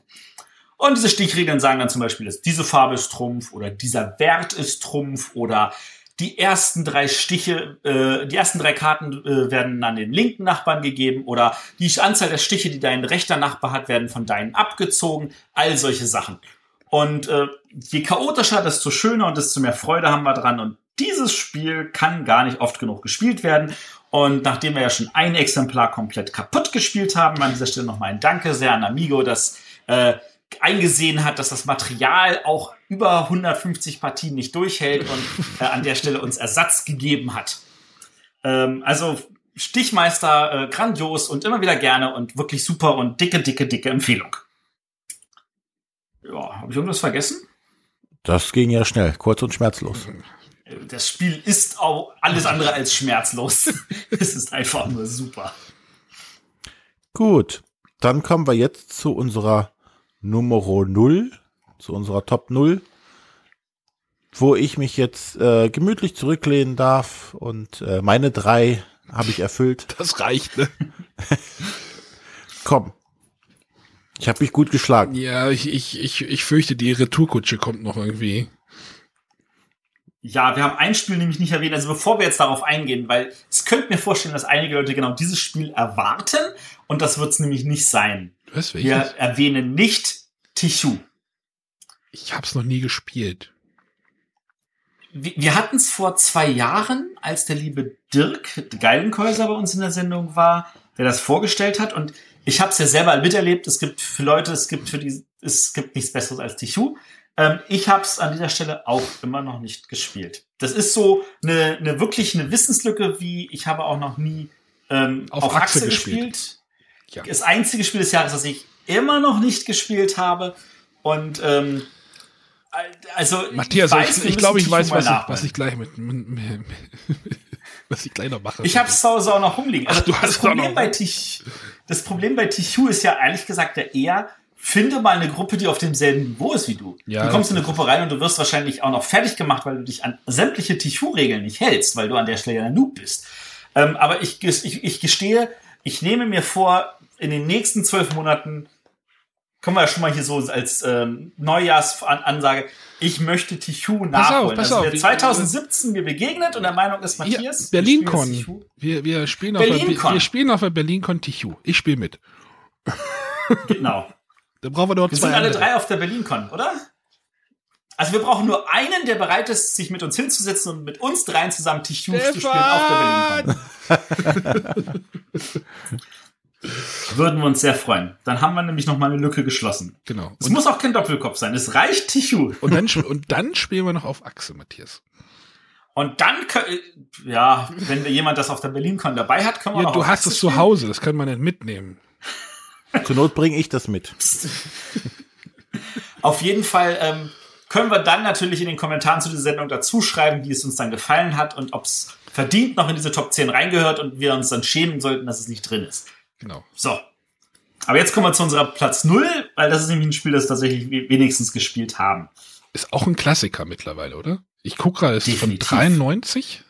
C: Und diese Stichregeln sagen dann zum Beispiel, dass diese Farbe ist Trumpf oder dieser Wert ist Trumpf oder die ersten drei Stiche, äh, die ersten drei Karten äh, werden an den linken Nachbarn gegeben oder die Anzahl der Stiche, die dein rechter Nachbar hat, werden von deinen abgezogen. All solche Sachen. Und äh, je chaotischer, desto schöner und desto mehr Freude haben wir dran. Und dieses Spiel kann gar nicht oft genug gespielt werden. Und nachdem wir ja schon ein Exemplar komplett kaputt gespielt haben, an dieser Stelle nochmal ein Danke sehr an Amigo, das äh, eingesehen hat, dass das Material auch über 150 Partien nicht durchhält und äh, an der Stelle uns Ersatz gegeben hat. Ähm, also Stichmeister, äh, grandios und immer wieder gerne und wirklich super und dicke, dicke, dicke Empfehlung. Ja, habe ich irgendwas vergessen?
A: Das ging ja schnell, kurz und schmerzlos.
C: Das Spiel ist auch alles andere als schmerzlos. es ist einfach nur super.
A: Gut, dann kommen wir jetzt zu unserer Nummer 0, zu unserer Top 0, wo ich mich jetzt äh, gemütlich zurücklehnen darf und äh, meine drei habe ich erfüllt.
B: Das reicht, ne?
A: Komm. Ich habe mich gut geschlagen.
B: Ja, ich, ich, ich, ich fürchte, die Retourkutsche kommt noch irgendwie.
C: Ja, wir haben ein Spiel nämlich nicht erwähnt, also bevor wir jetzt darauf eingehen, weil es könnte mir vorstellen, dass einige Leute genau dieses Spiel erwarten und das wird es nämlich nicht sein.
B: Was,
C: Wir
B: welches?
C: erwähnen nicht Tichu.
B: Ich hab's noch nie gespielt.
C: Wir, wir hatten es vor zwei Jahren, als der liebe Dirk Geilenkäuser bei uns in der Sendung war, der das vorgestellt hat und ich habe es ja selber miterlebt. Es gibt für Leute, es gibt für die, es gibt nichts Besseres als Tichu. Ähm, ich habe es an dieser Stelle auch immer noch nicht gespielt. Das ist so eine, eine wirklich eine Wissenslücke, wie ich habe auch noch nie ähm,
B: Auf
C: auf,
B: Achse
C: Achse
B: gespielt.
C: gespielt.
B: Ja.
C: Das einzige Spiel des Jahres, das ich immer noch nicht gespielt habe. Und ähm, also
B: Matthias,
C: weiß,
B: ich,
C: wir
B: ich glaube, ich weiß, was ich, was ich gleich mit, mit was ich gleich noch mache.
C: Ich habe es zu Hause auch noch rumliegen. Also
B: Ach, du
C: das,
B: hast
C: Problem
B: noch.
C: bei Tich, das Problem bei Tichu ist ja ehrlich gesagt ja eher, finde mal eine Gruppe, die auf demselben Niveau ist wie du.
B: Ja,
C: du kommst in eine Gruppe rein und du wirst wahrscheinlich auch noch fertig gemacht, weil du dich an sämtliche Tichu-Regeln nicht hältst, weil du an der Stelle ja ein Noob bist. Ähm, aber ich, ich, ich gestehe, ich nehme mir vor, in den nächsten zwölf Monaten, können wir ja schon mal hier so als ähm, Neujahrsansage, ich möchte Tichu nachholen.
B: pass
C: also
B: auf,
C: wer
B: wir-
C: 2017 mir begegnet und der Meinung ist,
B: Ja,
C: Matthias,
B: BerlinCon.
C: spielst Tichu.
B: Wir, wir spielen auf der,
C: BerlinCon.
B: wir spielen auf der BerlinCon Tichu. Ich spiele mit.
C: Genau.
B: Da brauchen wir noch
C: Wir
B: zwei
C: sind alle
B: andere.
C: drei auf der BerlinCon, oder? Also wir brauchen nur einen, der bereit ist, sich mit uns hinzusetzen und mit uns dreien zusammen Tichus zu spielen auf der BerlinCon. Würden wir uns sehr freuen. Dann haben wir nämlich noch mal eine Lücke geschlossen.
B: Genau.
C: Es
B: Und,
C: muss auch kein Doppelkopf sein. Es reicht Tichu.
B: und, dann, und dann spielen wir noch auf Achse, Matthias.
C: Und dann, äh, ja, wenn wir jemand das auf der BerlinCon dabei hat, können wir
B: Ja,
C: auch
B: du
C: auf
B: hast
C: Achse
B: es zu Hause, das kann man nicht mitnehmen.
A: Zur Not bringe ich das mit.
C: Auf jeden Fall ähm, können wir dann natürlich in den Kommentaren zu dieser Sendung dazu schreiben, wie es uns dann gefallen hat und ob es verdient noch in diese Top 10 reingehört und wir uns dann schämen sollten, dass es nicht drin ist.
B: Genau.
C: So. Aber jetzt kommen wir zu unserer Platz 0, weil das ist nämlich ein Spiel, das wir tatsächlich we- wenigstens gespielt haben.
B: Ist auch ein Klassiker mittlerweile, oder? Ich gucke gerade, es ist von
C: Definitiv.
B: 93.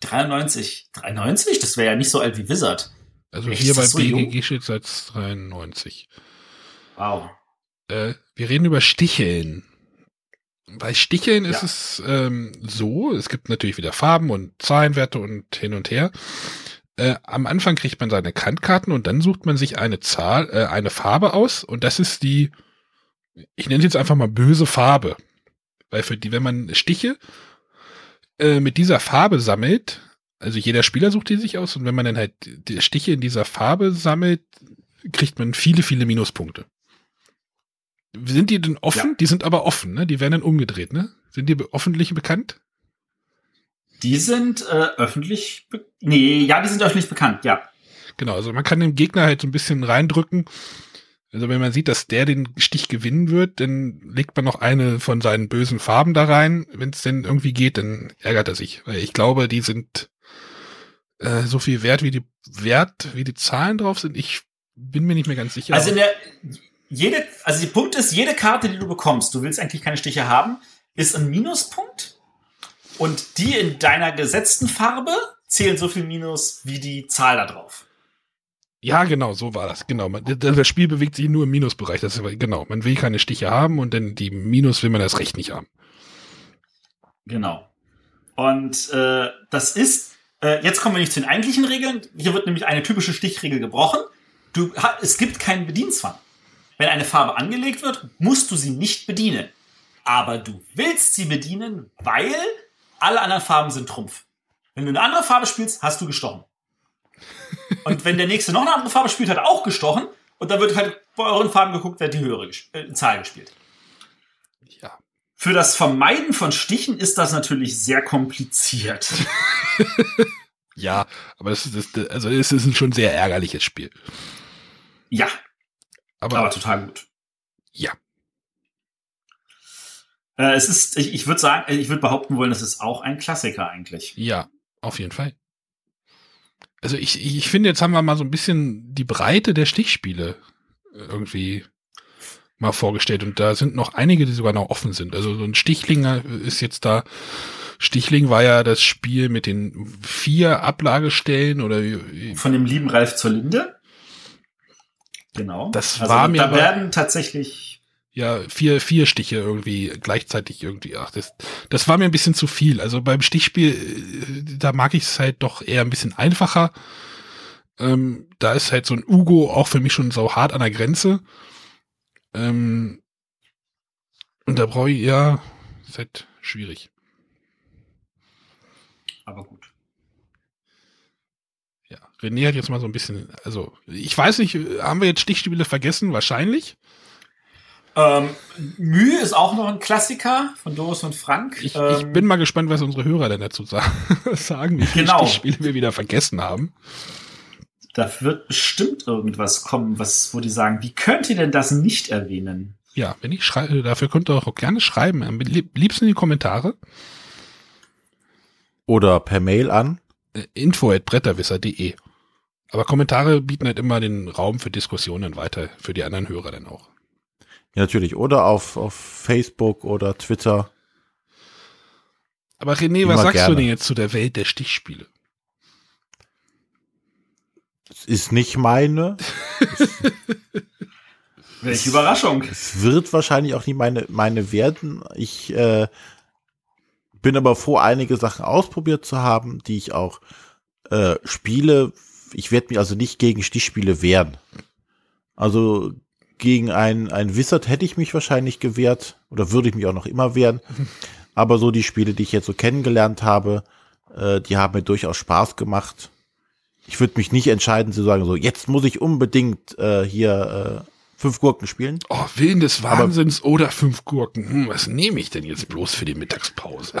C: 93. 93? Das wäre ja nicht so alt wie Wizard.
B: Also Echt, hier bei so BGG steht seit 93.
C: Wow.
B: Äh, wir reden über Sticheln. Bei Sticheln ja. ist es ähm, so, es gibt natürlich wieder Farben und Zahlenwerte und hin und her. Äh, am Anfang kriegt man seine Kantkarten und dann sucht man sich eine Zahl, äh, eine Farbe aus und das ist die, ich nenne es jetzt einfach mal böse Farbe. Weil für die, wenn man Stiche äh, mit dieser Farbe sammelt, also jeder Spieler sucht die sich aus und wenn man dann halt die Stiche in dieser Farbe sammelt, kriegt man viele, viele Minuspunkte. Sind die denn offen? Ja. Die sind aber offen, ne? Die werden dann umgedreht, ne? Sind die öffentlich bekannt?
C: Die sind äh, öffentlich, nee, ja, die sind öffentlich bekannt, ja.
B: Genau, also man kann den Gegner halt so ein bisschen reindrücken. Also wenn man sieht, dass der den Stich gewinnen wird, dann legt man noch eine von seinen bösen Farben da rein. Wenn es denn irgendwie geht, dann ärgert er sich. Weil ich glaube, die sind äh, so viel wert, wie die Wert, wie die Zahlen drauf sind. Ich bin mir nicht mehr ganz sicher.
C: Also der, jede, also der Punkt ist, jede Karte, die du bekommst, du willst eigentlich keine Stiche haben, ist ein Minuspunkt. Und die in deiner gesetzten Farbe zählen so viel Minus wie die Zahl da drauf.
B: Ja, genau, so war das. Genau. Das Spiel bewegt sich nur im Minusbereich. Das ist, genau. Man will keine Stiche haben und dann die Minus will man das Recht nicht haben.
C: Genau. Und äh, das ist, äh, jetzt kommen wir nicht zu den eigentlichen Regeln. Hier wird nämlich eine typische Stichregel gebrochen. Du, es gibt keinen Bedienzwang. Wenn eine Farbe angelegt wird, musst du sie nicht bedienen. Aber du willst sie bedienen, weil alle anderen Farben sind Trumpf. Wenn du eine andere Farbe spielst, hast du gestochen. Und wenn der nächste noch eine andere Farbe spielt, hat er auch gestochen. Und dann wird halt bei euren Farben geguckt, wer die höhere äh, Zahl gespielt.
B: Ja.
C: Für das Vermeiden von Stichen ist das natürlich sehr kompliziert.
B: ja, aber es ist, also es ist ein schon sehr ärgerliches Spiel.
C: Ja, aber, aber total gut.
B: Ja.
C: Äh, es ist, ich, ich würde sagen, ich würde behaupten wollen, es ist auch ein Klassiker eigentlich.
B: Ja, auf jeden Fall. Also ich, ich finde, jetzt haben wir mal so ein bisschen die Breite der Stichspiele irgendwie mal vorgestellt und da sind noch einige, die sogar noch offen sind. Also so ein Stichlinger ist jetzt da. Stichling war ja das Spiel mit den vier Ablagestellen oder
C: von dem lieben Ralf zur Linde. Genau.
B: Das also war mir.
C: Da werden tatsächlich.
B: Ja, vier, vier Stiche irgendwie gleichzeitig irgendwie. Ach, das, das war mir ein bisschen zu viel. Also beim Stichspiel, äh, da mag ich es halt doch eher ein bisschen einfacher. Ähm, da ist halt so ein Ugo auch für mich schon so hart an der Grenze. Ähm, und da brauche ich ja, ist halt schwierig.
C: Aber gut.
B: René hat jetzt mal so ein bisschen, also ich weiß nicht, haben wir jetzt Stichspiele vergessen? Wahrscheinlich.
C: Ähm, Mühe ist auch noch ein Klassiker von Doris und Frank.
B: Ich,
C: ähm,
B: ich bin mal gespannt, was unsere Hörer denn dazu sagen, wie viele genau. Stichspiele wir wieder vergessen haben.
C: Da wird bestimmt irgendwas kommen, was, wo die sagen, wie könnt ihr denn das nicht erwähnen?
B: Ja, wenn ich schreibe, dafür könnt ihr auch gerne schreiben. Am liebsten in die Kommentare.
A: Oder per Mail an
B: äh, info.bretterwisser.de. Aber Kommentare bieten halt immer den Raum für Diskussionen weiter, für die anderen Hörer dann auch.
A: Ja, natürlich. Oder auf, auf Facebook oder Twitter.
B: Aber René, immer was sagst gerne. du denn jetzt zu der Welt der Stichspiele?
A: Es ist nicht meine.
C: Welche Überraschung.
A: Es wird wahrscheinlich auch nicht meine, meine werden. Ich äh, bin aber froh, einige Sachen ausprobiert zu haben, die ich auch äh, spiele, ich werde mich also nicht gegen Stichspiele wehren. Also gegen ein, ein Wizard hätte ich mich wahrscheinlich gewehrt oder würde ich mich auch noch immer wehren. Aber so die Spiele, die ich jetzt so kennengelernt habe, äh, die haben mir durchaus Spaß gemacht. Ich würde mich nicht entscheiden zu sagen, so jetzt muss ich unbedingt äh, hier äh, fünf Gurken spielen.
B: Oh, Willen des Wahnsinns Aber, oder fünf Gurken. Hm, was nehme ich denn jetzt bloß für die Mittagspause?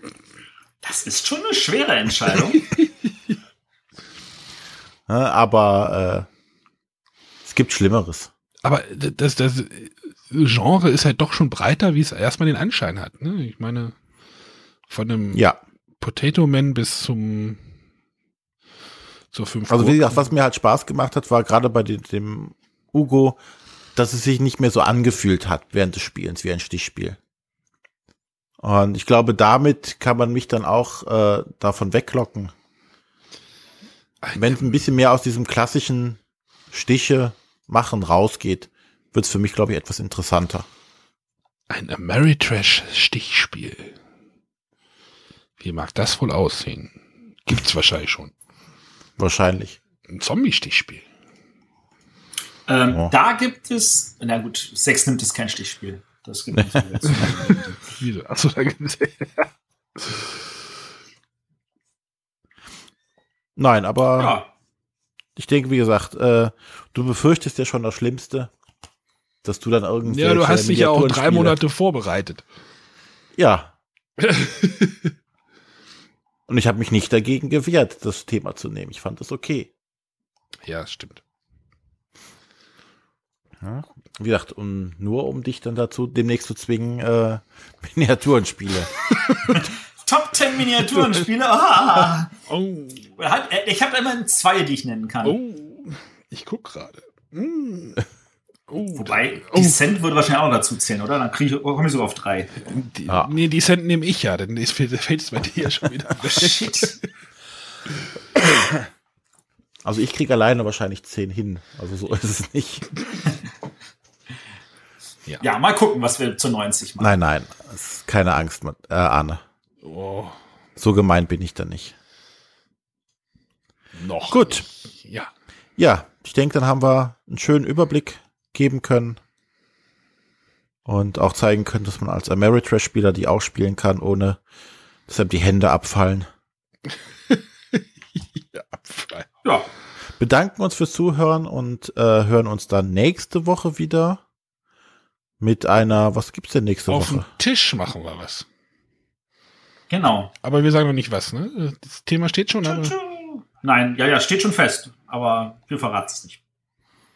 C: das ist schon eine schwere Entscheidung.
A: aber äh, es gibt Schlimmeres.
B: Aber das, das Genre ist halt doch schon breiter, wie es erstmal den Anschein hat. Ne? Ich meine, von einem
A: ja.
B: Potato Man bis zum zur fünf.
A: Also wie gesagt, was mir halt Spaß gemacht hat, war gerade bei dem, dem Ugo, dass es sich nicht mehr so angefühlt hat während des Spielens wie ein Stichspiel. Und ich glaube, damit kann man mich dann auch äh, davon weglocken. Wenn es ein bisschen mehr aus diesem klassischen Stiche machen rausgeht, wird es für mich, glaube ich, etwas interessanter.
B: Ein Ameritrash-Stichspiel. Wie mag das wohl aussehen? Gibt's wahrscheinlich schon.
A: Wahrscheinlich.
B: Ein Zombie-Stichspiel.
C: Ähm,
A: Oh.
C: Da gibt es, na gut, Sex nimmt es kein Stichspiel. Das gibt es jetzt.
B: Wieso? Achso, da gibt's.
A: Nein, aber
C: ja,
A: ich denke, wie gesagt, äh, du befürchtest ja schon das Schlimmste, dass du dann irgendwie.
B: Ja, du hast dich ja auch drei Monate vorbereitet.
A: Ja. Und ich habe mich nicht dagegen gewehrt, das Thema zu nehmen. Ich fand das okay.
B: Ja, stimmt.
A: Ja. Wie gesagt, um, nur um dich dann dazu demnächst zu zwingen, äh, Miniaturenspiele.
C: Top 10 Miniaturenspiele. Ah.
B: Oh,
C: Ich habe immerhin zwei, die ich nennen kann.
B: oh. Ich guck gerade. Hm. Oh,
C: Wobei,
B: oh,
C: Descent würde wahrscheinlich auch dazu zählen, oder? Dann kriege ich, komme ich sogar auf drei.
B: die,
A: Ja.
B: Nee, die Cent nehme ich ja, denn es fällt es bei dir ja schon wieder weg.
C: Shit.
A: Also ich kriege alleine wahrscheinlich zehn hin. Also so ist es nicht.
C: Ja, mal gucken, was wir zu 90 machen.
A: Nein, nein. keine Angst, äh, Arne.
B: Oh,
A: So gemein bin ich da nicht.
B: noch.
A: Gut.
B: nicht. Ja.
A: Ja, ich denke, dann haben wir einen schönen Überblick geben können. Und auch zeigen können, dass man als Ameritrash-Spieler die auch spielen kann, ohne dass einem die Hände abfallen.
B: ja. Abfall.
C: Ja,
A: bedanken uns fürs Zuhören und äh, hören uns dann nächste Woche wieder mit einer, was gibt's denn nächste
B: Auf
A: Woche?
B: dem Tisch machen wir was.
C: Genau.
B: Aber wir sagen noch nicht was, ne? Das Thema steht schon, aber.
C: Nein, ja, ja, steht schon fest. Aber wir verraten es nicht.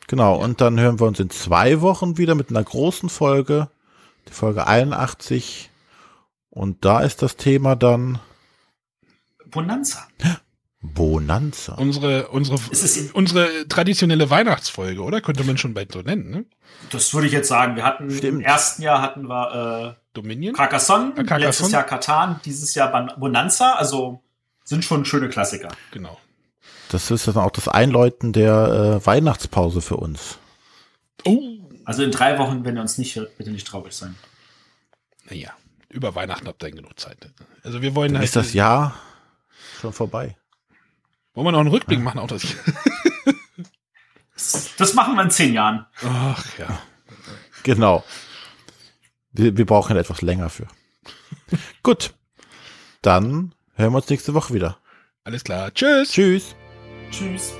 A: Genau, und dann hören wir uns in zwei Wochen wieder mit einer großen Folge, die Folge 81. Und da ist das Thema dann
C: Bonanza.
A: Bonanza.
B: Unsere, unsere, unsere traditionelle Weihnachtsfolge, oder? Könnte man schon bald so nennen, ne?
C: Das würde ich jetzt sagen. Wir hatten
A: Stimmt.
C: im ersten Jahr hatten wir
B: Dominion?
C: äh, Carcassonne,
B: Ah, Carcassonne.
C: letztes Jahr Katan, dieses Jahr Bonanza. Also sind schon schöne Klassiker.
B: Genau.
A: Das ist dann auch das Einläuten der äh, Weihnachtspause für uns.
B: Oh!
C: Also in drei Wochen, wenn ihr uns nicht hört, bitte nicht traurig sein.
B: Naja, über Weihnachten habt ihr genug Zeit. Also wir wollen
A: Dann
B: halt,
A: ist das Jahr schon vorbei.
B: Wollen wir noch einen Rückblick machen? Auch das.
C: Das machen wir in zehn Jahren.
B: Ach ja.
A: Genau. Wir, wir brauchen etwas länger für. Gut. Dann hören wir uns nächste Woche wieder.
B: Alles klar. Tschüss.
A: Tschüss.
C: Tschüss.